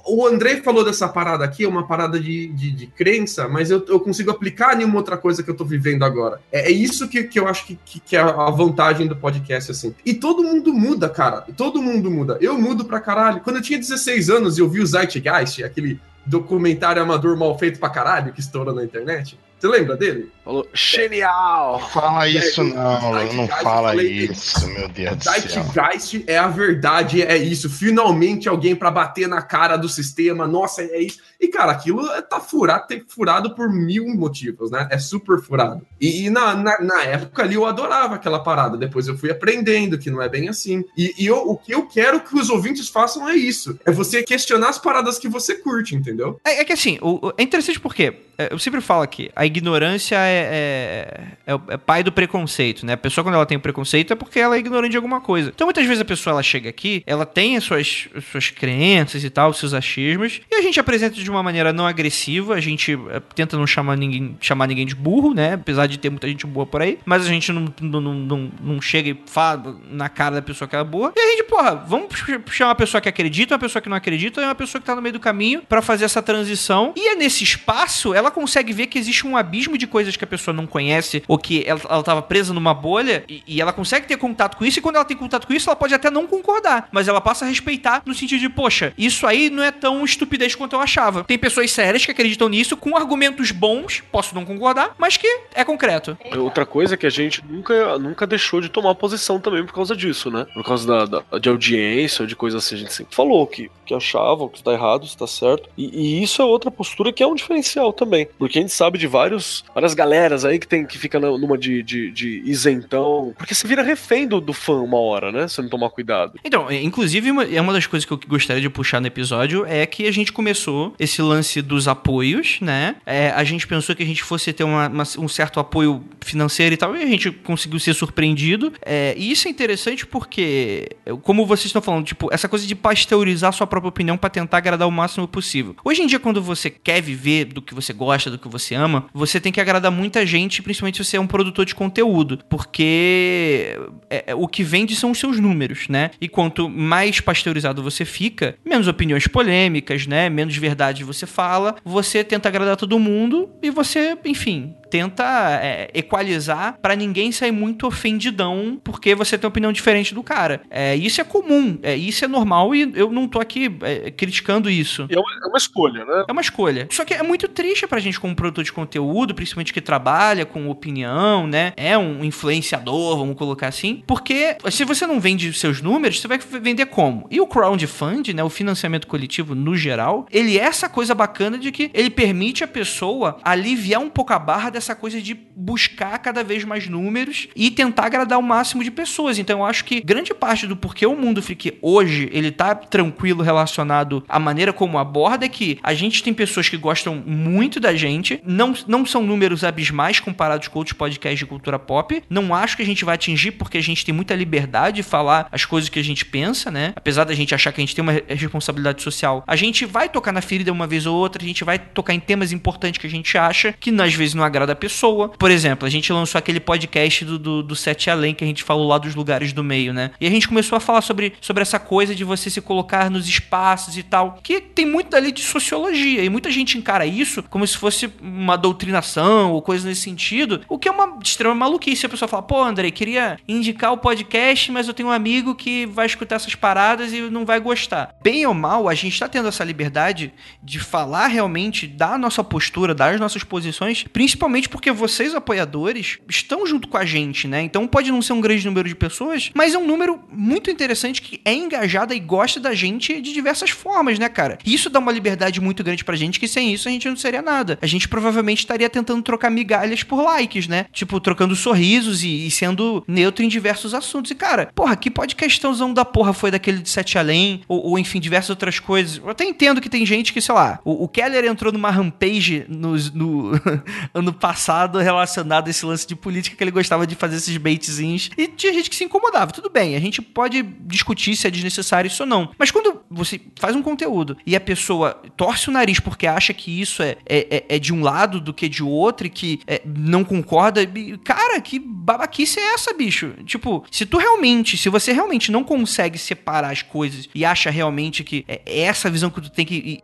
[SPEAKER 2] O André falou dessa parada aqui, é uma parada de, de, de crença, mas eu, eu consigo aplicar nenhuma outra coisa que eu tô vivendo agora. É, é isso que, que eu acho que, que, que é a vantagem do podcast, assim. E todo mundo muda, cara. Todo mundo muda. Eu mudo pra caralho. Quando eu tinha 16 anos e eu vi o Zeitgeist, aquele documentário amador mal feito pra caralho que estoura na internet. Você lembra dele?
[SPEAKER 4] Falou, genial!
[SPEAKER 3] Fala isso não,
[SPEAKER 2] Zeitgeist,
[SPEAKER 3] não fala
[SPEAKER 2] falei-
[SPEAKER 3] isso, meu Deus do céu.
[SPEAKER 2] Zeitgeist é a verdade, é isso. Finalmente alguém pra bater na cara do sistema. Nossa, é isso. E, cara, aquilo tá furado, tem furado por mil motivos, né? É super furado. E, e na, na, na época ali eu adorava aquela parada. Depois eu fui aprendendo que não é bem assim. E, e eu- o que eu quero que os ouvintes façam é isso. É você questionar as paradas que você curte, entendeu?
[SPEAKER 1] É, é que assim, o- o- é interessante porque é, eu sempre falo aqui, a ignorância é, é, é é pai do preconceito, né? A pessoa quando ela tem preconceito é porque ela é ignorante de alguma coisa. Então muitas vezes a pessoa ela chega aqui, ela tem as suas, as suas crenças e tal, seus achismos, e a gente apresenta de uma maneira não agressiva, a gente é, tenta não chamar ninguém, chamar ninguém de burro, né? Apesar de ter muita gente boa por aí, mas a gente não, não, não, não, chega e fala na cara da pessoa que ela é boa. E a gente, porra, vamos chamar uma pessoa que acredita, uma pessoa que não acredita, e uma pessoa que tá no meio do caminho pra fazer essa transição. E é nesse espaço, ela consegue ver que existe um abismo de coisas que a pessoa não conhece ou que ela, ela tava presa numa bolha e, e ela consegue ter contato com isso e quando ela tem contato com isso, ela pode até não concordar, mas ela passa a respeitar no sentido de, poxa, isso aí não é tão estupidez quanto eu achava. Tem pessoas sérias que acreditam nisso com argumentos bons, posso não concordar, mas que é concreto.
[SPEAKER 4] Outra coisa é que a gente nunca, nunca deixou de tomar posição também por causa disso, né? Por causa da, da- de audiência, de coisas assim. A gente sempre falou que, que achava, que tá errado, se tá certo. E, e isso é outra postura que é um diferencial também. Porque a gente sabe de vários, várias galeras aí que tem que fica numa de, de, de isentão. Porque você vira refém do, do fã uma hora, né? Se não tomar cuidado.
[SPEAKER 1] Então, é, inclusive, é uma das coisas que eu gostaria de puxar no episódio é que a gente começou esse lance dos apoios, né? É, a gente pensou que a gente fosse ter uma- uma- um certo apoio financeiro e tal, e a gente conseguiu ser surpreendido. É, e isso é interessante porque, como vocês estão falando, tipo, essa coisa de pasteurizar sua própria opinião pra tentar agradar o máximo possível. Hoje em dia, quando você quer viver do que você gosta, do que você ama, você tem que agradar muita gente, principalmente se você é um produtor de conteúdo, porque é- é- o que vende são os seus números, né? E quanto mais pasteurizado você fica, menos opiniões polêmicas, né? Menos verdade você fala, você tenta agradar todo mundo e você, enfim, tenta é, equalizar pra ninguém sair muito ofendidão porque você tem uma opinião diferente do cara. É, isso é comum, é, isso é normal e eu não tô aqui é, criticando isso.
[SPEAKER 4] É uma, é uma escolha, né?
[SPEAKER 1] É uma escolha. Só que é muito triste pra gente como produtor de conteúdo, principalmente que trabalha com opinião, né? É um influenciador, vamos colocar assim. Porque se você não vende seus números, você vai vender como? E o crowdfunding, né? O financiamento coletivo no geral, ele é essa coisa bacana de que ele permite a pessoa aliviar um pouco a barra dessa coisa de buscar cada vez mais números e tentar agradar o máximo de pessoas. Então eu acho que grande parte do porquê o mundo freak hoje ele tá tranquilo relacionado à maneira como aborda é que a gente tem pessoas que gostam muito da gente, não, não são números abismais comparados com outros podcasts de cultura pop. Não acho que a gente vai atingir porque a gente tem muita liberdade de falar as coisas que a gente pensa, né? Apesar da gente achar que a gente tem uma responsabilidade social, a gente vai tocar na ferida uma vez ou outra, a gente vai tocar em temas importantes que a gente acha que às vezes não agrada pessoa. Por exemplo, a gente lançou aquele podcast do, do, do Sete Além que a gente falou lá dos lugares do meio, né? E a gente começou a falar sobre, sobre essa coisa de você se colocar nos espaços e tal, que tem muito dali de sociologia, e muita gente encara isso como se fosse uma doutrinação ou coisa nesse sentido, o que é uma extrema maluquice. A pessoa fala, pô, André, queria indicar o podcast, mas eu tenho um amigo que vai escutar essas paradas e não vai gostar. Bem ou mal, a gente tá tendo essa liberdade de falar realmente da nossa postura, das nossas posições, principalmente porque vocês, apoiadores, estão junto com a gente, né? Então pode não ser um grande número de pessoas, mas é um número muito interessante que é engajada e gosta da gente de diversas formas, né, cara? E isso dá uma liberdade muito grande pra gente que sem isso a gente não seria nada. A gente provavelmente estaria tentando trocar migalhas por likes, né? Tipo, trocando sorrisos e, e sendo neutro em diversos assuntos. E, cara, porra, que podcastãozão da porra foi daquele de Sete Além, ou, ou, enfim, diversas outras coisas. Eu até entendo que tem gente que, sei lá, o, o Keller entrou numa rampage no, ano passado relacionado a esse lance de política que ele gostava de fazer esses baitzinhos. E tinha gente que se incomodava. Tudo bem, a gente pode discutir se é desnecessário isso ou não. Mas quando você faz um conteúdo e a pessoa torce o nariz porque acha que isso é, é, é- é de um lado do que de outro e que é, não concorda, cara, que babaquice é essa, bicho? Tipo, se tu realmente, se você realmente não consegue separar as coisas e acha realmente que é é essa visão que tu tem que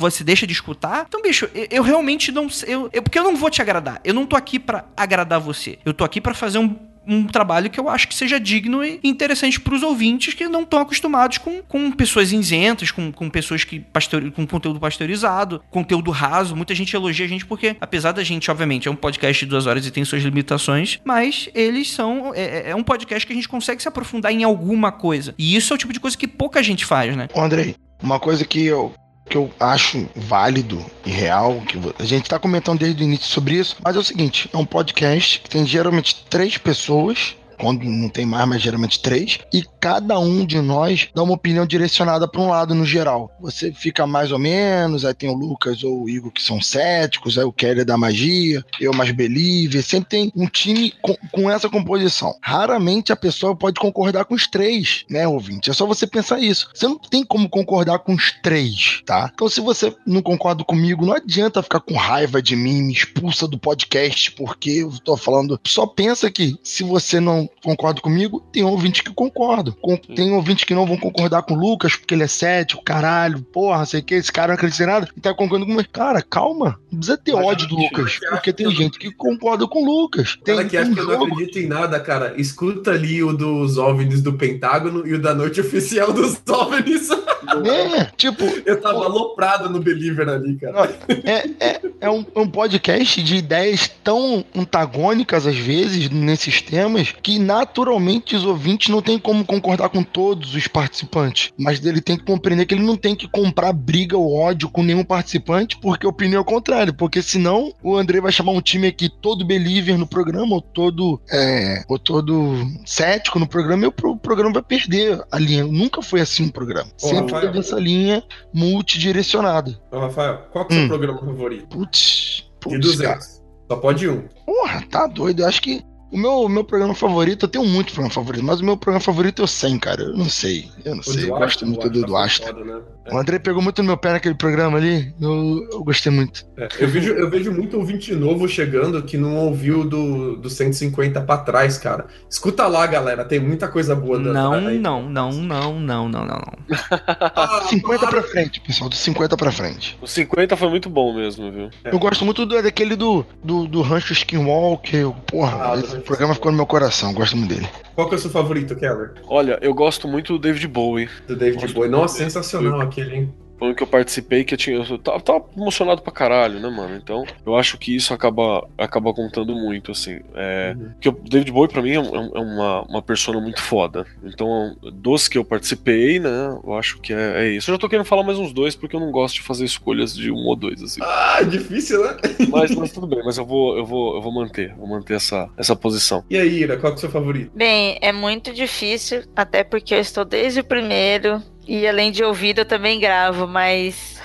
[SPEAKER 1] você deixa de escutar. Então, bicho, eu, eu realmente não sei. Eu, porque eu não vou te agradar. Eu não tô aqui pra agradar você. Eu tô aqui pra fazer um. um trabalho que eu acho que seja digno e interessante pros ouvintes que não estão acostumados com, com pessoas isentas, com, com pessoas que pasteur, com conteúdo pasteurizado, conteúdo raso. Muita gente elogia a gente porque, apesar da gente, obviamente, é um podcast de duas horas e tem suas limitações, mas eles são. É, é um podcast que a gente consegue se aprofundar em alguma coisa. E isso é o tipo de coisa que pouca gente faz, né?
[SPEAKER 3] Andrei, uma coisa que eu, que eu acho válido e real, que a gente tá comentando desde o início sobre isso, mas é o seguinte, é um podcast que tem geralmente três pessoas, quando não tem mais, mas geralmente três, e cada um de nós dá uma opinião direcionada para um lado no geral. Você fica mais ou menos, aí tem o Lucas ou o Igor que são céticos, aí o Kelly é da magia, eu mais believer, sempre tem um time com, com essa composição. Raramente a pessoa pode concordar com os três, né, ouvinte? É só você pensar isso. Você não tem como concordar com os três, tá? Então se você não concorda comigo, não adianta ficar com raiva de mim, me expulsa do podcast porque eu tô falando. Só pensa que se você não concordam comigo, tem ouvinte que concordam. Com- tem ouvinte que não vão concordar com o Lucas, porque ele é cético, caralho, porra, sei o que, esse cara não acredita em nada, e tá concordando comigo. Cara, calma, não precisa ter
[SPEAKER 2] Mas
[SPEAKER 3] ódio do Lucas,
[SPEAKER 2] você
[SPEAKER 3] porque tem gente que concorda com o Lucas. Tem,
[SPEAKER 2] Cara que acha que eu não acredito em nada, cara. Escuta ali o dos OVNIs do Pentágono e o da noite oficial dos OVNIs.
[SPEAKER 3] É, tipo,
[SPEAKER 2] Eu tava aloprado no Believer ali, cara.
[SPEAKER 3] é, é, é um, um podcast de ideias tão antagônicas, às vezes, nesses temas, que naturalmente os ouvintes não têm como concordar com todos os participantes. Mas ele tem que compreender que ele não tem que comprar briga ou ódio com nenhum participante, porque a opinião é o contrário. Porque senão o André vai chamar um time aqui todo believer no programa, ou todo, é, ou todo cético no programa, e o pro- programa vai perder a linha. Nunca foi assim o programa.
[SPEAKER 2] Ô,
[SPEAKER 3] Sempre
[SPEAKER 2] Rafael.
[SPEAKER 3] teve essa linha multidirecionada.
[SPEAKER 2] Ô, Rafael, qual que é o seu
[SPEAKER 3] Hum.
[SPEAKER 2] programa favorito?
[SPEAKER 3] Putz,
[SPEAKER 2] De
[SPEAKER 3] putz, cara.
[SPEAKER 2] 200. Só pode um.
[SPEAKER 3] Porra, tá doido. Eu acho que o meu, meu programa favorito, eu tenho muitos programas favoritos, mas o meu programa favorito é o 100, cara. Eu não sei. Eu não
[SPEAKER 2] O
[SPEAKER 3] sei. Eu gosto muito do, do
[SPEAKER 2] foi foda, né?
[SPEAKER 3] O André pegou muito no meu pé naquele programa ali. Eu, eu gostei muito.
[SPEAKER 2] É, eu, vejo, eu vejo muito ouvinte novo chegando que não ouviu do, do 150 pra trás, cara. Escuta lá, galera. Tem muita coisa boa
[SPEAKER 1] Não,
[SPEAKER 2] da-
[SPEAKER 1] não, não, não, não, não, não, não.
[SPEAKER 2] Ah,
[SPEAKER 3] 50
[SPEAKER 2] para.
[SPEAKER 3] pra frente, pessoal. Do 50 pra frente.
[SPEAKER 4] O 50 foi muito bom mesmo, viu?
[SPEAKER 2] É.
[SPEAKER 3] Eu gosto muito do, daquele do, do, do Rancho Skinwalker. Porra,
[SPEAKER 2] Ah,
[SPEAKER 3] esse programa ficou no meu coração. Gosto muito dele.
[SPEAKER 2] Qual que é o seu favorito, Keller?
[SPEAKER 4] Olha, eu gosto muito do David Bowie.
[SPEAKER 2] Do David
[SPEAKER 4] Gosto
[SPEAKER 2] Bowie. Nossa, sensacional aquele, hein?
[SPEAKER 4] Um que eu participei que eu tinha. Eu tava, tava emocionado pra caralho, né, mano? Então, eu acho que isso acaba, acaba contando muito, assim. É,
[SPEAKER 2] Uhum.
[SPEAKER 4] Porque o David Bowie, pra mim, é, um- é uma, uma persona muito foda. Então, dos que eu participei, né, eu acho que é, é isso. Eu já tô querendo falar mais uns dois, porque eu não gosto de fazer escolhas de um ou dois, assim.
[SPEAKER 2] Ah, difícil, né?
[SPEAKER 4] Mas, mas tudo bem, mas eu vou, eu vou, eu vou manter, vou manter essa, essa posição.
[SPEAKER 2] E aí, Ira, qual que é o seu favorito?
[SPEAKER 5] Bem, é muito difícil, até porque eu estou desde o primeiro. E além de ouvir, eu também gravo, mas.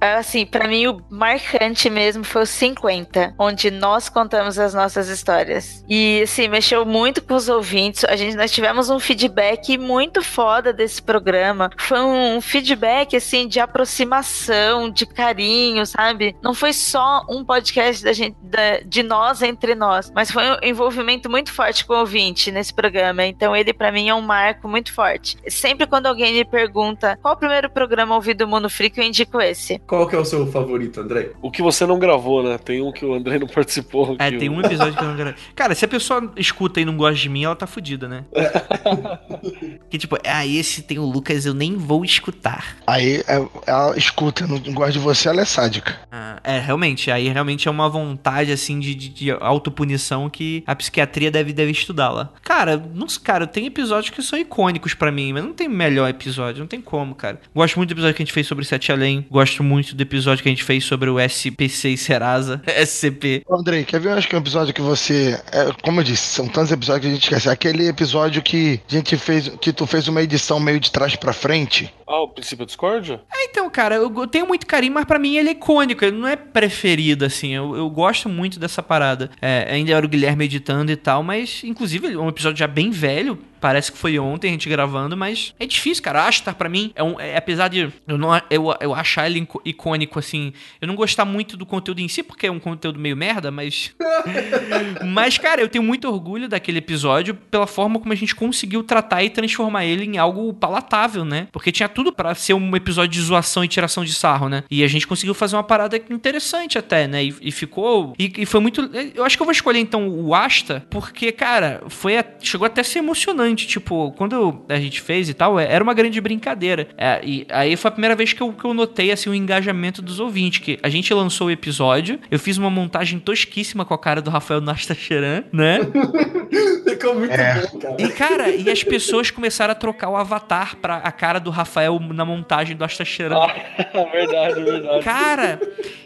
[SPEAKER 5] Assim, pra mim o marcante mesmo foi o 50, onde nós contamos as nossas histórias. E assim, mexeu muito com os ouvintes. A gente nós tivemos um feedback muito foda desse programa. Foi um feedback assim de aproximação, de carinho, sabe? Não foi só um podcast da gente da- de nós entre nós, mas foi um envolvimento muito forte com o ouvinte nesse programa. Então ele pra mim é um marco muito forte. Sempre quando alguém me pergunta qual o primeiro programa ouvido do Mundo Freak, eu indico esse.
[SPEAKER 2] Qual que é o seu favorito, André?
[SPEAKER 4] O que você não gravou, né? Tem um que o André não participou.
[SPEAKER 1] É, tem um episódio que eu não gravei. Cara, se a pessoa escuta e não gosta de mim, ela tá fudida, né? que tipo, ah, esse tem o Lucas, eu nem vou escutar.
[SPEAKER 3] Aí é- ela escuta, não gosta de você, ela é sádica.
[SPEAKER 1] Ah, é, realmente, aí realmente é uma vontade, assim, de, de, de autopunição que a psiquiatria deve, deve estudá-la. Cara, não, sei, cara, tem episódios que são icônicos pra mim, mas não tem melhor episódio, não tem como, cara. Gosto muito do episódio que a gente fez sobre Sete Gosto muito do episódio que a gente fez sobre o SPC e Serasa, SCP.
[SPEAKER 3] Ô, Andrei, quer ver? Eu acho que é um episódio que você. é, como eu disse, são tantos episódios que a gente esquece. Aquele episódio que a gente fez. Que tu fez uma edição meio de trás pra frente.
[SPEAKER 4] Ah, o princípio discórdia?
[SPEAKER 1] É, então, cara, eu, eu tenho muito carinho, mas pra mim ele é icônico, ele não é preferido, assim. Eu, eu gosto muito dessa parada. É, ainda era o Guilherme editando e tal, mas, inclusive, é um episódio já bem velho. Parece que foi ontem a gente gravando, mas é difícil, cara. Ashtar, pra mim, é um. é- apesar de eu, não, eu, eu achar ele icônico, assim, eu não gostar muito do conteúdo em si, porque é um conteúdo meio merda, mas. mas, cara, eu tenho muito orgulho daquele episódio pela forma como a gente conseguiu tratar e transformar ele em algo palatável, né? Porque tinha tudo pra ser um episódio de zoação e tiração de sarro, né? E a gente conseguiu fazer uma parada interessante até, né? E, e ficou. E, e foi muito. Eu acho que eu vou escolher então o Asta, porque, cara, foi a- chegou até a ser emocionante. Tipo, quando a gente fez e tal, é- era uma grande brincadeira. É, e aí foi a primeira vez que eu, que eu notei assim, o engajamento dos ouvintes. Que a gente lançou o episódio, eu fiz uma montagem tosquíssima com a cara do Rafael Nastacheran, né?
[SPEAKER 2] Ficou muito
[SPEAKER 3] É.
[SPEAKER 2] bom, cara.
[SPEAKER 1] E, cara, e as pessoas começaram a trocar o avatar pra a cara do Rafael na montagem do Astacheran.
[SPEAKER 4] verdade, verdade.
[SPEAKER 1] Cara,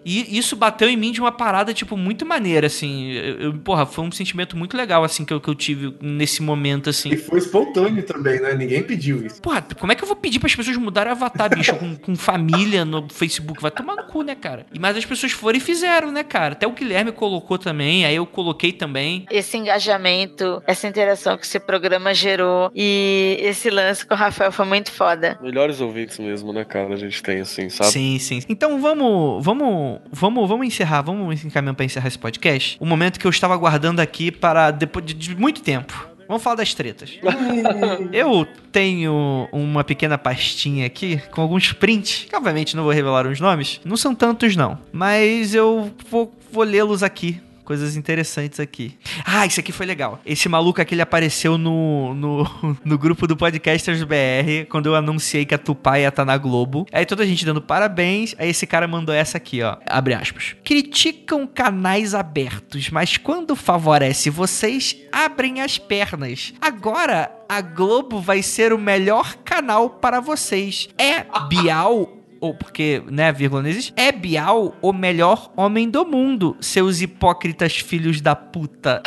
[SPEAKER 1] e isso bateu em mim de uma parada, tipo, muito maneira, assim. Eu, eu- porra, foi um sentimento muito legal, assim, que eu, que eu tive nesse momento, assim.
[SPEAKER 2] E foi espontâneo também, né? Ninguém pediu isso.
[SPEAKER 1] Porra, como é que eu vou pedir para as pessoas mudarem o avatar, bicho, com, com família no Facebook? Vai tomar no cu, né, cara? E Mas as pessoas foram e fizeram, né, cara? Até o Guilherme colocou também, aí eu coloquei também.
[SPEAKER 5] Esse engajamento, essa interação que esse programa gerou e esse lance com o Rafael foi muito foda.
[SPEAKER 4] Melhores ouvintes mesmo, né, cara? A gente tem, assim, sabe?
[SPEAKER 1] Sim, sim. Então vamos, vamos, vamos, vamos encerrar, vamos encaminhar para encerrar esse podcast. O momento que eu estava aguardando aqui para depois de, de muito tempo. Vamos falar das tretas. Eu tenho uma pequena pastinha aqui com alguns prints, que obviamente não vou revelar os nomes. Não são tantos, não. Mas eu vou, vou lê-los aqui coisas interessantes aqui. Ah, isso aqui foi legal. Esse maluco aqui, ele apareceu no, no, no grupo do Podcasters BR, quando eu anunciei que a Tupá ia estar na Globo. Aí toda a gente dando parabéns, aí esse cara mandou essa aqui, ó. Abre aspas. Criticam canais abertos, mas quando favorece vocês, abrem as pernas. Agora, a Globo vai ser o melhor canal para vocês. É Bial ou porque, né, vírgula não existe, é Bial o melhor homem do mundo, seus hipócritas filhos da puta.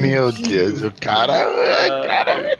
[SPEAKER 3] Meu Deus, o cara. O cara.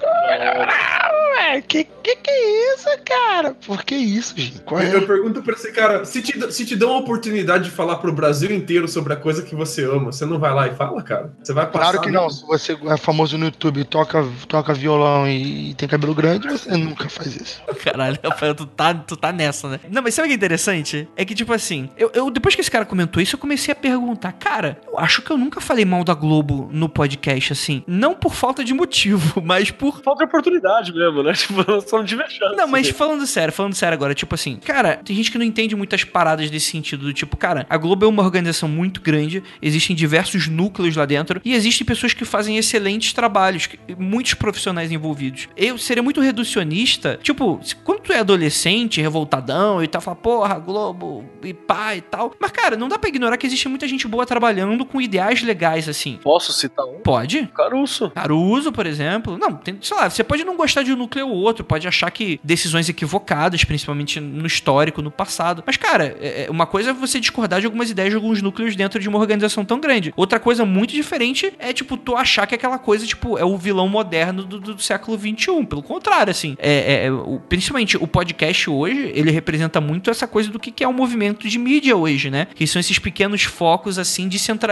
[SPEAKER 3] Que, que que é isso, cara? Por que isso, gente? Qual é?
[SPEAKER 2] Eu pergunto pra esse cara, se te, se te dão a oportunidade de falar pro Brasil inteiro sobre a coisa que você ama, você não vai lá e fala, cara? Você vai passar...
[SPEAKER 3] Claro que não. Se você é famoso no YouTube, toca, toca violão e tem cabelo grande, você nunca faz isso.
[SPEAKER 1] Caralho, Rafael, tu tá, tu tá nessa, né? Não, mas sabe o que é interessante? É que, tipo assim, eu, eu- depois que esse cara comentou isso, eu comecei a perguntar, cara, eu acho que eu nunca falei mal da Globo no podcast, assim. Não por falta de motivo, mas por
[SPEAKER 4] Falta de oportunidade mesmo, né? Tipo, só não tive a chance.
[SPEAKER 1] Não, mas falando sério, falando sério agora, tipo assim, cara, tem gente que não entende muitas paradas desse sentido, do tipo, cara, a Globo é uma organização muito grande, existem diversos núcleos lá dentro e existem pessoas que fazem excelentes trabalhos, muitos profissionais envolvidos. Eu seria muito reducionista, tipo, quando tu é adolescente, revoltadão e tal, fala, porra, Globo e pá e tal. Mas, cara, não dá pra ignorar que existe muita gente boa trabalhando com ideais legais, assim.
[SPEAKER 4] Posso citar um?
[SPEAKER 1] Pode?
[SPEAKER 4] Caruso.
[SPEAKER 1] Caruso, por exemplo. Não, tem, sei lá, você pode não gostar de um núcleo ou outro, pode achar que decisões equivocadas, principalmente no histórico, no passado. Mas, cara, é- é- uma coisa é você discordar de algumas ideias de alguns núcleos dentro de uma organização tão grande. Outra coisa muito diferente é, tipo, tu achar que aquela coisa, tipo, é o vilão moderno do, do século XXI. Pelo contrário, assim. É, é- é o- principalmente o podcast hoje, ele representa muito essa coisa do que, que é o movimento de mídia hoje, né? Que são esses pequenos focos, assim,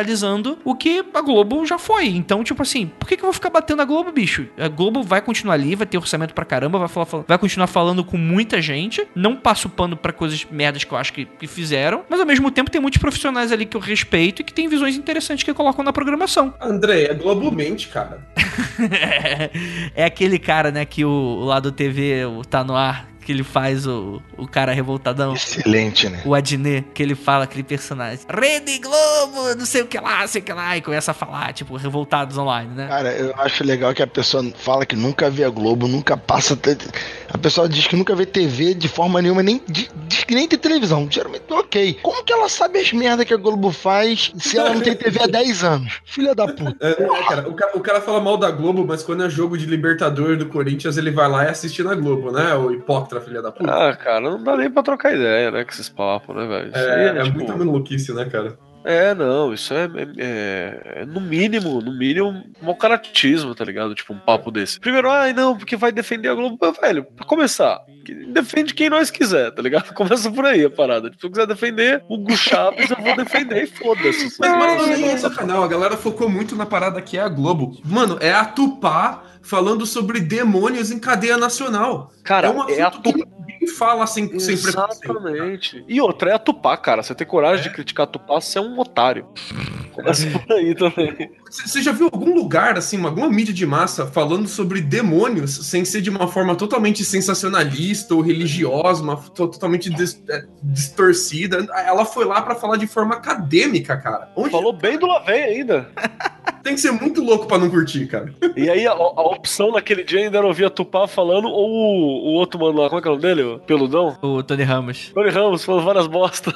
[SPEAKER 1] descentralizando o que a Globo já foi. Então, tipo assim, por que, que eu vou ficar batendo a Globo, bicho? A Globo vai continuar ali, vai ter orçamento pra caramba, vai, falar, fala- vai continuar falando com muita gente. Não passo pano pra coisas merdas que eu acho que, que fizeram. Mas ao mesmo tempo tem muitos profissionais ali que eu respeito e que tem visões interessantes que colocam na programação.
[SPEAKER 2] André, é globalmente, cara.
[SPEAKER 1] é aquele cara, né, que o, o lá do TV o tá no ar, que ele faz o, o cara revoltadão.
[SPEAKER 3] Excelente, né?
[SPEAKER 1] O Adnet, que ele fala aquele personagem. Rede Globo, não sei o que lá, sei o que lá, e começa a falar, tipo, revoltados online, né?
[SPEAKER 3] Cara, eu acho legal que a pessoa fala que nunca vê a Globo, nunca passa. te- A pessoa diz que nunca vê TV de forma nenhuma, nem di- diz que nem tem televisão. Geralmente, ok. Como que ela sabe as merdas que a Globo faz se ela não tem TV há 10 anos? Filha da puta.
[SPEAKER 2] É, é, cara, o, ca- o cara fala mal da Globo, mas quando é jogo de Libertador do Corinthians, ele vai lá e assiste na Globo, né? O hipócrita, filha da puta.
[SPEAKER 4] Ah, cara, não dá nem pra trocar ideia, né? Com esses papos, né, velho? Aí
[SPEAKER 2] é, é
[SPEAKER 4] tipo,
[SPEAKER 2] muita maluquice, né, cara?
[SPEAKER 4] É, não, isso é, é- é- é, no mínimo, no mínimo, mau caratismo, tá ligado? Tipo, um papo desse. Primeiro, ai, não, porque vai defender a Globo. Mas, velho, pra começar, defende quem nós quiser, tá ligado? Começa por aí a parada. Tipo, se eu quiser defender o Hugo Chaves, eu vou defender e foda-se.
[SPEAKER 2] Mas, mas não é esse canal, a galera focou muito na parada que é a Globo. Mano, é a Tupá falando sobre demônios em cadeia nacional.
[SPEAKER 4] Cara,
[SPEAKER 2] é um
[SPEAKER 4] é a
[SPEAKER 2] assunto ninguém fala sem, sem preconceito.
[SPEAKER 4] Exatamente. E outra, é a Tupá, cara. Você ter coragem de criticar a Tupá, você é um otário. Começa por aí também.
[SPEAKER 2] Você já viu algum lugar, assim, alguma mídia de massa falando sobre demônios sem ser de uma forma totalmente sensacionalista ou religiosa, uma totalmente dis- é, distorcida? Ela foi lá pra falar de forma acadêmica, cara. Onde
[SPEAKER 4] Falou bem do Lavei ainda.
[SPEAKER 2] tem que ser muito louco pra não curtir, cara.
[SPEAKER 4] E aí a, a opção naquele dia ainda era ouvir a Tupá falando, ou o, o outro mano lá, como é que é o nome dele? O Peludão?
[SPEAKER 1] O Tony Ramos.
[SPEAKER 4] Tony Ramos falando várias bosta.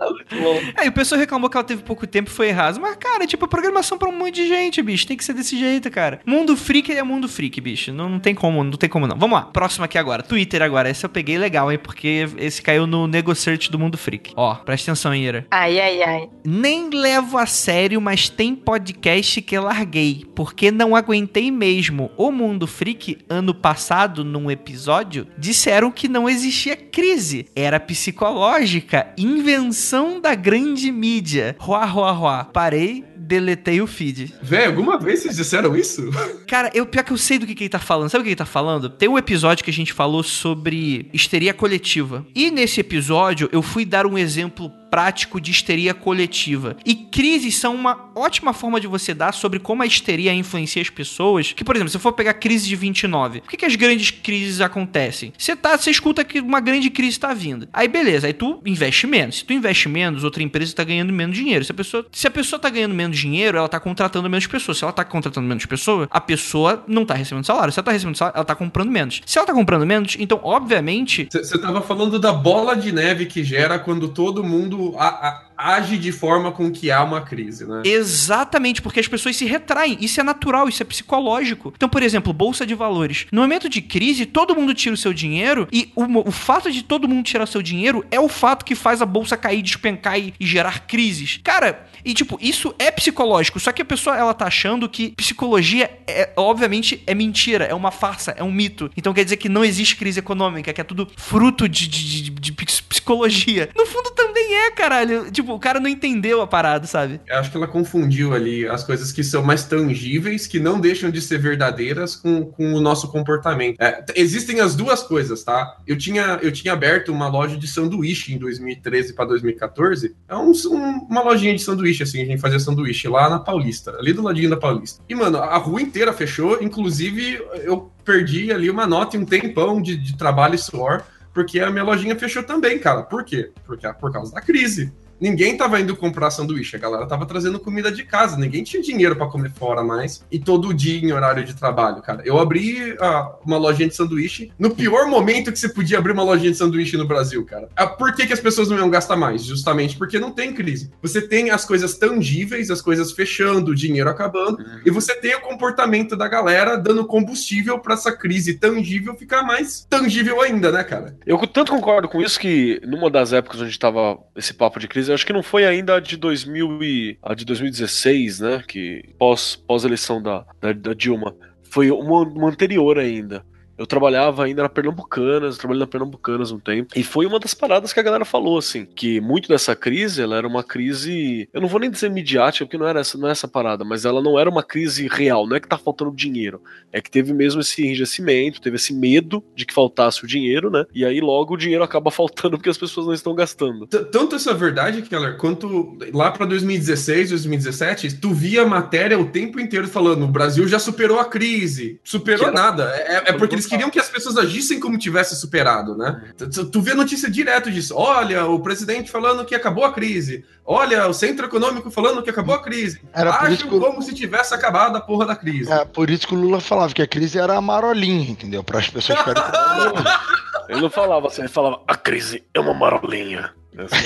[SPEAKER 4] Muito bom.
[SPEAKER 1] Aí o pessoal reclamou que ela teve pouco tempo e foi errado. Mas, cara, tipo, é programação pra um monte de gente, bicho. Tem que ser desse jeito, cara. Mundo freak é mundo freak, bicho. Não, não tem como, não tem como não. Vamos lá. Próximo aqui agora. Twitter agora. Esse eu peguei legal, hein? Porque esse caiu no Nego Search do Mundo Freak. Ó, presta atenção, Ira.
[SPEAKER 5] Ai, ai, ai.
[SPEAKER 1] Nem levo a sério, mas tem podcast que eu larguei, porque não aguentei mesmo. O Mundo Freak, ano passado, num episódio, disseram que não existia crise. Era psicológica, invenção da grande mídia. Ruá, ruá, ruá. Parei, deletei o feed.
[SPEAKER 2] Véi, alguma vez vocês disseram isso?
[SPEAKER 1] Cara, eu pior que eu sei do que, que ele tá falando. Sabe o que ele tá falando? Tem um episódio que a gente falou sobre histeria coletiva. E nesse episódio eu fui dar um exemplo prático de histeria coletiva. E crises são uma ótima forma de você dar sobre como a histeria influencia as pessoas. Que, por exemplo, se eu for pegar a crise de 29, por que, que as grandes crises acontecem? Você tá, você escuta que uma grande crise está vindo. Aí beleza, aí tu investe menos. Se tu investe menos, outra empresa está ganhando menos dinheiro. Se a pessoa, se a pessoa tá ganhando menos dinheiro, ela tá contratando menos pessoas. Se ela tá contratando menos pessoas, a pessoa não tá recebendo salário. Se ela tá recebendo salário, ela tá comprando menos. Se ela tá comprando menos, então obviamente
[SPEAKER 2] Você tava falando da bola de neve que gera quando todo mundo a- a- age de forma com que há uma crise, né?
[SPEAKER 1] Exatamente, porque as pessoas se retraem. Isso é natural, isso é psicológico. Então, por exemplo, bolsa de valores. No momento de crise, todo mundo tira o seu dinheiro e o, o fato de todo mundo tirar o seu dinheiro é o fato que faz a bolsa cair, despencar e, e gerar crises. Cara, e tipo, isso é psicológico. Só que a pessoa ela tá achando que psicologia é obviamente é mentira, é uma farsa, é um mito. Então quer dizer que não existe crise econômica, que é tudo fruto de, de, de- de psicologia. No fundo também é, caralho. Tipo, o cara não entendeu a parada, sabe?
[SPEAKER 2] Eu acho que ela confundiu ali as coisas que são mais tangíveis, que não deixam de ser verdadeiras com, com o nosso comportamento. É, existem as duas coisas, tá? Eu tinha, eu tinha aberto uma loja de sanduíche em 2013 para 2014. É um, um- uma lojinha de sanduíche, assim, a gente fazia sanduíche lá na Paulista, ali do ladinho da Paulista. E, mano, a rua inteira fechou, inclusive eu perdi ali uma nota e um tempão de, de trabalho e suor, porque a minha lojinha fechou também, cara. Por quê? Porque, por causa da crise ninguém tava indo comprar sanduíche, a galera tava trazendo comida de casa, ninguém tinha dinheiro para comer fora mais, e todo dia em horário de trabalho, cara. Eu abri ah, uma lojinha de sanduíche no pior momento que você podia abrir uma lojinha de sanduíche no Brasil, cara. Ah, por que, que as pessoas não iam gastar mais? Justamente porque não tem crise. Você tem as coisas tangíveis, as coisas fechando, o dinheiro acabando, e você tem o comportamento da galera dando combustível para essa crise tangível ficar mais tangível ainda, né, cara?
[SPEAKER 4] Eu tanto concordo com isso que numa das épocas onde tava esse papo de crise, acho que não foi ainda a de 2000 e a de 2016, né, que pós pós eleição da, da, da Dilma, foi uma, uma anterior ainda. Eu trabalhava ainda na Pernambucanas, eu trabalhei na Pernambucanas um tempo. E foi uma das paradas que a galera falou, assim, que muito dessa crise, ela era uma crise. Eu não vou nem dizer midiática, porque não era essa, não é essa parada, mas ela não era uma crise real, não é que tá faltando dinheiro. É que teve mesmo esse enrijecimento, teve esse medo de que faltasse o dinheiro, né? E aí logo o dinheiro acaba faltando porque as pessoas não estão gastando.
[SPEAKER 2] Tanto essa verdade, Keller, quanto lá pra 2016, 2017, tu via matéria o tempo inteiro falando: o Brasil já superou a crise. Superou nada. É, é porque eles queriam que as pessoas agissem como tivesse superado, né? Tu, tu vê notícia direto disso. Olha, o presidente falando que acabou a crise. Olha, o centro econômico falando que acabou a crise.
[SPEAKER 3] Era
[SPEAKER 2] Acham
[SPEAKER 3] que eu-
[SPEAKER 2] como se tivesse acabado a porra da crise.
[SPEAKER 3] É, por isso que o Lula falava que a crise era a marolinha, entendeu? Para as pessoas ficarem.
[SPEAKER 4] Ele não falava assim, ele falava, a crise é uma marolinha. É assim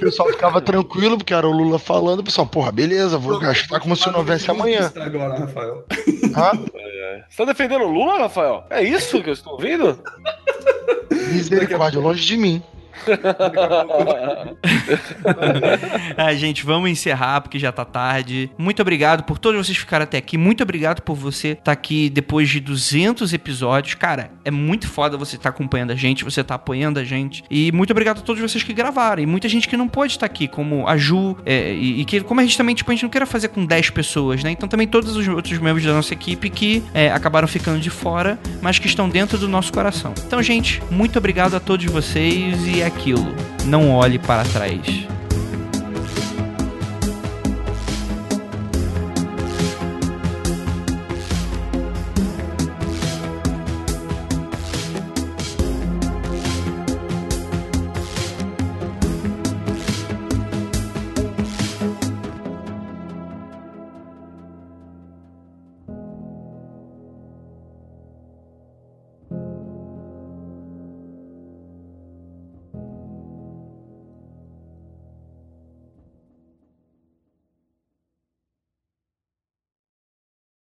[SPEAKER 3] pessoal ficava tranquilo, porque era o Lula falando, o pessoal, porra, beleza, vou gastar como se não houvesse amanhã.
[SPEAKER 2] Agora, Rafael.
[SPEAKER 3] Tá?
[SPEAKER 4] Você tá defendendo o Lula, Rafael? É isso que eu estou ouvindo?
[SPEAKER 3] Misericórdia, longe de mim.
[SPEAKER 1] Ah, gente, vamos encerrar porque já tá tarde. Muito obrigado por todos vocês ficarem até aqui. Muito obrigado por você estar aqui depois de 200 episódios. Cara, é muito foda você estar acompanhando a gente, você tá apoiando a gente. E muito obrigado a todos vocês que gravaram. E muita gente que não pôde estar aqui, como a Ju. é, e, e que, como a gente também, tipo, a gente não queira fazer com 10 pessoas, né? Então também todos os outros membros da nossa equipe que é, acabaram ficando de fora, mas que estão dentro do nosso coração. Então, gente, muito obrigado a todos vocês e aquilo. Não olhe para trás.